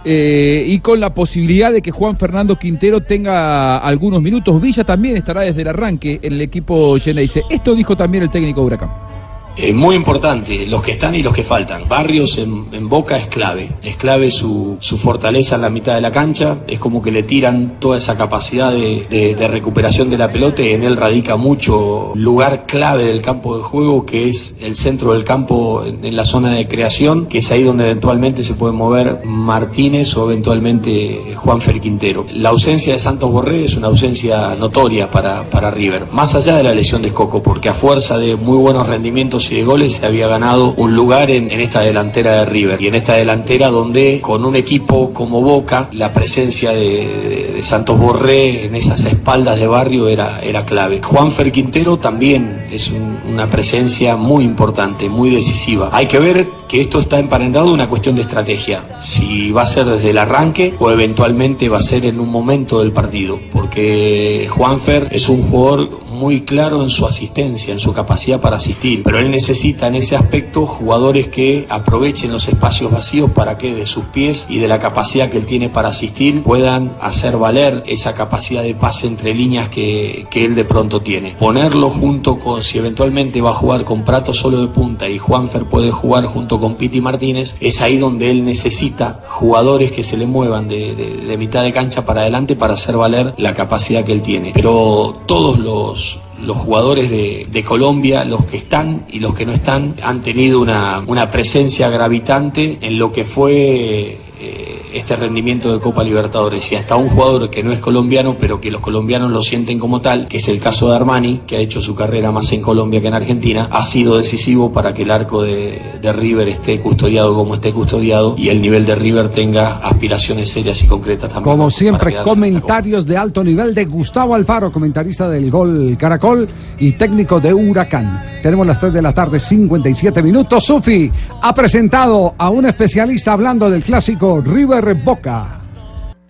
eh, y con la posibilidad de que Juan Fernando Quintero tenga algunos minutos. Villa también estará desde el arranque en el equipo Geneise. Esto dijo también el técnico Huracán. Eh, muy importante, los que están y los que faltan. Barrios en, Boca es clave, es clave su, su fortaleza en la mitad de la cancha, es como que le tiran toda esa capacidad de, de- recuperación de la pelota y en él radica mucho lugar clave del campo de juego que es el centro del campo en, la zona de creación, que es ahí donde eventualmente se puede mover Martínez o eventualmente Juan Fer Quintero. La ausencia de Santos Borré es una ausencia notoria para, para River, más allá de la lesión de Escoco, porque a fuerza de muy buenos rendimientos minutos y de goles se había ganado un lugar en, en esta delantera de River. Y en esta delantera donde con un equipo como Boca, la presencia de, Santos Borré en esas espaldas de barrio era, era clave. Juanfer Quintero también es un- una presencia muy importante, muy decisiva. Hay que ver que esto está emparentado a una cuestión de estrategia. Si va a ser desde el arranque o eventualmente va a ser en un momento del partido. Porque Juanfer es un jugador muy claro en su asistencia, en su capacidad para asistir. Pero él necesita en ese aspecto jugadores que aprovechen los espacios vacíos para que de sus pies y de la capacidad que él tiene para asistir puedan hacer valer esa capacidad de pase entre líneas que, que él de pronto tiene. Ponerlo junto con, si eventualmente va a jugar con Prato solo de punta y Juanfer puede jugar junto con Piti Martínez, es ahí donde él necesita jugadores que se le muevan de, de- de mitad de cancha para adelante para hacer valer la capacidad que él tiene. Pero todos los los jugadores de, de Colombia, los que están y los que no están, han tenido una, una presencia gravitante en lo que fue eh, este rendimiento de Copa Libertadores. Y hasta un jugador que no es colombiano, pero que los colombianos lo sienten como tal, que es el caso de Armani, que ha hecho su carrera más en Colombia que en Argentina, ha sido decisivo para que el arco de, de River esté custodiado como esté custodiado y el nivel de River tenga aspiraciones serias y concretas también. Como siempre, comentarios de alto nivel de Gustavo Alfaro, comentarista del Gol Caracol y técnico de Huracán. Tenemos las 3 de la tarde, 57 minutos. Sufi ha presentado a un especialista hablando del clásico River Boca.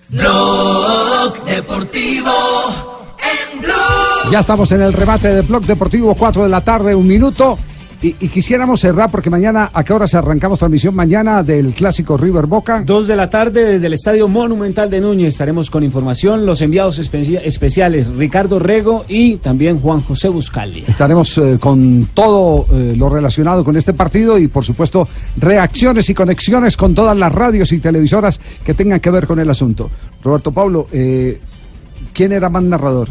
Blog Deportivo en Blue. Ya estamos en el remate del Blog Deportivo, 4 de la tarde, un minuto. Y, y quisiéramos cerrar porque mañana, ¿a qué horas arrancamos transmisión mañana del clásico River Boca? Dos de la tarde desde el Estadio Monumental de Núñez estaremos con información, los enviados especia- especiales Ricardo Rego y también Juan José Buscaldi. Estaremos eh, con todo eh, lo relacionado con este partido y, por supuesto, reacciones y conexiones con todas las radios y televisoras que tengan que ver con el asunto. Roberto Pablo, eh, ¿quién era más narrador?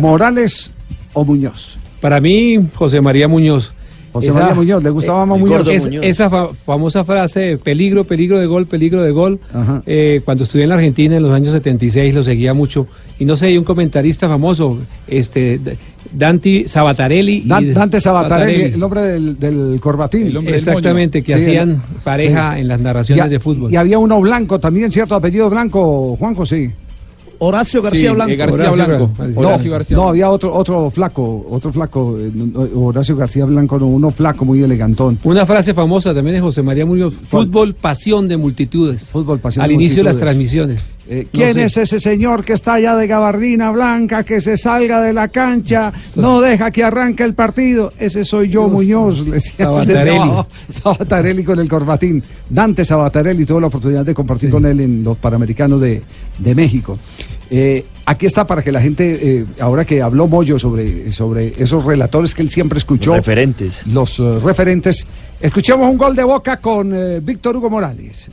¿Morales o Muñoz? Para mí, José María Muñoz. José María Muñoz, ¿le gustaba más el Muñoz? gordo Es- Muñoz. Esa fa- famosa frase, peligro, peligro de gol, peligro de gol. Ajá. eh, cuando estuve en la Argentina en los años 76 lo seguía mucho. Y no sé, hay un comentarista famoso, este Dante Sabatarelli. Dan- Dante Sabatarelli, el hombre del, del corbatín. Exactamente, que Sí, hacían el- pareja sí. en las narraciones Y de fútbol. Y había uno blanco también, ¿cierto? Apellido blanco, Juanjo, sí. Horacio García Sí, Blanco. eh, García Horacio Blanco. Horacio no, García no, había otro, otro flaco, otro flaco, eh, Horacio García Blanco, no, uno flaco, muy elegantón. Una frase famosa también de José María Muñoz, fútbol, pasión de multitudes. Fútbol, pasión Al de inicio de las transmisiones. Eh, ¿Quién No sé. es ese señor que está allá de gabardina blanca, que se salga de la cancha, no deja que arranque el partido? Ese soy yo, Muñoz, le decía Sabatarelli. [LAUGHS] abajo. Sabatarelli con el corbatín. Dante Sabatarelli, tuve la oportunidad de compartir con él en los Panamericanos de, de México. Eh, aquí está para que la gente, eh, ahora que habló Moyo sobre, sobre esos relatores que él siempre escuchó. Los referentes. Los referentes. Escuchemos un gol de boca con Víctor Hugo Morales.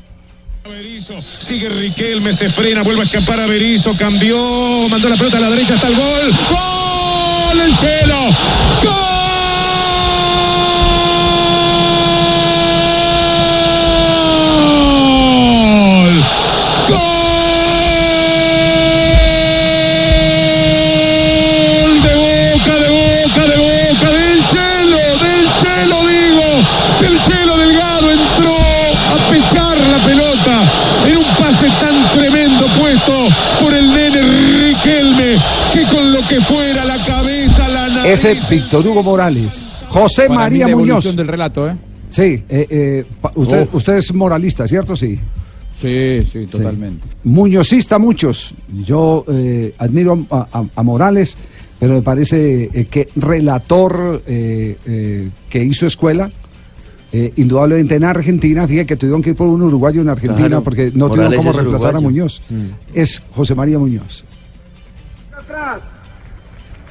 Sigue Riquelme, se frena, vuelve a escapar a Berizzo, cambió, mandó la pelota a la derecha hasta el gol. ¡Gol! ¡El cielo! ¡Gol! Con lo que fuera la cabeza, la nariz. Ese Víctor Hugo Morales. José Para mí María la Muñoz. del relato, ¿eh? Sí, eh, eh, usted, usted es moralista, ¿cierto? Sí. Sí, sí, totalmente. Muñozista muchos. Yo eh, admiro a, a- a Morales, pero me parece eh, que relator eh, eh, que hizo escuela, eh, indudablemente en Argentina, fíjate que tuvieron que ir por un uruguayo en Argentina Claro. porque no tuvieron cómo reemplazar a. Muñoz. Es José María Muñoz.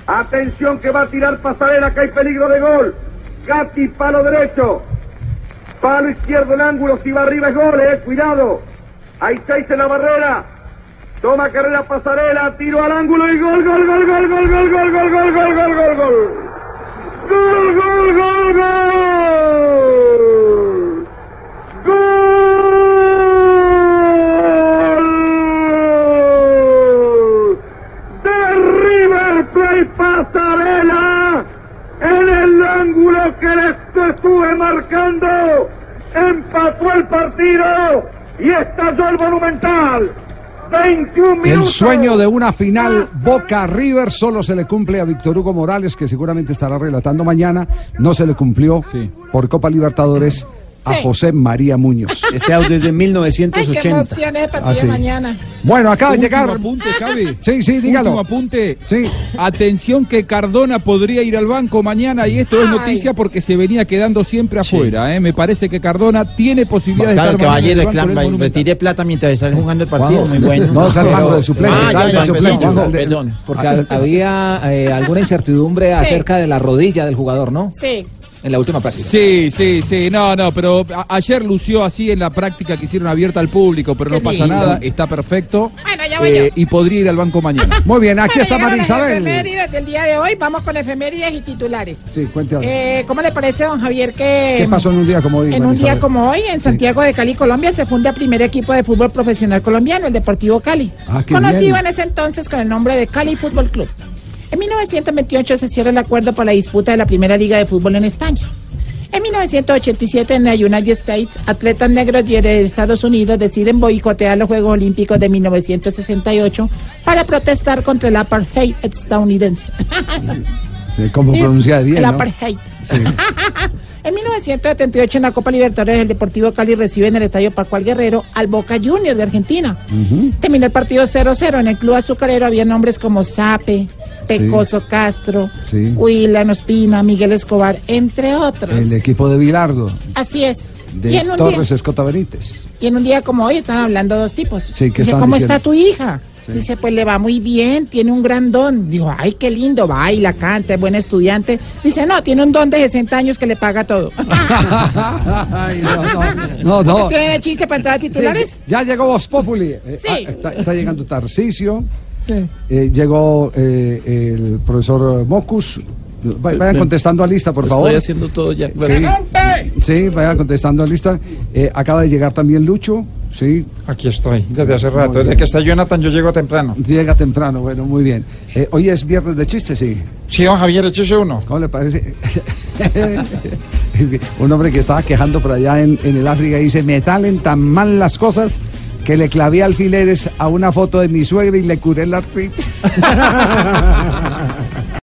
Atención que va a tirar pasarela, que hay peligro de gol. Gatti, palo derecho. Palo izquierdo en ángulo, si va arriba es gol, eh. Cuidado. Hay seis en la barrera. Toma carrera pasarela, tiro al ángulo y gol, gol, gol, gol, gol, gol, gol, gol, gol, gol, gol, gol, gol. Gol, gol, gol, gol. Gol de River Plate Pasarela en el ángulo estuve marcando, empató el partido y estalló el Monumental. 21 El minutos. sueño de una final Boca River solo se le cumple a Víctor Hugo Morales, que seguramente estará relatando mañana. No se le cumplió por Copa Libertadores a Sí. José María Muñoz. [LAUGHS] Ese audio es de Ay, qué 1980. emoción ese partido Ah, de sí. mañana. Bueno, acaba de Último llegar. apunte, Javi. Sí, sí, dígalo. Último apunte. Sí. Atención que Cardona podría ir al banco mañana y esto es noticia porque se venía quedando siempre afuera. ¿eh? Me parece que Cardona tiene posibilidades Claro de que estar vaya reclama del y Monumental. retire plata mientras está jugando el partido. Juanjo. Muy bueno. No, está al banco de suplentes, Ah, ya, ya, de perdón, suplentes. perdón, Al- perdón. Porque ha- había eh, alguna incertidumbre acerca de la rodilla del jugador, ¿no? Sí. En la última práctica. Sí, sí, sí, no, no, pero ayer lució así en la práctica que hicieron abierta al público, pero Qué no pasa lindo. nada, está perfecto Bueno, ya voy eh, yo. y podría ir al banco mañana. [LAUGHS] Muy bien, aquí Bueno, está María Isabel. efemérides del día de hoy. Vamos con efemérides y titulares. Sí, cuéntame. Eh, ¿Cómo le parece, don Javier, que... ¿Qué pasó en un día como hoy? En María un día Isabel? como hoy, en Santiago de Cali, Colombia, se funda el primer equipo de fútbol profesional colombiano, el Deportivo Cali. Ah, qué conocido bien. en ese entonces con el nombre de Cali Fútbol Club. En 1928 se cierra el acuerdo para la disputa de la primera liga de fútbol en España. En 1987, en la United States, atletas negros de Estados Unidos deciden boicotear los Juegos Olímpicos de 1968 para protestar contra el apartheid estadounidense. [LAUGHS] ¿Cómo Sí, pronuncia bien? El ¿no? apartheid. [LAUGHS] en 1978, en la Copa Libertadores, el Deportivo Cali recibe en el Estadio Pascual Guerrero al Boca Juniors de Argentina. Terminó el partido 0-0. En el club azucarero había nombres como Sape, Pecoso Castro, Sí. Huilan Ospina, Miguel Escobar, entre otros. El equipo de Bilardo, Así es. de y, en un Torres día, Escota Benítez. y en un día como hoy están hablando dos tipos. Sí, ¿qué Dice, ¿cómo diciendo? está tu hija? Sí. Dice, pues le va muy bien, tiene un gran don. Dijo, ay, qué lindo, baila, canta, es buen estudiante. Dice, no, tiene un don de 60 años que le paga todo. [LAUGHS] Ay, no, no, no, no. ¿Tiene chiste para entrar a titulares? Sí, ya llegó Voz Populi. Eh, Sí. ah, está, está llegando Tarcisio. Sí. eh, llegó eh, el profesor Mocus. Sí, vayan contestando a lista, por Estoy favor. haciendo todo ya. Sí, sí, vayan contestando a lista. Eh, acaba de llegar también Lucho. Sí. Aquí estoy, desde hace rato. Desde que está Jonathan yo llego temprano. Llega temprano, bueno, muy bien. Eh, hoy es viernes de chistes, sí. Sí, don Javier, échese uno. ¿Cómo le parece? [LAUGHS] Un hombre que estaba quejando por allá en, en el África dice, me salen tan mal las cosas que le clavé alfileres a una foto de mi suegra y le curé la artritis. [LAUGHS]